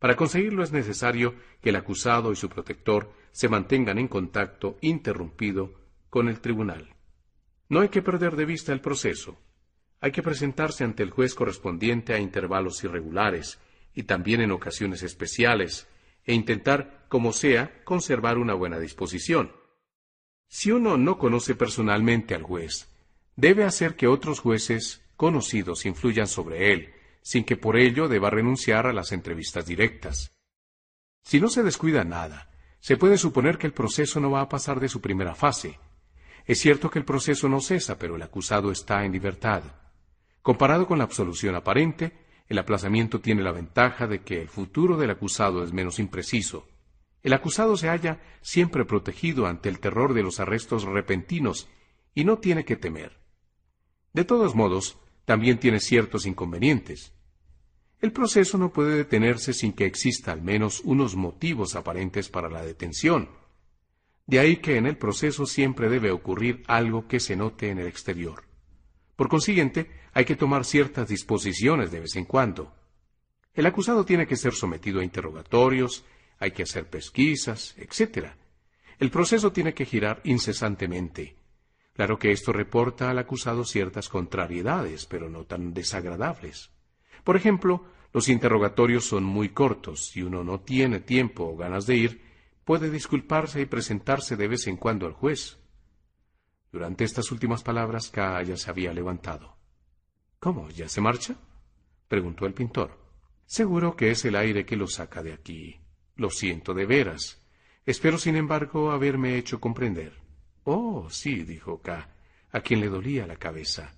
Para conseguirlo es necesario que el acusado y su protector se mantengan en contacto interrumpido con el tribunal. No hay que perder de vista el proceso. Hay que presentarse ante el juez correspondiente a intervalos irregulares y también en ocasiones especiales, e intentar, como sea, conservar una buena disposición. Si uno no conoce personalmente al juez, debe hacer que otros jueces conocidos influyan sobre él, sin que por ello deba renunciar a las entrevistas directas. Si no se descuida nada, se puede suponer que el proceso no va a pasar de su primera fase. Es cierto que el proceso no cesa, pero el acusado está en libertad. Comparado con la absolución aparente, el aplazamiento tiene la ventaja de que el futuro del acusado es menos impreciso. El acusado se halla siempre protegido ante el terror de los arrestos repentinos y no tiene que temer. De todos modos, también tiene ciertos inconvenientes. El proceso no puede detenerse sin que exista al menos unos motivos aparentes para la detención. De ahí que en el proceso siempre debe ocurrir algo que se note en el exterior. Por consiguiente, hay que tomar ciertas disposiciones de vez en cuando. El acusado tiene que ser sometido a interrogatorios, hay que hacer pesquisas, etc. El proceso tiene que girar incesantemente. Claro que esto reporta al acusado ciertas contrariedades, pero no tan desagradables. Por ejemplo, los interrogatorios son muy cortos. Si uno no tiene tiempo o ganas de ir, puede disculparse y presentarse de vez en cuando al juez. Durante estas últimas palabras, K ya se había levantado. ¿Cómo? ¿Ya se marcha? preguntó el pintor. Seguro que es el aire que lo saca de aquí. Lo siento de veras. Espero, sin embargo, haberme hecho comprender. Oh, sí, dijo K, a quien le dolía la cabeza.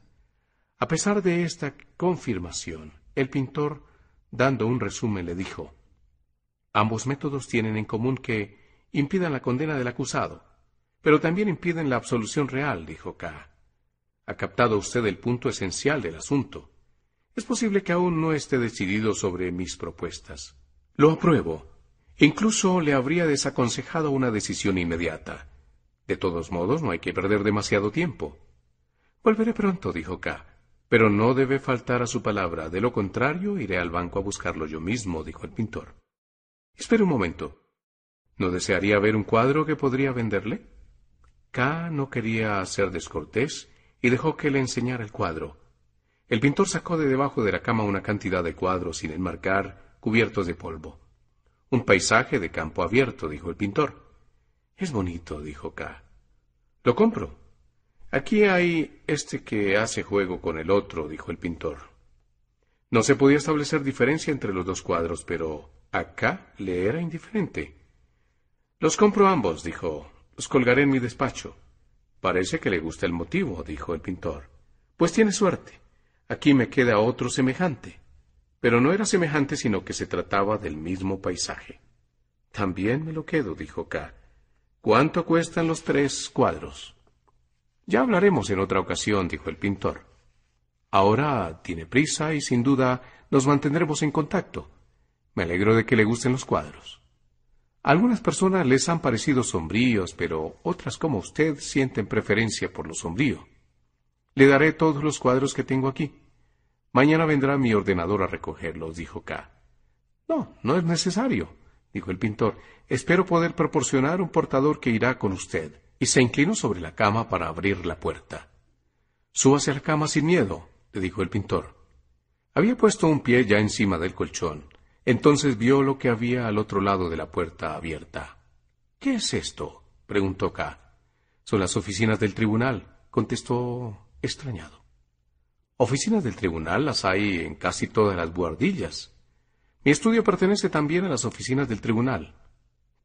A pesar de esta confirmación, el pintor, dando un resumen, le dijo Ambos métodos tienen en común que impidan la condena del acusado, pero también impiden la absolución real, dijo K. Ha captado usted el punto esencial del asunto. Es posible que aún no esté decidido sobre mis propuestas. Lo apruebo. Incluso le habría desaconsejado una decisión inmediata. De todos modos, no hay que perder demasiado tiempo. Volveré pronto, dijo K. Pero no debe faltar a su palabra. De lo contrario, iré al banco a buscarlo yo mismo, dijo el pintor. Espere un momento. ¿No desearía ver un cuadro que podría venderle? K no quería ser descortés y dejó que le enseñara el cuadro. El pintor sacó de debajo de la cama una cantidad de cuadros sin enmarcar, cubiertos de polvo. Un paisaje de campo abierto, dijo el pintor. Es bonito, dijo K. Lo compro. Aquí hay este que hace juego con el otro, dijo el pintor. No se podía establecer diferencia entre los dos cuadros, pero a K le era indiferente. Los compro ambos, dijo. Los colgaré en mi despacho. Parece que le gusta el motivo, dijo el pintor. Pues tiene suerte. Aquí me queda otro semejante. Pero no era semejante, sino que se trataba del mismo paisaje. También me lo quedo, dijo K. ¿Cuánto cuestan los tres cuadros? Ya hablaremos en otra ocasión, dijo el pintor. Ahora tiene prisa y sin duda nos mantendremos en contacto. Me alegro de que le gusten los cuadros algunas personas les han parecido sombríos, pero otras como usted sienten preferencia por lo sombrío. Le daré todos los cuadros que tengo aquí. Mañana vendrá mi ordenador a recogerlos, dijo K. No, no es necesario, dijo el pintor. Espero poder proporcionar un portador que irá con usted. Y se inclinó sobre la cama para abrir la puerta. Súbase a la cama sin miedo, le dijo el pintor. Había puesto un pie ya encima del colchón. Entonces vio lo que había al otro lado de la puerta abierta. ¿Qué es esto? preguntó K. Son las oficinas del tribunal, contestó extrañado. Oficinas del tribunal las hay en casi todas las buhardillas. Mi estudio pertenece también a las oficinas del tribunal.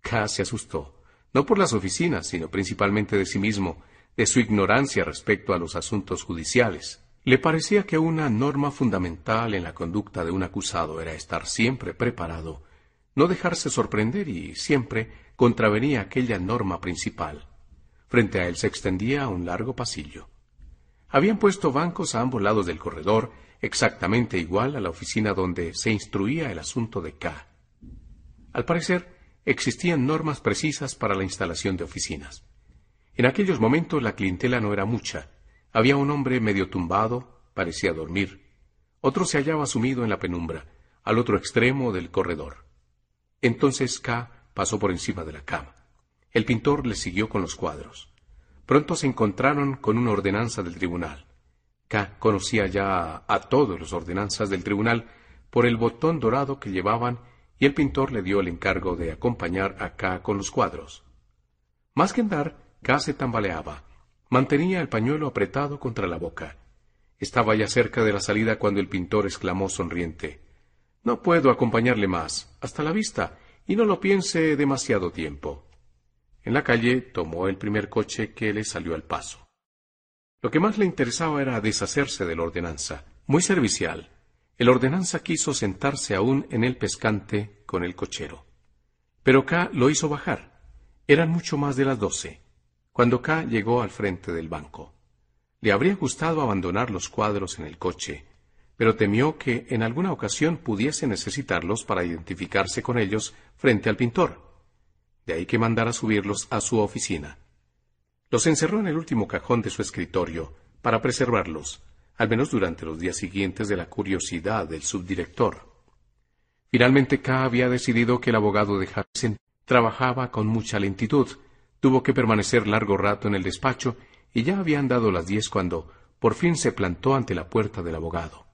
K se asustó, no por las oficinas, sino principalmente de sí mismo, de su ignorancia respecto a los asuntos judiciales. Le parecía que una norma fundamental en la conducta de un acusado era estar siempre preparado, no dejarse sorprender y siempre contravenía aquella norma principal. Frente a él se extendía un largo pasillo. Habían puesto bancos a ambos lados del corredor, exactamente igual a la oficina donde se instruía el asunto de K. Al parecer, existían normas precisas para la instalación de oficinas. En aquellos momentos la clientela no era mucha, había un hombre medio tumbado, parecía dormir. Otro se hallaba sumido en la penumbra, al otro extremo del corredor. Entonces K pasó por encima de la cama. El pintor le siguió con los cuadros. Pronto se encontraron con una ordenanza del tribunal. K conocía ya a, todos los ordenanzas del tribunal por el botón dorado que llevaban y el pintor le dio el encargo de acompañar a con los cuadros. Más que andar, K se tambaleaba, Mantenía el pañuelo apretado contra la boca. Estaba ya cerca de la salida cuando el pintor exclamó sonriente No puedo acompañarle más. Hasta la vista. Y no lo piense demasiado tiempo. En la calle tomó el primer coche que le salió al paso. Lo que más le interesaba era deshacerse de la ordenanza. Muy servicial. El ordenanza quiso sentarse aún en el pescante con el cochero. Pero K lo hizo bajar. Eran mucho más de las doce cuando K llegó al frente del banco. Le habría gustado abandonar los cuadros en el coche, pero temió que en alguna ocasión pudiese necesitarlos para identificarse con ellos frente al pintor. De ahí que mandara subirlos a su oficina. Los encerró en el último cajón de su escritorio para preservarlos, al menos durante los días siguientes de la curiosidad del subdirector. Finalmente K había decidido que el abogado de Harrison trabajaba con mucha lentitud, tuvo que permanecer largo rato en el despacho y ya habían dado las diez cuando por fin se plantó ante la puerta del abogado.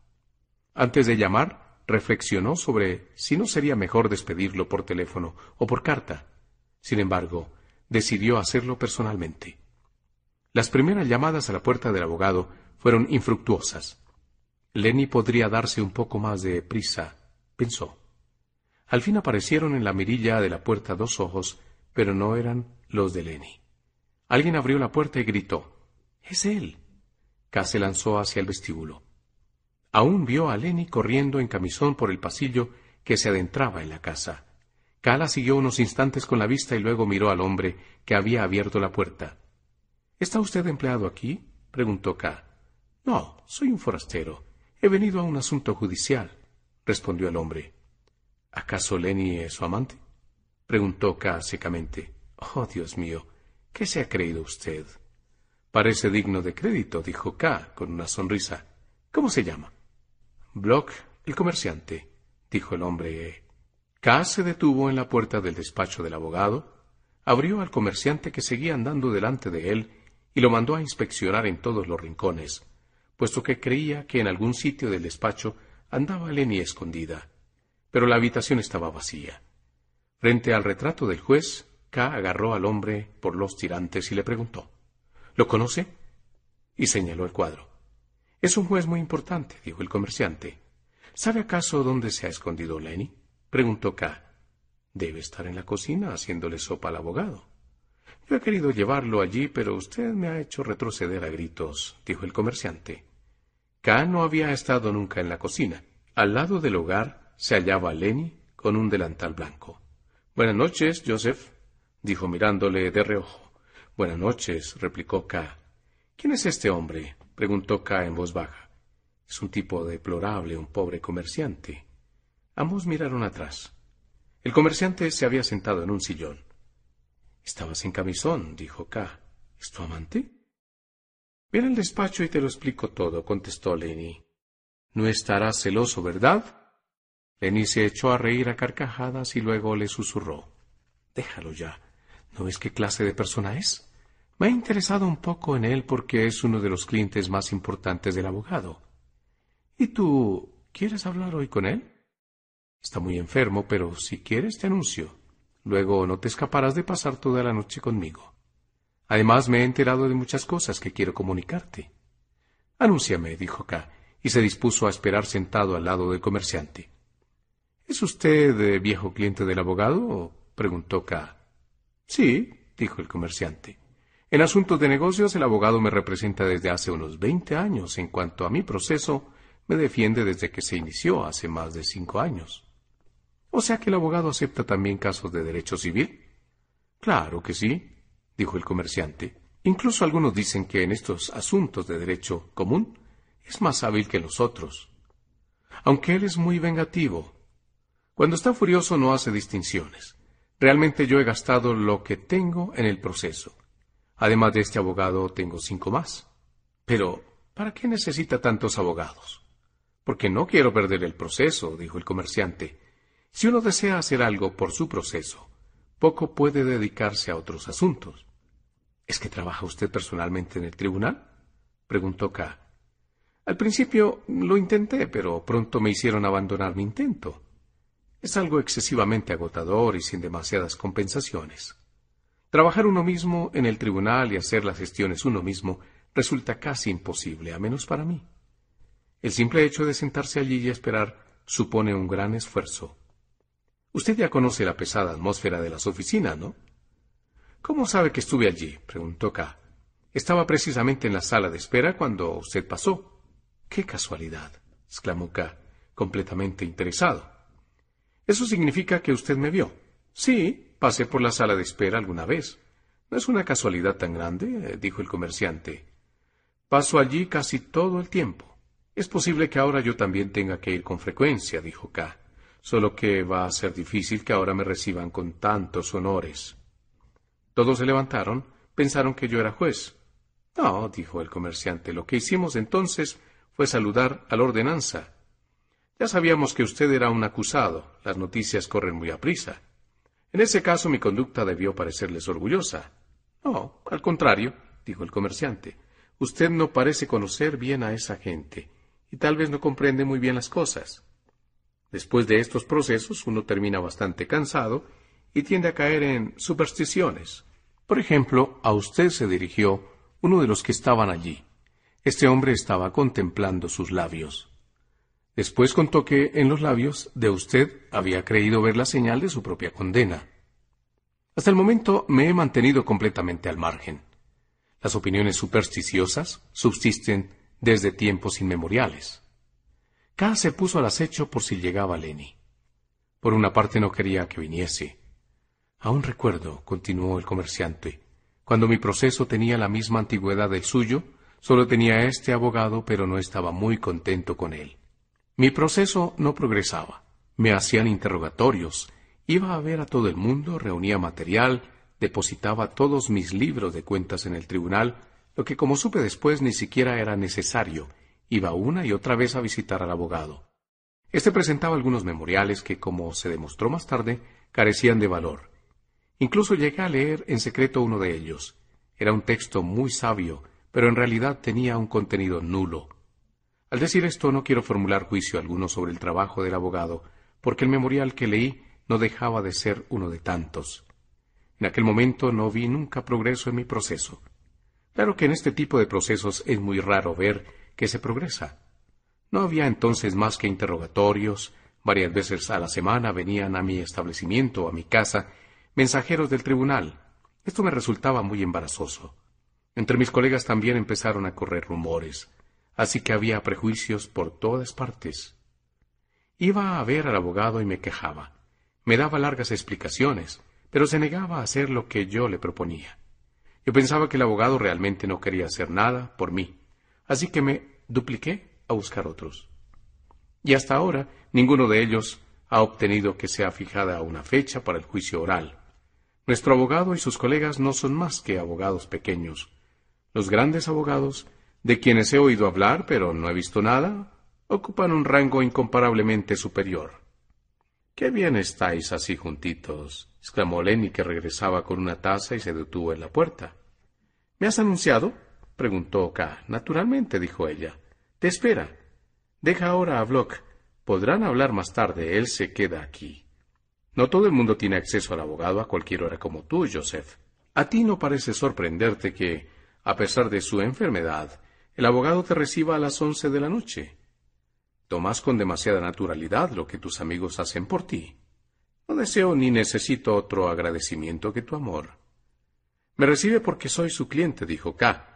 Antes de llamar, reflexionó sobre si no sería mejor despedirlo por teléfono o por carta. Sin embargo, decidió hacerlo personalmente. Las primeras llamadas a la puerta del abogado fueron infructuosas. Lenny podría darse un poco más de prisa, pensó. Al fin aparecieron en la mirilla de la puerta dos ojos, pero no eran los de Lenny. Alguien abrió la puerta y gritó. Es él. K se lanzó hacia el vestíbulo. Aún vio a Lenny corriendo en camisón por el pasillo que se adentraba en la casa. K siguió unos instantes con la vista y luego miró al hombre que había abierto la puerta. ¿Está usted empleado aquí? preguntó K. No, soy un forastero. He venido a un asunto judicial, respondió el hombre. ¿Acaso Lenny es su amante? preguntó K secamente. Oh, Dios mío, ¿qué se ha creído usted? Parece digno de crédito, dijo K con una sonrisa. ¿Cómo se llama? Block, el comerciante, dijo el hombre. K se detuvo en la puerta del despacho del abogado, abrió al comerciante que seguía andando delante de él y lo mandó a inspeccionar en todos los rincones, puesto que creía que en algún sitio del despacho andaba Lenny escondida. Pero la habitación estaba vacía. Frente al retrato del juez, K agarró al hombre por los tirantes y le preguntó ¿Lo conoce? y señaló el cuadro. Es un juez muy importante, dijo el comerciante. ¿Sabe acaso dónde se ha escondido Lenny? preguntó K. Debe estar en la cocina haciéndole sopa al abogado. Yo he querido llevarlo allí, pero usted me ha hecho retroceder a gritos, dijo el comerciante. K no había estado nunca en la cocina. Al lado del hogar se hallaba Lenny con un delantal blanco. Buenas noches, Joseph, dijo mirándole de reojo. Buenas noches, replicó K. ¿Quién es este hombre? preguntó K en voz baja. Es un tipo deplorable, un pobre comerciante. Ambos miraron atrás. El comerciante se había sentado en un sillón. Estabas en camisón, dijo K. ¿Es tu amante? Ven al despacho y te lo explico todo, contestó Lenny. No estarás celoso, ¿verdad? Lenny se echó a reír a carcajadas y luego le susurró. Déjalo ya. ¿No ves qué clase de persona es? Me ha interesado un poco en él porque es uno de los clientes más importantes del abogado. ¿Y tú quieres hablar hoy con él? Está muy enfermo, pero si quieres te anuncio. Luego no te escaparás de pasar toda la noche conmigo. Además me he enterado de muchas cosas que quiero comunicarte. Anúnciame, dijo K, y se dispuso a esperar sentado al lado del comerciante. ¿Es usted eh, viejo cliente del abogado? preguntó K. Sí, dijo el comerciante. En asuntos de negocios, el abogado me representa desde hace unos veinte años. En cuanto a mi proceso, me defiende desde que se inició hace más de cinco años. O sea que el abogado acepta también casos de derecho civil. Claro que sí, dijo el comerciante. Incluso algunos dicen que en estos asuntos de derecho común es más hábil que los otros. Aunque él es muy vengativo. Cuando está furioso no hace distinciones. Realmente yo he gastado lo que tengo en el proceso. Además de este abogado, tengo cinco más. Pero, ¿para qué necesita tantos abogados? Porque no quiero perder el proceso, dijo el comerciante. Si uno desea hacer algo por su proceso, poco puede dedicarse a otros asuntos. ¿Es que trabaja usted personalmente en el tribunal? preguntó K. Al principio lo intenté, pero pronto me hicieron abandonar mi intento. Es algo excesivamente agotador y sin demasiadas compensaciones. Trabajar uno mismo en el tribunal y hacer las gestiones uno mismo resulta casi imposible, a menos para mí. El simple hecho de sentarse allí y esperar supone un gran esfuerzo. Usted ya conoce la pesada atmósfera de las oficinas, ¿no? ¿Cómo sabe que estuve allí? preguntó K. Estaba precisamente en la sala de espera cuando usted pasó. ¡Qué casualidad! exclamó K, completamente interesado. Eso significa que usted me vio. Sí, Pasé por la sala de espera alguna vez. No es una casualidad tan grande, eh, dijo el comerciante. Paso allí casi todo el tiempo. Es posible que ahora yo también tenga que ir con frecuencia, dijo K. Solo que va a ser difícil que ahora me reciban con tantos honores. Todos se levantaron, pensaron que yo era juez. No, dijo el comerciante, lo que hicimos entonces fue saludar a la ordenanza. Ya sabíamos que usted era un acusado, las noticias corren muy aprisa. En ese caso mi conducta debió parecerles orgullosa. No, al contrario, dijo el comerciante. Usted no parece conocer bien a esa gente, y tal vez no comprende muy bien las cosas. Después de estos procesos uno termina bastante cansado y tiende a caer en supersticiones. Por ejemplo, a usted se dirigió uno de los que estaban allí. Este hombre estaba contemplando sus labios. Después contó que en los labios de usted había creído ver la señal de su propia condena. Hasta el momento me he mantenido completamente al margen. Las opiniones supersticiosas subsisten desde tiempos inmemoriales. Se puso al acecho por si llegaba Lenny. Por una parte no quería que viniese. Aún recuerdo, continuó el comerciante, cuando mi proceso tenía la misma antigüedad del suyo, solo tenía este abogado, pero no estaba muy contento con él. Mi proceso no progresaba. Me hacían interrogatorios, iba a ver a todo el mundo, reunía material, depositaba todos mis libros de cuentas en el tribunal, lo que como supe después ni siquiera era necesario, iba una y otra vez a visitar al abogado. Este presentaba algunos memoriales que, como se demostró más tarde, carecían de valor. Incluso llegué a leer en secreto uno de ellos. Era un texto muy sabio, pero en realidad tenía un contenido nulo. Al decir esto no quiero formular juicio alguno sobre el trabajo del abogado, porque el memorial que leí no dejaba de ser uno de tantos. En aquel momento no vi nunca progreso en mi proceso. Claro que en este tipo de procesos es muy raro ver que se progresa. No había entonces más que interrogatorios, varias veces a la semana venían a mi establecimiento a mi casa mensajeros del tribunal. Esto me resultaba muy embarazoso. Entre mis colegas también empezaron a correr rumores así que había prejuicios por todas partes. Iba a ver al abogado y me quejaba. Me daba largas explicaciones, pero se negaba a hacer lo que yo le proponía. Yo pensaba que el abogado realmente no quería hacer nada por mí, así que me dupliqué a buscar otros. Y hasta ahora ninguno de ellos ha obtenido que sea fijada una fecha para el juicio oral. Nuestro abogado y sus colegas no son más que abogados pequeños. Los grandes abogados de quienes he oído hablar, pero no he visto nada, ocupan un rango incomparablemente superior. Qué bien estáis así juntitos, exclamó Lenny, que regresaba con una taza y se detuvo en la puerta. ¿Me has anunciado? Preguntó K. Naturalmente, dijo ella. Te espera. Deja ahora a Block. Podrán hablar más tarde. Él se queda aquí. No todo el mundo tiene acceso al abogado a cualquier hora como tú, Joseph. A ti no parece sorprenderte que, a pesar de su enfermedad, el abogado te reciba a las once de la noche. Tomas con demasiada naturalidad lo que tus amigos hacen por ti. No deseo ni necesito otro agradecimiento que tu amor. Me recibe porque soy su cliente, dijo K.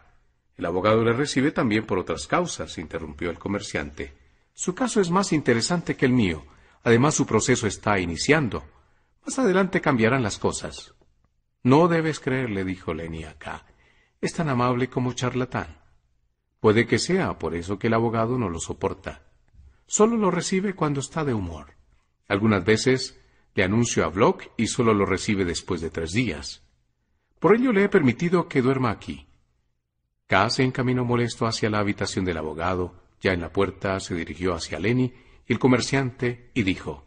El abogado le recibe también por otras causas, interrumpió el comerciante. Su caso es más interesante que el mío. Además, su proceso está iniciando. Más adelante cambiarán las cosas. No debes creerle, dijo Lenny a K. Es tan amable como charlatán. Puede que sea por eso que el abogado no lo soporta. Solo lo recibe cuando está de humor. Algunas veces le anuncio a Block y solo lo recibe después de tres días. Por ello le he permitido que duerma aquí. K se encaminó molesto hacia la habitación del abogado, ya en la puerta se dirigió hacia Lenny y el comerciante y dijo,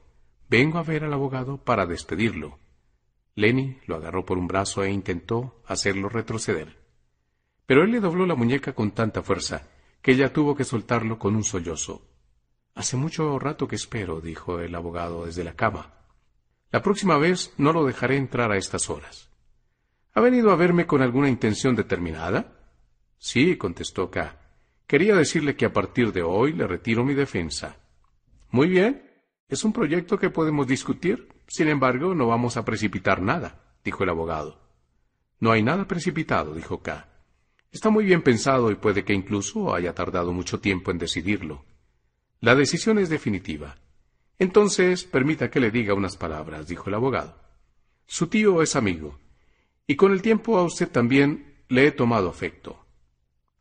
Vengo a ver al abogado para despedirlo. Lenny lo agarró por un brazo e intentó hacerlo retroceder. Pero él le dobló la muñeca con tanta fuerza que ella tuvo que soltarlo con un sollozo. Hace mucho rato que espero, dijo el abogado desde la cama. La próxima vez no lo dejaré entrar a estas horas. ¿Ha venido a verme con alguna intención determinada? Sí, contestó K. Quería decirle que a partir de hoy le retiro mi defensa. Muy bien. Es un proyecto que podemos discutir. Sin embargo, no vamos a precipitar nada, dijo el abogado. No hay nada precipitado, dijo K. Está muy bien pensado y puede que incluso haya tardado mucho tiempo en decidirlo. La decisión es definitiva. Entonces, permita que le diga unas palabras, dijo el abogado. Su tío es amigo, y con el tiempo a usted también le he tomado afecto.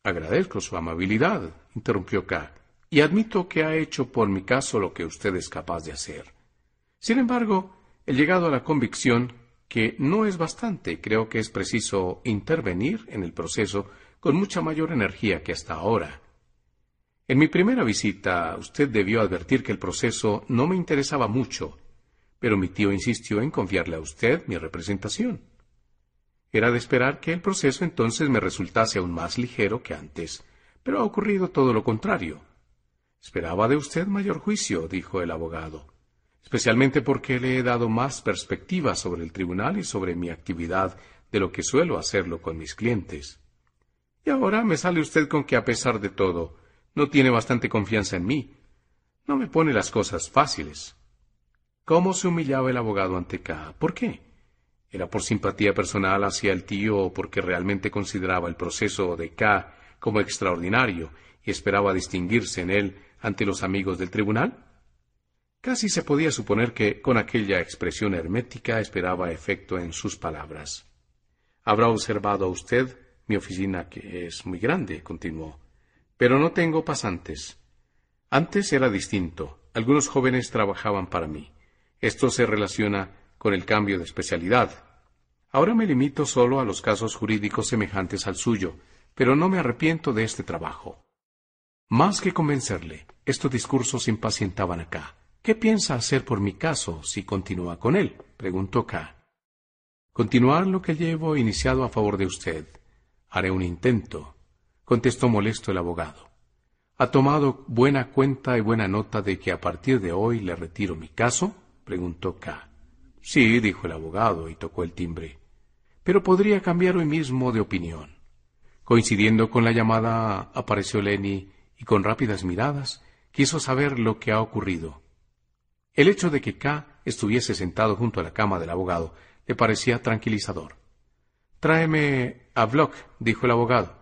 Agradezco su amabilidad, interrumpió K, y admito que ha hecho por mi caso lo que usted es capaz de hacer. Sin embargo, he llegado a la convicción que no es bastante. Creo que es preciso intervenir en el proceso con mucha mayor energía que hasta ahora. En mi primera visita, usted debió advertir que el proceso no me interesaba mucho, pero mi tío insistió en confiarle a usted mi representación. Era de esperar que el proceso entonces me resultase aún más ligero que antes, pero ha ocurrido todo lo contrario. Esperaba de usted mayor juicio, dijo el abogado, especialmente porque le he dado más perspectiva sobre el tribunal y sobre mi actividad de lo que suelo hacerlo con mis clientes. Y ahora me sale usted con que a pesar de todo, no tiene bastante confianza en mí. No me pone las cosas fáciles. ¿Cómo se humillaba el abogado ante K? ¿Por qué? ¿Era por simpatía personal hacia el tío o porque realmente consideraba el proceso de K como extraordinario y esperaba distinguirse en él ante los amigos del tribunal? Casi se podía suponer que, con aquella expresión hermética, esperaba efecto en sus palabras. Habrá observado usted mi oficina que es muy grande, continuó. Pero no tengo pasantes. Antes era distinto. Algunos jóvenes trabajaban para mí. Esto se relaciona con el cambio de especialidad. Ahora me limito solo a los casos jurídicos semejantes al suyo, pero no me arrepiento de este trabajo. Más que convencerle, estos discursos impacientaban a K. ¿Qué piensa hacer por mi caso si continúa con él? preguntó K. Continuar lo que llevo iniciado a favor de usted. Haré un intento contestó molesto el abogado. ¿Ha tomado buena cuenta y buena nota de que a partir de hoy le retiro mi caso? preguntó K. Sí, dijo el abogado y tocó el timbre. Pero podría cambiar hoy mismo de opinión. Coincidiendo con la llamada, apareció Lenny y con rápidas miradas quiso saber lo que ha ocurrido. El hecho de que K estuviese sentado junto a la cama del abogado le parecía tranquilizador. Tráeme a Block, dijo el abogado.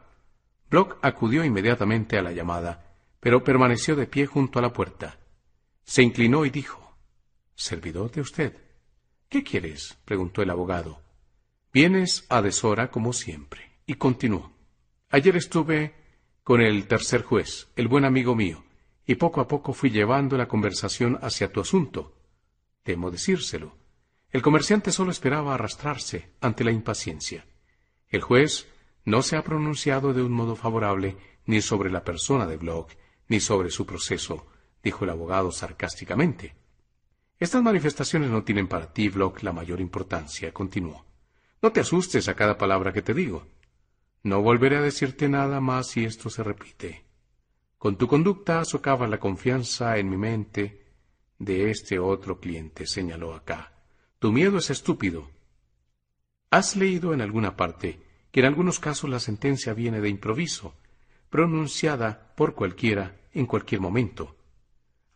Block acudió inmediatamente a la llamada, pero permaneció de pie junto a la puerta. Se inclinó y dijo Servidor de usted. ¿Qué quieres? preguntó el abogado. Vienes a deshora como siempre. Y continuó. Ayer estuve con el tercer juez, el buen amigo mío, y poco a poco fui llevando la conversación hacia tu asunto. Temo decírselo. El comerciante solo esperaba arrastrarse ante la impaciencia. El juez no se ha pronunciado de un modo favorable ni sobre la persona de Bloch, ni sobre su proceso, dijo el abogado sarcásticamente. Estas manifestaciones no tienen para ti, Bloch, la mayor importancia, continuó. No te asustes a cada palabra que te digo. No volveré a decirte nada más si esto se repite. Con tu conducta socava la confianza en mi mente de este otro cliente, señaló acá. Tu miedo es estúpido. ¿Has leído en alguna parte que en algunos casos la sentencia viene de improviso, pronunciada por cualquiera en cualquier momento.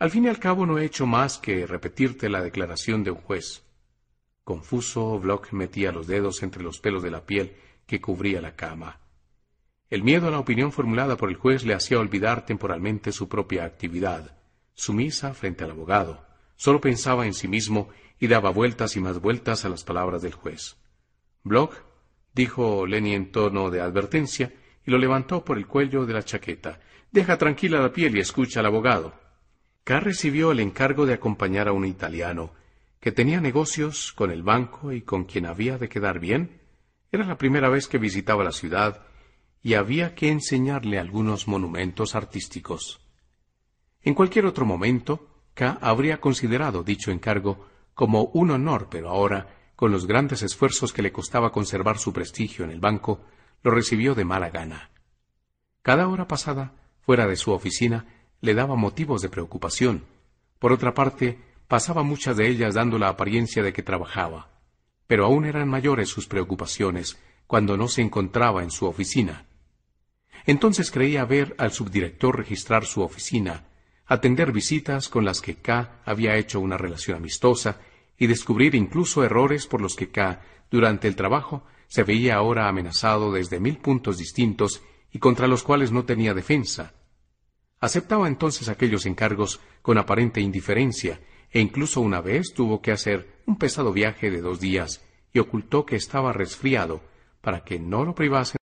Al fin y al cabo no he hecho más que repetirte la declaración de un juez. Confuso, Block metía los dedos entre los pelos de la piel que cubría la cama. El miedo a la opinión formulada por el juez le hacía olvidar temporalmente su propia actividad, sumisa frente al abogado. Solo pensaba en sí mismo y daba vueltas y más vueltas a las palabras del juez. Block dijo Lenny en tono de advertencia, y lo levantó por el cuello de la chaqueta. Deja tranquila la piel y escucha al abogado. Carr recibió el encargo de acompañar a un italiano que tenía negocios con el banco y con quien había de quedar bien. Era la primera vez que visitaba la ciudad y había que enseñarle algunos monumentos artísticos. En cualquier otro momento, K habría considerado dicho encargo como un honor, pero ahora con los grandes esfuerzos que le costaba conservar su prestigio en el banco, lo recibió de mala gana. Cada hora pasada, fuera de su oficina, le daba motivos de preocupación. Por otra parte, pasaba muchas de ellas dando la apariencia de que trabajaba. Pero aún eran mayores sus preocupaciones cuando no se encontraba en su oficina. Entonces creía ver al subdirector registrar su oficina, atender visitas con las que K había hecho una relación amistosa y descubrir incluso errores por los que K, durante el trabajo, se veía ahora amenazado desde mil puntos distintos y contra los cuales no tenía defensa. Aceptaba entonces aquellos encargos con aparente indiferencia e incluso una vez tuvo que hacer un pesado viaje de dos días y ocultó que estaba resfriado para que no lo privasen.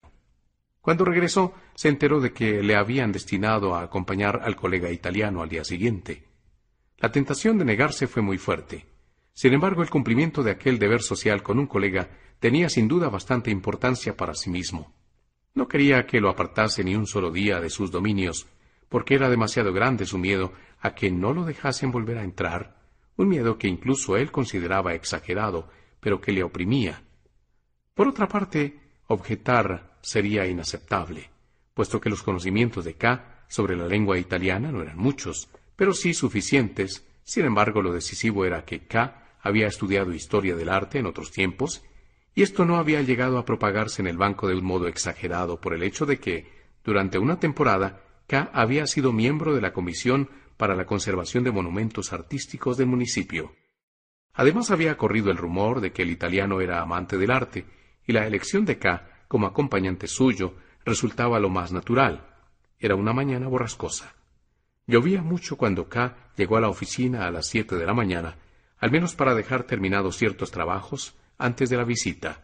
Cuando regresó, se enteró de que le habían destinado a acompañar al colega italiano al día siguiente. La tentación de negarse fue muy fuerte. Sin embargo, el cumplimiento de aquel deber social con un colega tenía sin duda bastante importancia para sí mismo. No quería que lo apartase ni un solo día de sus dominios, porque era demasiado grande su miedo a que no lo dejasen volver a entrar, un miedo que incluso él consideraba exagerado, pero que le oprimía. Por otra parte, objetar sería inaceptable, puesto que los conocimientos de K sobre la lengua italiana no eran muchos, pero sí suficientes. Sin embargo, lo decisivo era que K había estudiado historia del arte en otros tiempos, y esto no había llegado a propagarse en el banco de un modo exagerado por el hecho de que, durante una temporada, K había sido miembro de la Comisión para la Conservación de Monumentos Artísticos del municipio. Además había corrido el rumor de que el italiano era amante del arte, y la elección de K como acompañante suyo resultaba lo más natural. Era una mañana borrascosa. Llovía mucho cuando K llegó a la oficina a las siete de la mañana, al menos para dejar terminados ciertos trabajos antes de la visita.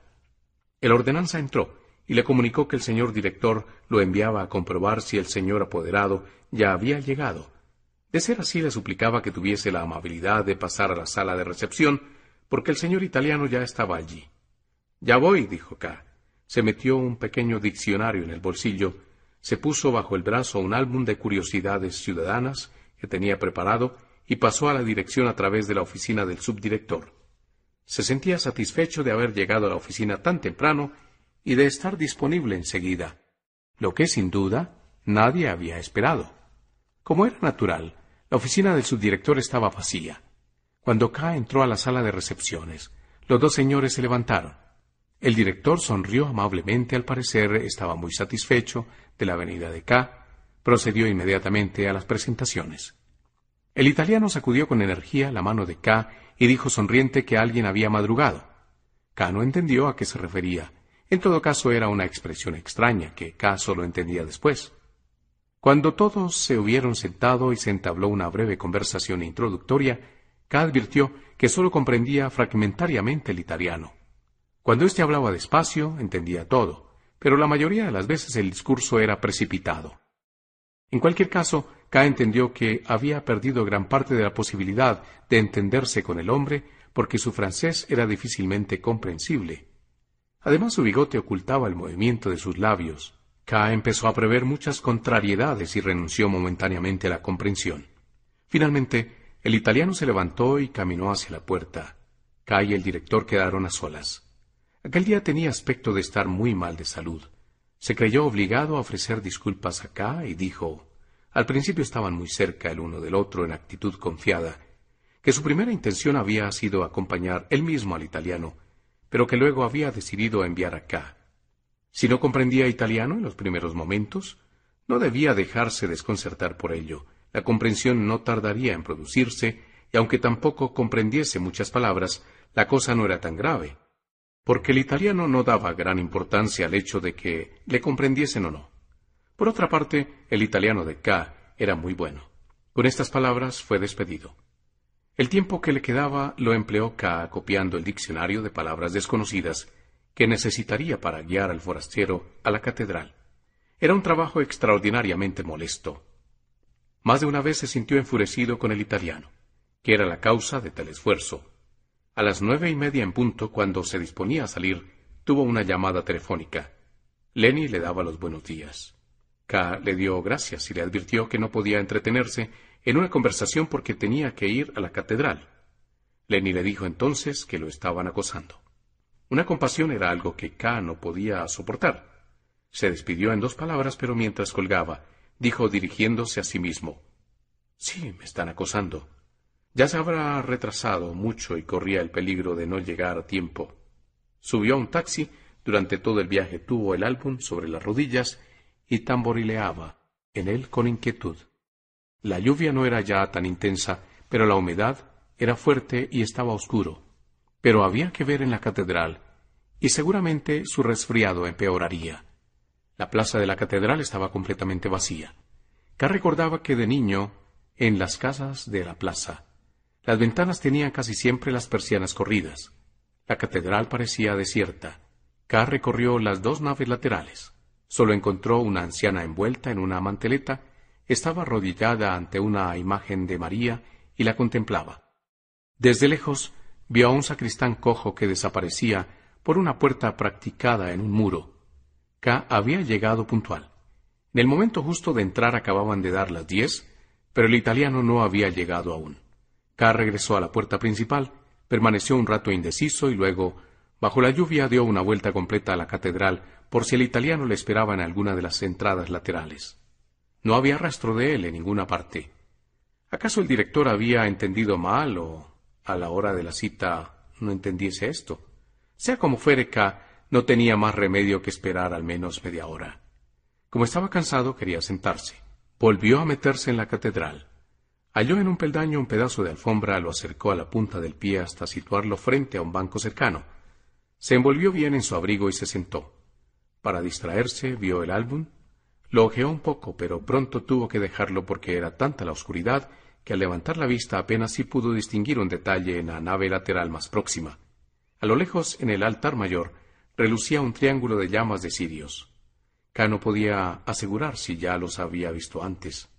El ordenanza entró y le comunicó que el señor director lo enviaba a comprobar si el señor apoderado ya había llegado. De ser así, le suplicaba que tuviese la amabilidad de pasar a la sala de recepción, porque el señor italiano ya estaba allí. Ya voy, dijo K. Se metió un pequeño diccionario en el bolsillo, se puso bajo el brazo un álbum de curiosidades ciudadanas que tenía preparado y pasó a la dirección a través de la oficina del subdirector. Se sentía satisfecho de haber llegado a la oficina tan temprano y de estar disponible enseguida, lo que sin duda nadie había esperado. Como era natural, la oficina del subdirector estaba vacía. Cuando K entró a la sala de recepciones, los dos señores se levantaron. El director sonrió amablemente, al parecer estaba muy satisfecho de la venida de K, procedió inmediatamente a las presentaciones. El italiano sacudió con energía la mano de K y dijo sonriente que alguien había madrugado. K no entendió a qué se refería. En todo caso era una expresión extraña que K solo entendía después. Cuando todos se hubieron sentado y se entabló una breve conversación introductoria, K advirtió que solo comprendía fragmentariamente el italiano. Cuando éste hablaba despacio, entendía todo, pero la mayoría de las veces el discurso era precipitado. En cualquier caso, K entendió que había perdido gran parte de la posibilidad de entenderse con el hombre porque su francés era difícilmente comprensible. Además, su bigote ocultaba el movimiento de sus labios. K empezó a prever muchas contrariedades y renunció momentáneamente a la comprensión. Finalmente, el italiano se levantó y caminó hacia la puerta. K y el director quedaron a solas. Aquel día tenía aspecto de estar muy mal de salud. Se creyó obligado a ofrecer disculpas a K y dijo al principio estaban muy cerca el uno del otro en actitud confiada, que su primera intención había sido acompañar él mismo al italiano, pero que luego había decidido enviar acá. Si no comprendía italiano en los primeros momentos, no debía dejarse desconcertar por ello. La comprensión no tardaría en producirse, y aunque tampoco comprendiese muchas palabras, la cosa no era tan grave, porque el italiano no daba gran importancia al hecho de que le comprendiesen o no. Por otra parte, el italiano de K era muy bueno. Con estas palabras fue despedido. El tiempo que le quedaba lo empleó K copiando el diccionario de palabras desconocidas que necesitaría para guiar al forastero a la catedral. Era un trabajo extraordinariamente molesto. Más de una vez se sintió enfurecido con el italiano, que era la causa de tal esfuerzo. A las nueve y media en punto, cuando se disponía a salir, tuvo una llamada telefónica. Lenny le daba los buenos días. K le dio gracias y le advirtió que no podía entretenerse en una conversación porque tenía que ir a la catedral. Lenny le dijo entonces que lo estaban acosando. Una compasión era algo que K no podía soportar. Se despidió en dos palabras, pero mientras colgaba, dijo dirigiéndose a sí mismo Sí, me están acosando. Ya se habrá retrasado mucho y corría el peligro de no llegar a tiempo. Subió a un taxi, durante todo el viaje tuvo el álbum sobre las rodillas y tamborileaba en él con inquietud. La lluvia no era ya tan intensa, pero la humedad era fuerte y estaba oscuro. Pero había que ver en la catedral, y seguramente su resfriado empeoraría. La plaza de la catedral estaba completamente vacía. K recordaba que de niño, en las casas de la plaza, las ventanas tenían casi siempre las persianas corridas. La catedral parecía desierta. K recorrió las dos naves laterales. Solo encontró una anciana envuelta en una manteleta, estaba arrodillada ante una imagen de María y la contemplaba. Desde lejos vio a un sacristán cojo que desaparecía por una puerta practicada en un muro. K había llegado puntual. En el momento justo de entrar acababan de dar las diez, pero el italiano no había llegado aún. K regresó a la puerta principal, permaneció un rato indeciso y luego, bajo la lluvia, dio una vuelta completa a la catedral por si el italiano le esperaba en alguna de las entradas laterales. No había rastro de él en ninguna parte. ¿Acaso el director había entendido mal o a la hora de la cita no entendiese esto? Sea como fuere, K no tenía más remedio que esperar al menos media hora. Como estaba cansado, quería sentarse. Volvió a meterse en la catedral. Halló en un peldaño un pedazo de alfombra, lo acercó a la punta del pie hasta situarlo frente a un banco cercano. Se envolvió bien en su abrigo y se sentó. Para distraerse, vio el álbum, lo ojeó un poco, pero pronto tuvo que dejarlo porque era tanta la oscuridad que al levantar la vista apenas sí pudo distinguir un detalle en la nave lateral más próxima. A lo lejos, en el altar mayor, relucía un triángulo de llamas de cirios. K no podía asegurar si ya los había visto antes.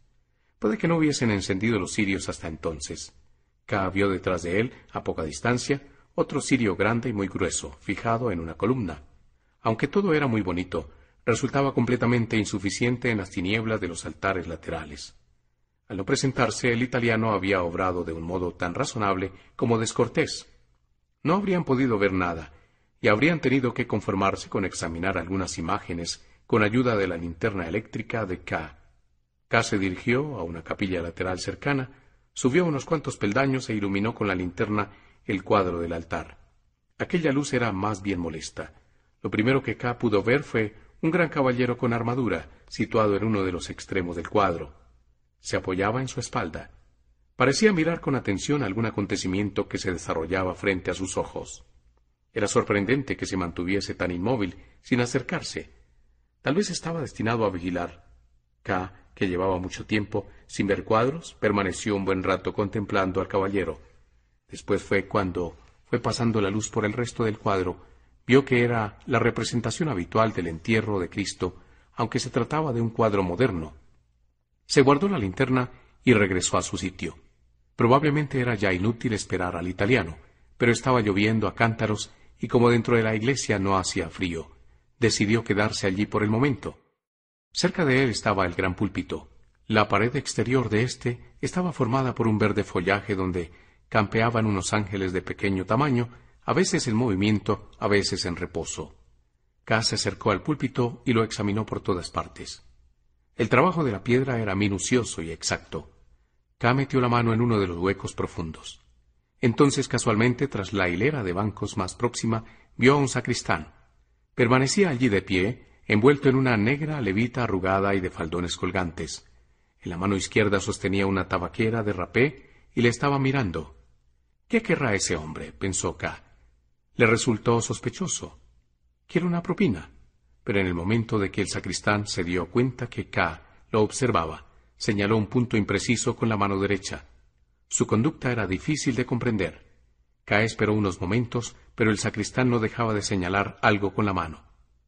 Puede que no hubiesen encendido los cirios hasta entonces. K vio detrás de él, a poca distancia, otro cirio grande y muy grueso, fijado en una columna. Aunque todo era muy bonito, resultaba completamente insuficiente en las tinieblas de los altares laterales. Al no presentarse, el italiano había obrado de un modo tan razonable como descortés. No habrían podido ver nada, y habrían tenido que conformarse con examinar algunas imágenes con ayuda de la linterna eléctrica de K. K se dirigió a una capilla lateral cercana, subió unos cuantos peldaños e iluminó con la linterna el cuadro del altar. Aquella luz era más bien molesta. Lo primero que K pudo ver fue un gran caballero con armadura, situado en uno de los extremos del cuadro se apoyaba en su espalda. Parecía mirar con atención algún acontecimiento que se desarrollaba frente a sus ojos. Era sorprendente que se mantuviese tan inmóvil, sin acercarse. Tal vez estaba destinado a vigilar. K, que llevaba mucho tiempo sin ver cuadros, permaneció un buen rato contemplando al caballero. Después fue cuando fue pasando la luz por el resto del cuadro, vio que era la representación habitual del entierro de Cristo, aunque se trataba de un cuadro moderno, se guardó la linterna y regresó a su sitio. Probablemente era ya inútil esperar al italiano, pero estaba lloviendo a cántaros y como dentro de la iglesia no hacía frío, decidió quedarse allí por el momento. Cerca de él estaba el gran púlpito. La pared exterior de éste estaba formada por un verde follaje donde campeaban unos ángeles de pequeño tamaño, a veces en movimiento, a veces en reposo. K se acercó al púlpito y lo examinó por todas partes. El trabajo de la piedra era minucioso y exacto. K metió la mano en uno de los huecos profundos. Entonces, casualmente, tras la hilera de bancos más próxima, vio a un sacristán. Permanecía allí de pie, envuelto en una negra levita arrugada y de faldones colgantes. En la mano izquierda sostenía una tabaquera de rapé y le estaba mirando. ¿Qué querrá ese hombre? pensó K. Le resultó sospechoso. Quiere una propina pero en el momento de que el sacristán se dio cuenta que K lo observaba, señaló un punto impreciso con la mano derecha. Su conducta era difícil de comprender. K esperó unos momentos, pero el sacristán no dejaba de señalar algo con la mano.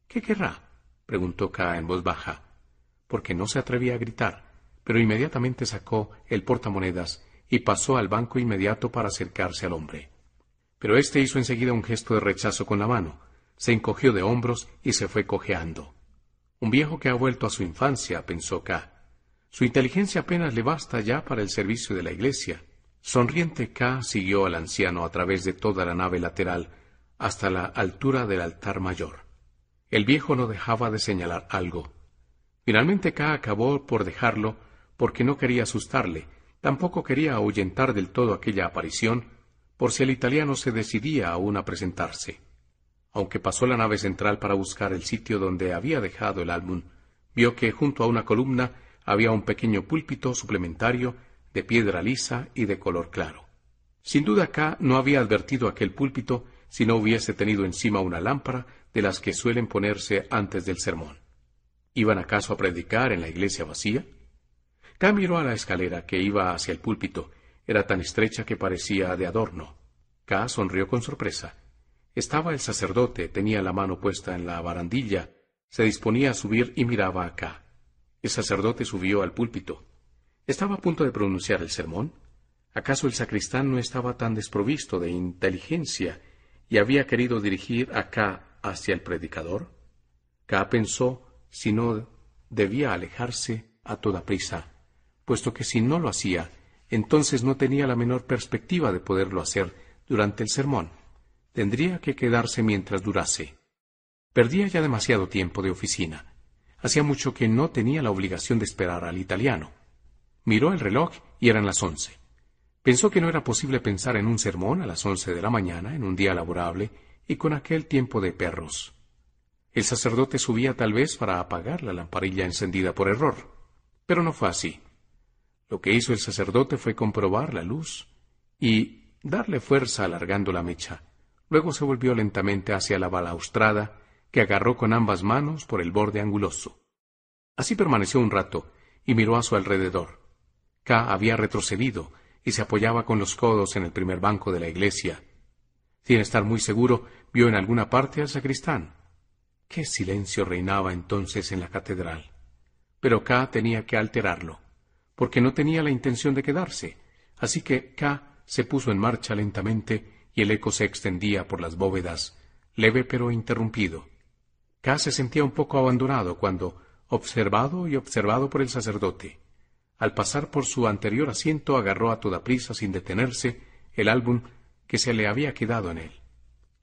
¿Qué querrá? preguntó K en voz baja, porque no se atrevía a gritar, pero inmediatamente sacó el portamonedas y pasó al banco inmediato para acercarse al hombre. Pero éste hizo enseguida un gesto de rechazo con la mano, se encogió de hombros y se fue cojeando. Un viejo que ha vuelto a su infancia, pensó K. Su inteligencia apenas le basta ya para el servicio de la iglesia. Sonriente K siguió al anciano a través de toda la nave lateral hasta la altura del altar mayor. El viejo no dejaba de señalar algo. Finalmente K acabó por dejarlo porque no quería asustarle, tampoco quería ahuyentar del todo aquella aparición, por si el italiano se decidía aún a presentarse. Aunque pasó la nave central para buscar el sitio donde había dejado el álbum, vio que junto a una columna había un pequeño púlpito suplementario de piedra lisa y de color claro. Sin duda K no había advertido aquel púlpito si no hubiese tenido encima una lámpara de las que suelen ponerse antes del sermón. ¿Iban acaso a predicar en la iglesia vacía? K miró a la escalera que iba hacia el púlpito. Era tan estrecha que parecía de adorno. K sonrió con sorpresa. Estaba el sacerdote, tenía la mano puesta en la barandilla, Se disponía a subir y miraba acá. El sacerdote subió al púlpito. Estaba a punto de pronunciar el sermón. ¿Acaso el sacristán no estaba tan desprovisto de inteligencia y había querido dirigir acá hacia el predicador? K pensó si no debía alejarse a toda prisa, puesto que si no lo hacía, entonces no tenía la menor perspectiva de poderlo hacer durante el sermón. Tendría que quedarse mientras durase. Perdía ya demasiado tiempo de oficina. Hacía mucho que no tenía la obligación de esperar al italiano. Miró el reloj y eran las once. Pensó que no era posible pensar en un sermón a las once de la mañana, en un día laborable, y con aquel tiempo de perros. El sacerdote subía tal vez para apagar la lamparilla encendida por error. Pero no fue así. Lo que hizo el sacerdote fue comprobar la luz y darle fuerza alargando la mecha. Luego se volvió lentamente hacia la balaustrada, que agarró con ambas manos por el borde anguloso. Así permaneció un rato y miró a su alrededor. K había retrocedido y se apoyaba con los codos en el primer banco de la iglesia. Sin estar muy seguro, vio en alguna parte al sacristán. Qué silencio reinaba entonces en la catedral. Pero K tenía que alterarlo porque no tenía la intención de quedarse, así que K se puso en marcha lentamente y el eco se extendía por las bóvedas, leve pero interrumpido. K se sentía un poco abandonado cuando, observado y observado por el sacerdote, al pasar por su anterior asiento agarró a toda prisa sin detenerse el álbum que se le había quedado en él.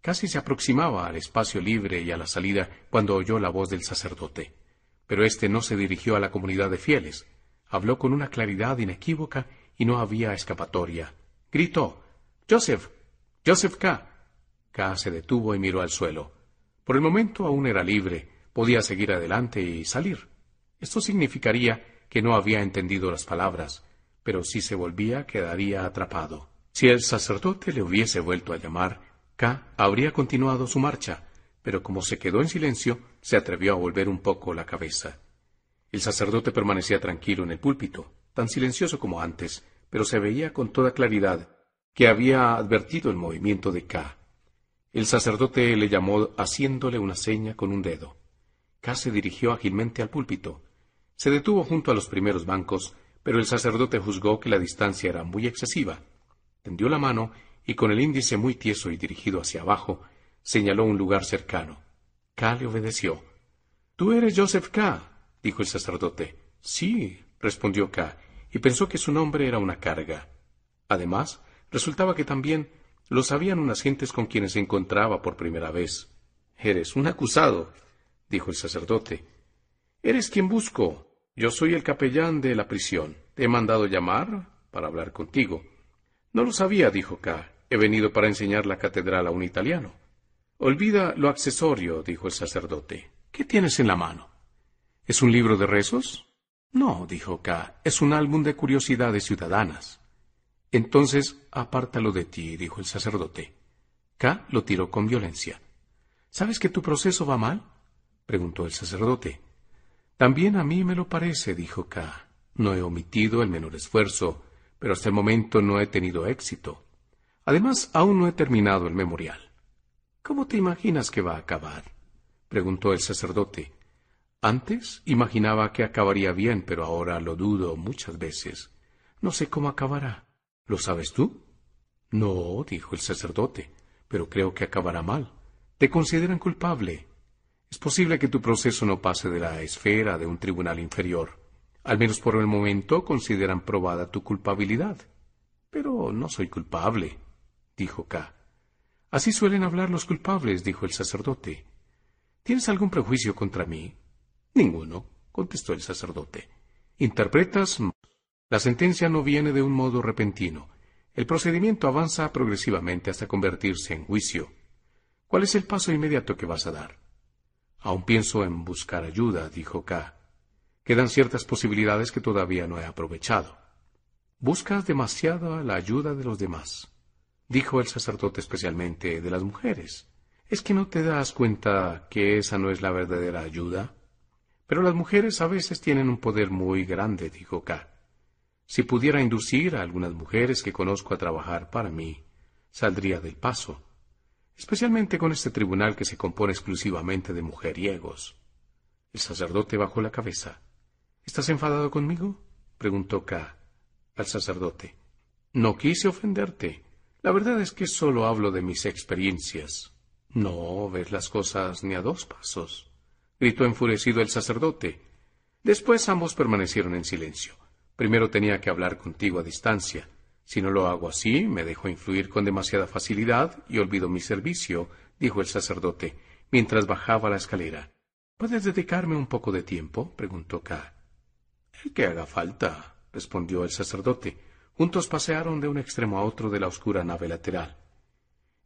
Casi se aproximaba al espacio libre y a la salida cuando oyó la voz del sacerdote. Pero éste no se dirigió a la comunidad de fieles, Habló con una claridad inequívoca y no había escapatoria. Gritó Joseph. Joseph K. K. se detuvo y miró al suelo. Por el momento aún era libre, podía seguir adelante y salir. Esto significaría que no había entendido las palabras, pero si se volvía quedaría atrapado. Si el sacerdote le hubiese vuelto a llamar, K habría continuado su marcha, pero como se quedó en silencio, se atrevió a volver un poco la cabeza. El sacerdote permanecía tranquilo en el púlpito, tan silencioso como antes, pero se veía con toda claridad que había advertido el movimiento de K. El sacerdote le llamó haciéndole una seña con un dedo. K se dirigió ágilmente al púlpito. Se detuvo junto a los primeros bancos, pero el sacerdote juzgó que la distancia era muy excesiva. Tendió la mano y con el índice muy tieso y dirigido hacia abajo, señaló un lugar cercano. K le obedeció. Tú eres Joseph K dijo el sacerdote. Sí, respondió K, y pensó que su nombre era una carga. Además, resultaba que también lo sabían unas gentes con quienes se encontraba por primera vez. Eres un acusado, dijo el sacerdote. Eres quien busco. Yo soy el capellán de la prisión. Te he mandado llamar para hablar contigo. No lo sabía, dijo K. He venido para enseñar la catedral a un italiano. Olvida lo accesorio, dijo el sacerdote. ¿Qué tienes en la mano? ¿Es un libro de rezos? No, dijo K, es un álbum de curiosidades ciudadanas. Entonces, apártalo de ti, dijo el sacerdote. K lo tiró con violencia. ¿Sabes que tu proceso va mal? preguntó el sacerdote. También a mí me lo parece, dijo K. No he omitido el menor esfuerzo, pero hasta el momento no he tenido éxito. Además, aún no he terminado el memorial. ¿Cómo te imaginas que va a acabar? preguntó el sacerdote. Antes imaginaba que acabaría bien, pero ahora lo dudo muchas veces. No sé cómo acabará. ¿Lo sabes tú? No, dijo el sacerdote, pero creo que acabará mal. Te consideran culpable. Es posible que tu proceso no pase de la esfera de un tribunal inferior. Al menos por el momento consideran probada tu culpabilidad. Pero no soy culpable, dijo K. Así suelen hablar los culpables, dijo el sacerdote. ¿Tienes algún prejuicio contra mí? Ninguno, contestó el sacerdote. Interpretas. La sentencia no viene de un modo repentino. El procedimiento avanza progresivamente hasta convertirse en juicio. ¿Cuál es el paso inmediato que vas a dar? Aún pienso en buscar ayuda, dijo K. Quedan ciertas posibilidades que todavía no he aprovechado. Buscas demasiado la ayuda de los demás, dijo el sacerdote especialmente de las mujeres. ¿Es que no te das cuenta que esa no es la verdadera ayuda? Pero las mujeres a veces tienen un poder muy grande, dijo K. Si pudiera inducir a algunas mujeres que conozco a trabajar para mí, saldría del paso, especialmente con este tribunal que se compone exclusivamente de mujeriegos. El sacerdote bajó la cabeza. ¿Estás enfadado conmigo? preguntó K. al sacerdote. No quise ofenderte. La verdad es que solo hablo de mis experiencias. No ves las cosas ni a dos pasos, gritó enfurecido el sacerdote. Después ambos permanecieron en silencio. Primero tenía que hablar contigo a distancia. Si no lo hago así, me dejo influir con demasiada facilidad y olvido mi servicio, dijo el sacerdote, mientras bajaba la escalera. ¿Puedes dedicarme un poco de tiempo? preguntó K. El que haga falta, respondió el sacerdote. Juntos pasearon de un extremo a otro de la oscura nave lateral.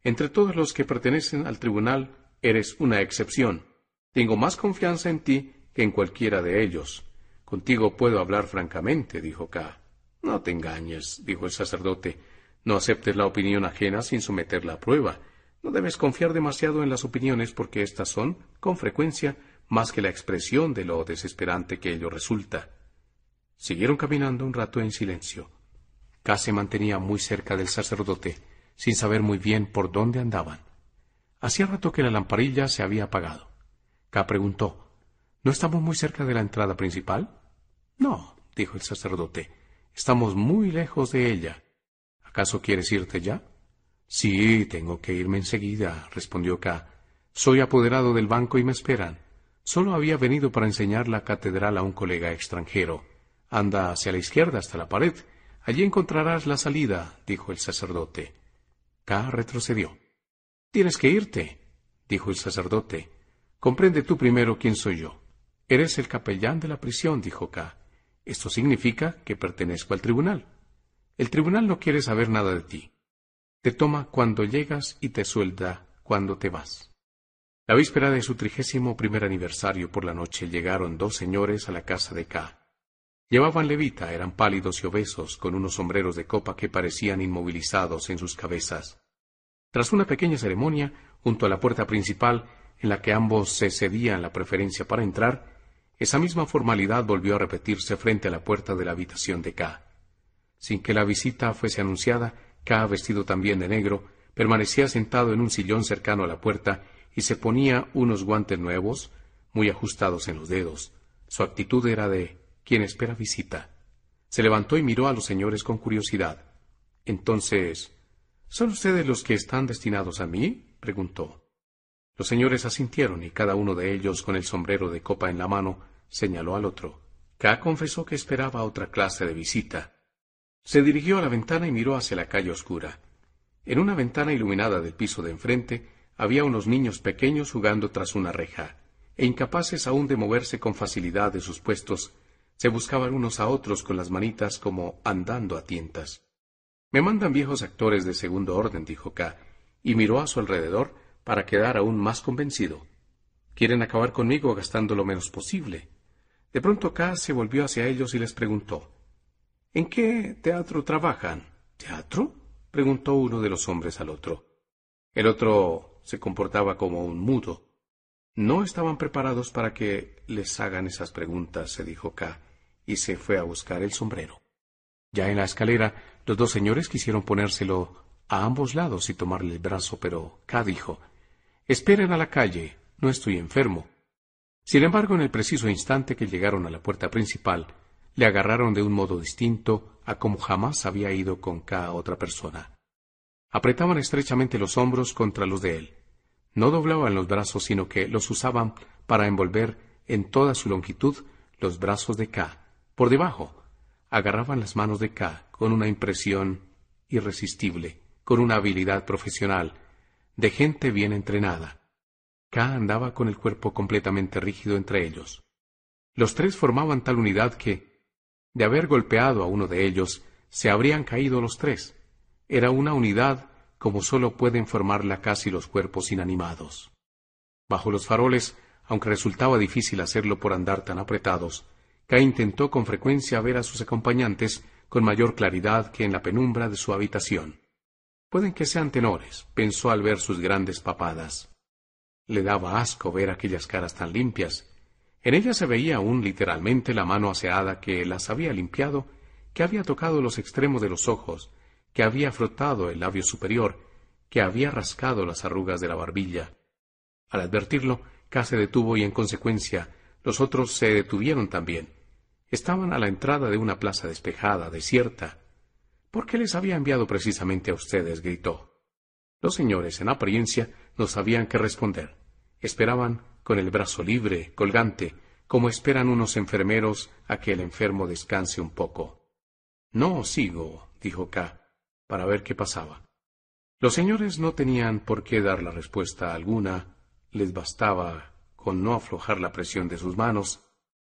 Entre todos los que pertenecen al tribunal, eres una excepción. Tengo más confianza en ti que en cualquiera de ellos. Contigo puedo hablar francamente, dijo K. No te engañes, dijo el sacerdote. No aceptes la opinión ajena sin someterla a prueba. No debes confiar demasiado en las opiniones porque éstas son, con frecuencia, más que la expresión de lo desesperante que ello resulta. Siguieron caminando un rato en silencio. K se mantenía muy cerca del sacerdote, sin saber muy bien por dónde andaban. Hacía rato que la lamparilla se había apagado. K preguntó ¿No estamos muy cerca de la entrada principal? No, dijo el sacerdote. Estamos muy lejos de ella. ¿Acaso quieres irte ya? Sí, tengo que irme enseguida, respondió K. Soy apoderado del banco y me esperan. Solo había venido para enseñar la catedral a un colega extranjero. Anda hacia la izquierda hasta la pared. Allí encontrarás la salida, dijo el sacerdote. K retrocedió. Tienes que irte, dijo el sacerdote. Comprende tú primero quién soy yo. Eres el capellán de la prisión, dijo K. Esto significa que pertenezco al tribunal. El tribunal no quiere saber nada de ti. Te toma cuando llegas y te suelda cuando te vas. La víspera de su trigésimo primer aniversario por la noche llegaron dos señores a la casa de K. Llevaban levita, eran pálidos y obesos, con unos sombreros de copa que parecían inmovilizados en sus cabezas. Tras una pequeña ceremonia, junto a la puerta principal, en la que ambos se cedían la preferencia para entrar, esa misma formalidad volvió a repetirse frente a la puerta de la habitación de K. Sin que la visita fuese anunciada, K, vestido también de negro, permanecía sentado en un sillón cercano a la puerta y se ponía unos guantes nuevos, muy ajustados en los dedos. Su actitud era de quien espera visita. Se levantó y miró a los señores con curiosidad. Entonces, ¿son ustedes los que están destinados a mí? preguntó. Los señores asintieron y cada uno de ellos, con el sombrero de copa en la mano, señaló al otro. K confesó que esperaba otra clase de visita. Se dirigió a la ventana y miró hacia la calle oscura. En una ventana iluminada del piso de enfrente había unos niños pequeños jugando tras una reja, e incapaces aún de moverse con facilidad de sus puestos, se buscaban unos a otros con las manitas como andando a tientas. Me mandan viejos actores de segundo orden, dijo K, y miró a su alrededor para quedar aún más convencido. Quieren acabar conmigo gastando lo menos posible. De pronto K se volvió hacia ellos y les preguntó ¿En qué teatro trabajan? ¿Teatro? preguntó uno de los hombres al otro. El otro se comportaba como un mudo. No estaban preparados para que les hagan esas preguntas, se dijo K, y se fue a buscar el sombrero. Ya en la escalera, los dos señores quisieron ponérselo a ambos lados y tomarle el brazo, pero K dijo Esperen a la calle, no estoy enfermo. Sin embargo, en el preciso instante que llegaron a la puerta principal, le agarraron de un modo distinto a como jamás había ido con K otra persona. Apretaban estrechamente los hombros contra los de él. No doblaban los brazos, sino que los usaban para envolver en toda su longitud los brazos de K. Por debajo, agarraban las manos de K con una impresión irresistible, con una habilidad profesional, de gente bien entrenada. K andaba con el cuerpo completamente rígido entre ellos. Los tres formaban tal unidad que, de haber golpeado a uno de ellos, se habrían caído los tres. Era una unidad como sólo pueden formarla casi los cuerpos inanimados. Bajo los faroles, aunque resultaba difícil hacerlo por andar tan apretados, K intentó con frecuencia ver a sus acompañantes con mayor claridad que en la penumbra de su habitación. Pueden que sean tenores, pensó al ver sus grandes papadas. Le daba asco ver aquellas caras tan limpias. En ellas se veía aún literalmente la mano aseada que las había limpiado, que había tocado los extremos de los ojos, que había frotado el labio superior, que había rascado las arrugas de la barbilla. Al advertirlo, K se detuvo y en consecuencia Los otros se detuvieron también. Estaban a la entrada de una plaza despejada, desierta. ¿Por qué les había enviado precisamente a ustedes? gritó. Los señores, en apariencia, no sabían qué responder. Esperaban con el brazo libre, colgante, como esperan unos enfermeros a que el enfermo descanse un poco. No, sigo, dijo K, para ver qué pasaba. Los señores no tenían por qué dar la respuesta alguna, les bastaba con no aflojar la presión de sus manos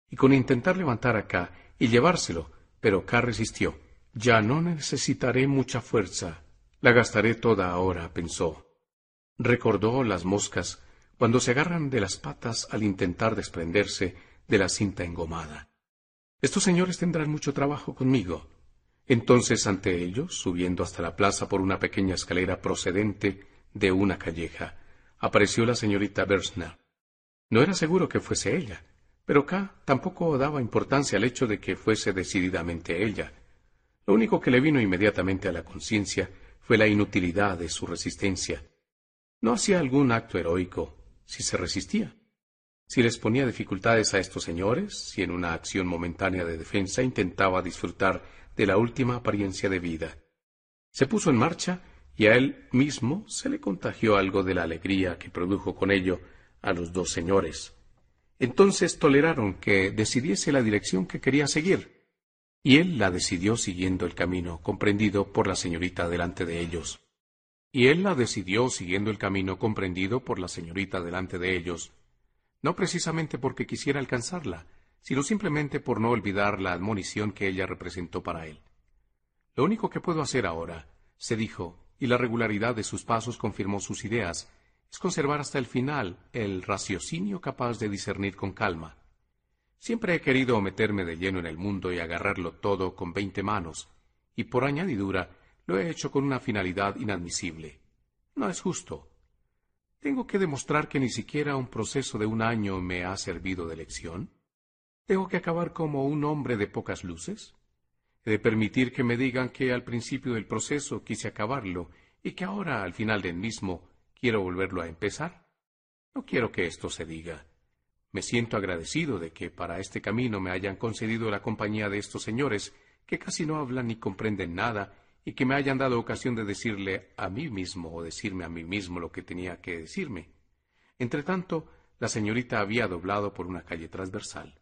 y con intentar levantar a K y llevárselo, pero K resistió. Ya no necesitaré mucha fuerza, la gastaré toda ahora, pensó. Recordó las moscas cuando se agarran de las patas al intentar desprenderse de la cinta engomada. Estos señores tendrán mucho trabajo conmigo. Entonces ante ellos, subiendo hasta la plaza por una pequeña escalera procedente de una calleja, apareció la señorita Bersner. No era seguro que fuese ella, pero K tampoco daba importancia al hecho de que fuese decididamente ella. Lo único que le vino inmediatamente a la conciencia fue la inutilidad de su resistencia. No hacía algún acto heroico si se resistía. Si les ponía dificultades a estos señores, si en una acción momentánea de defensa intentaba disfrutar de la última apariencia de vida. Se puso en marcha y a él mismo se le contagió algo de la alegría que produjo con ello a los dos señores. Entonces toleraron que decidiese la dirección que quería seguir, y él la decidió siguiendo el camino comprendido por la señorita delante de ellos. Y él la decidió siguiendo el camino comprendido por la señorita delante de ellos, no precisamente porque quisiera alcanzarla, sino simplemente por no olvidar la admonición que ella representó para él. Lo único que puedo hacer ahora, se dijo, y la regularidad de sus pasos confirmó sus ideas, es conservar hasta el final el raciocinio capaz de discernir con calma. Siempre he querido meterme de lleno en el mundo y agarrarlo todo con veinte manos, y por añadidura lo he hecho con una finalidad inadmisible. No es justo. ¿Tengo que demostrar que ni siquiera un proceso de un año me ha servido de lección? ¿Tengo que acabar como un hombre de pocas luces? ¿He de permitir que me digan que al principio del proceso quise acabarlo y que ahora, al final del mismo, quiero volverlo a empezar? No quiero que esto se diga. Me siento agradecido de que para este camino me hayan concedido la compañía de estos señores que casi no hablan ni comprenden nada y que me hayan dado ocasión de decirle a mí mismo o decirme a mí mismo lo que tenía que decirme. Entretanto, la señorita había doblado por una calle transversal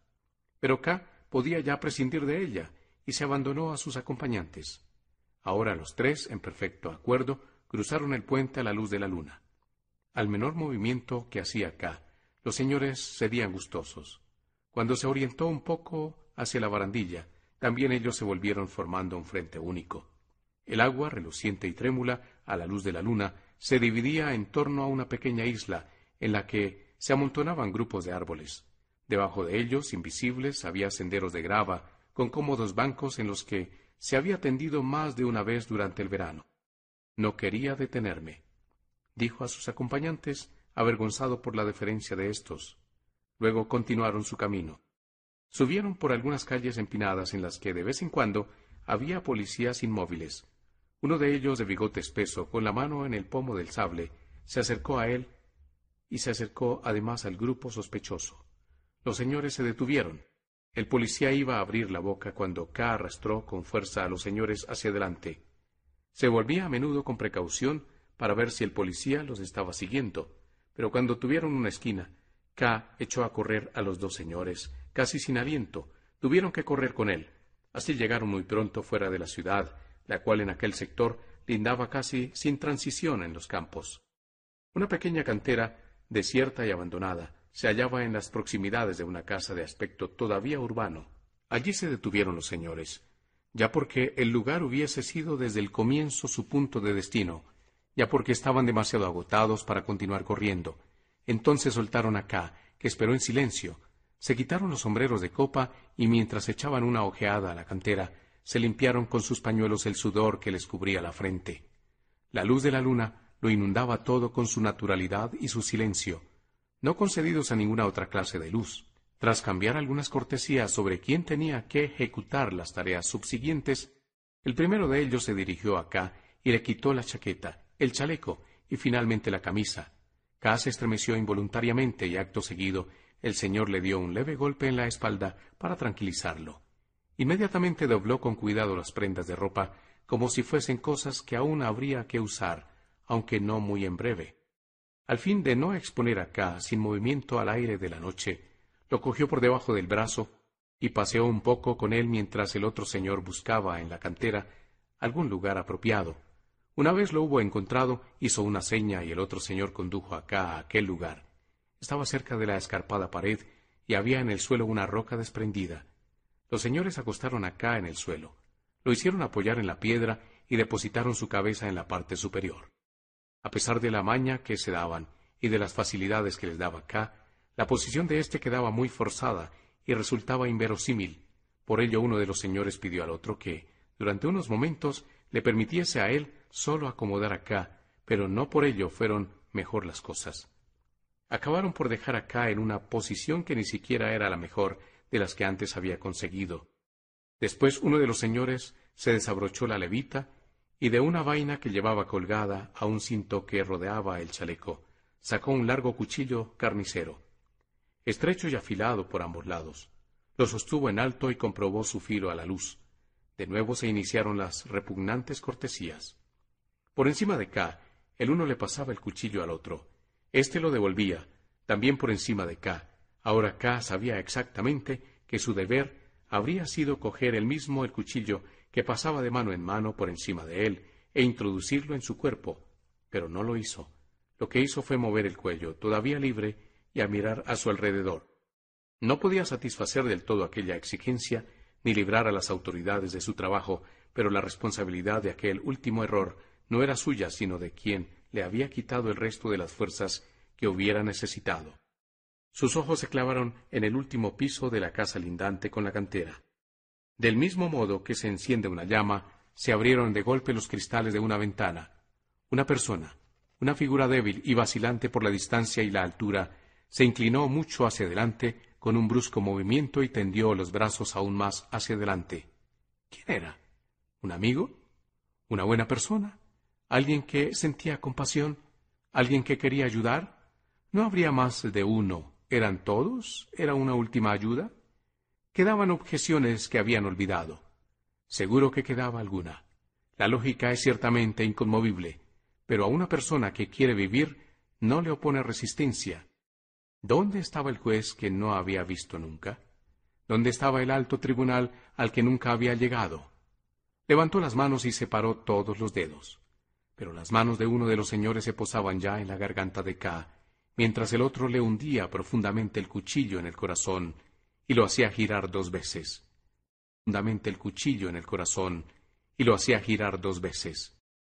pero K podía ya prescindir de ella y se abandonó a sus acompañantes. Ahora los tres, en perfecto acuerdo, cruzaron el puente a la luz de la luna. Al menor movimiento que hacía K, los señores cedían gustosos. Cuando se orientó un poco hacia la barandilla, también ellos se volvieron formando un frente único. El agua, reluciente y trémula, a la luz de la luna, se dividía en torno a una pequeña isla en la que se amontonaban grupos de árboles. Debajo de ellos, invisibles, había senderos de grava, con cómodos bancos en los que se había tendido más de una vez durante el verano. No quería detenerme, dijo a sus acompañantes, avergonzado por la deferencia de éstos. Luego continuaron su camino. Subieron por algunas calles empinadas en las que de vez en cuando había policías inmóviles. Uno de ellos, de bigote espeso, con la mano en el pomo del sable, se acercó a él y se acercó además al grupo sospechoso. Los señores se detuvieron. El policía iba a abrir la boca cuando K arrastró con fuerza a los señores hacia adelante. Se volvía a menudo con precaución para ver si el policía los estaba siguiendo, pero cuando tuvieron una esquina, K echó a correr a los dos señores, casi sin aliento. Tuvieron que correr con él. Así llegaron muy pronto fuera de la ciudad, la cual en aquel sector lindaba casi sin transición en los campos. Una pequeña cantera, desierta y abandonada, se hallaba en las proximidades de una casa de aspecto todavía urbano. Allí se detuvieron los señores, ya porque el lugar hubiese sido desde el comienzo su punto de destino, ya porque estaban demasiado agotados para continuar corriendo. Entonces soltaron a K, que esperó en silencio, se quitaron los sombreros de copa y mientras echaban una ojeada a la cantera, se limpiaron con sus pañuelos el sudor que les cubría la frente. La luz de la luna lo inundaba todo con su naturalidad y su silencio, no concedidos a ninguna otra clase de luz. Tras cambiar algunas cortesías sobre quién tenía que ejecutar las tareas subsiguientes, el primero de ellos se dirigió a y le quitó la chaqueta, el chaleco y finalmente la camisa. K se estremeció involuntariamente y acto seguido el señor le dio un leve golpe en la espalda para tranquilizarlo. Inmediatamente dobló con cuidado las prendas de ropa, como si fuesen cosas que aún habría que usar, aunque no muy en breve. Al fin de no exponer acá sin movimiento al aire de la noche, lo cogió por debajo del brazo y paseó un poco con él mientras el otro señor buscaba en la cantera algún lugar apropiado. Una vez lo hubo encontrado, hizo una seña y el otro señor condujo acá a aquel lugar. Estaba cerca de la escarpada pared y había en el suelo una roca desprendida. Los señores acostaron acá en el suelo. Lo hicieron apoyar en la piedra y depositaron su cabeza en la parte superior. A pesar de la maña que se daban y de las facilidades que les daba acá, la posición de éste quedaba muy forzada y resultaba inverosímil. Por ello uno de los señores pidió al otro que, durante unos momentos, le permitiese a él solo acomodar acá, pero no por ello fueron mejor las cosas. Acabaron por dejar acá en una posición que ni siquiera era la mejor de las que antes había conseguido. Después uno de los señores se desabrochó la levita y de una vaina que llevaba colgada a un cinto que rodeaba el chaleco, sacó un largo cuchillo carnicero, estrecho y afilado por ambos lados. Lo sostuvo en alto y comprobó su filo a la luz. De nuevo se iniciaron las repugnantes cortesías. Por encima de K, el uno le pasaba el cuchillo al otro. Este lo devolvía, también por encima de K. Ahora K sabía exactamente que su deber habría sido coger el mismo el cuchillo que pasaba de mano en mano por encima de él e introducirlo en su cuerpo, pero no lo hizo. Lo que hizo fue mover el cuello, todavía libre, y a mirar a su alrededor. No podía satisfacer del todo aquella exigencia, ni librar a las autoridades de su trabajo, pero la responsabilidad de aquel último error no era suya, sino de quien le había quitado el resto de las fuerzas que hubiera necesitado. Sus ojos se clavaron en el último piso de la casa lindante con la cantera. Del mismo modo que se enciende una llama, se abrieron de golpe los cristales de una ventana. Una persona, una figura débil y vacilante por la distancia y la altura, se inclinó mucho hacia adelante con un brusco movimiento y tendió los brazos aún más hacia adelante. ¿Quién era? ¿Un amigo? ¿Una buena persona? ¿Alguien que sentía compasión? ¿Alguien que quería ayudar? ¿No habría más de uno? ¿Eran todos? ¿Era una última ayuda? Quedaban objeciones que habían olvidado. Seguro que quedaba alguna. La lógica es ciertamente inconmovible, pero a una persona que quiere vivir no le opone resistencia. ¿Dónde estaba el juez que no había visto nunca? ¿Dónde estaba el alto tribunal al que nunca había llegado? Levantó las manos y separó todos los dedos. Pero las manos de uno de los señores se posaban ya en la garganta de K, mientras el otro le hundía profundamente el cuchillo en el corazón y lo hacía girar dos veces. Profundamente el cuchillo en el corazón y lo hacía girar dos veces.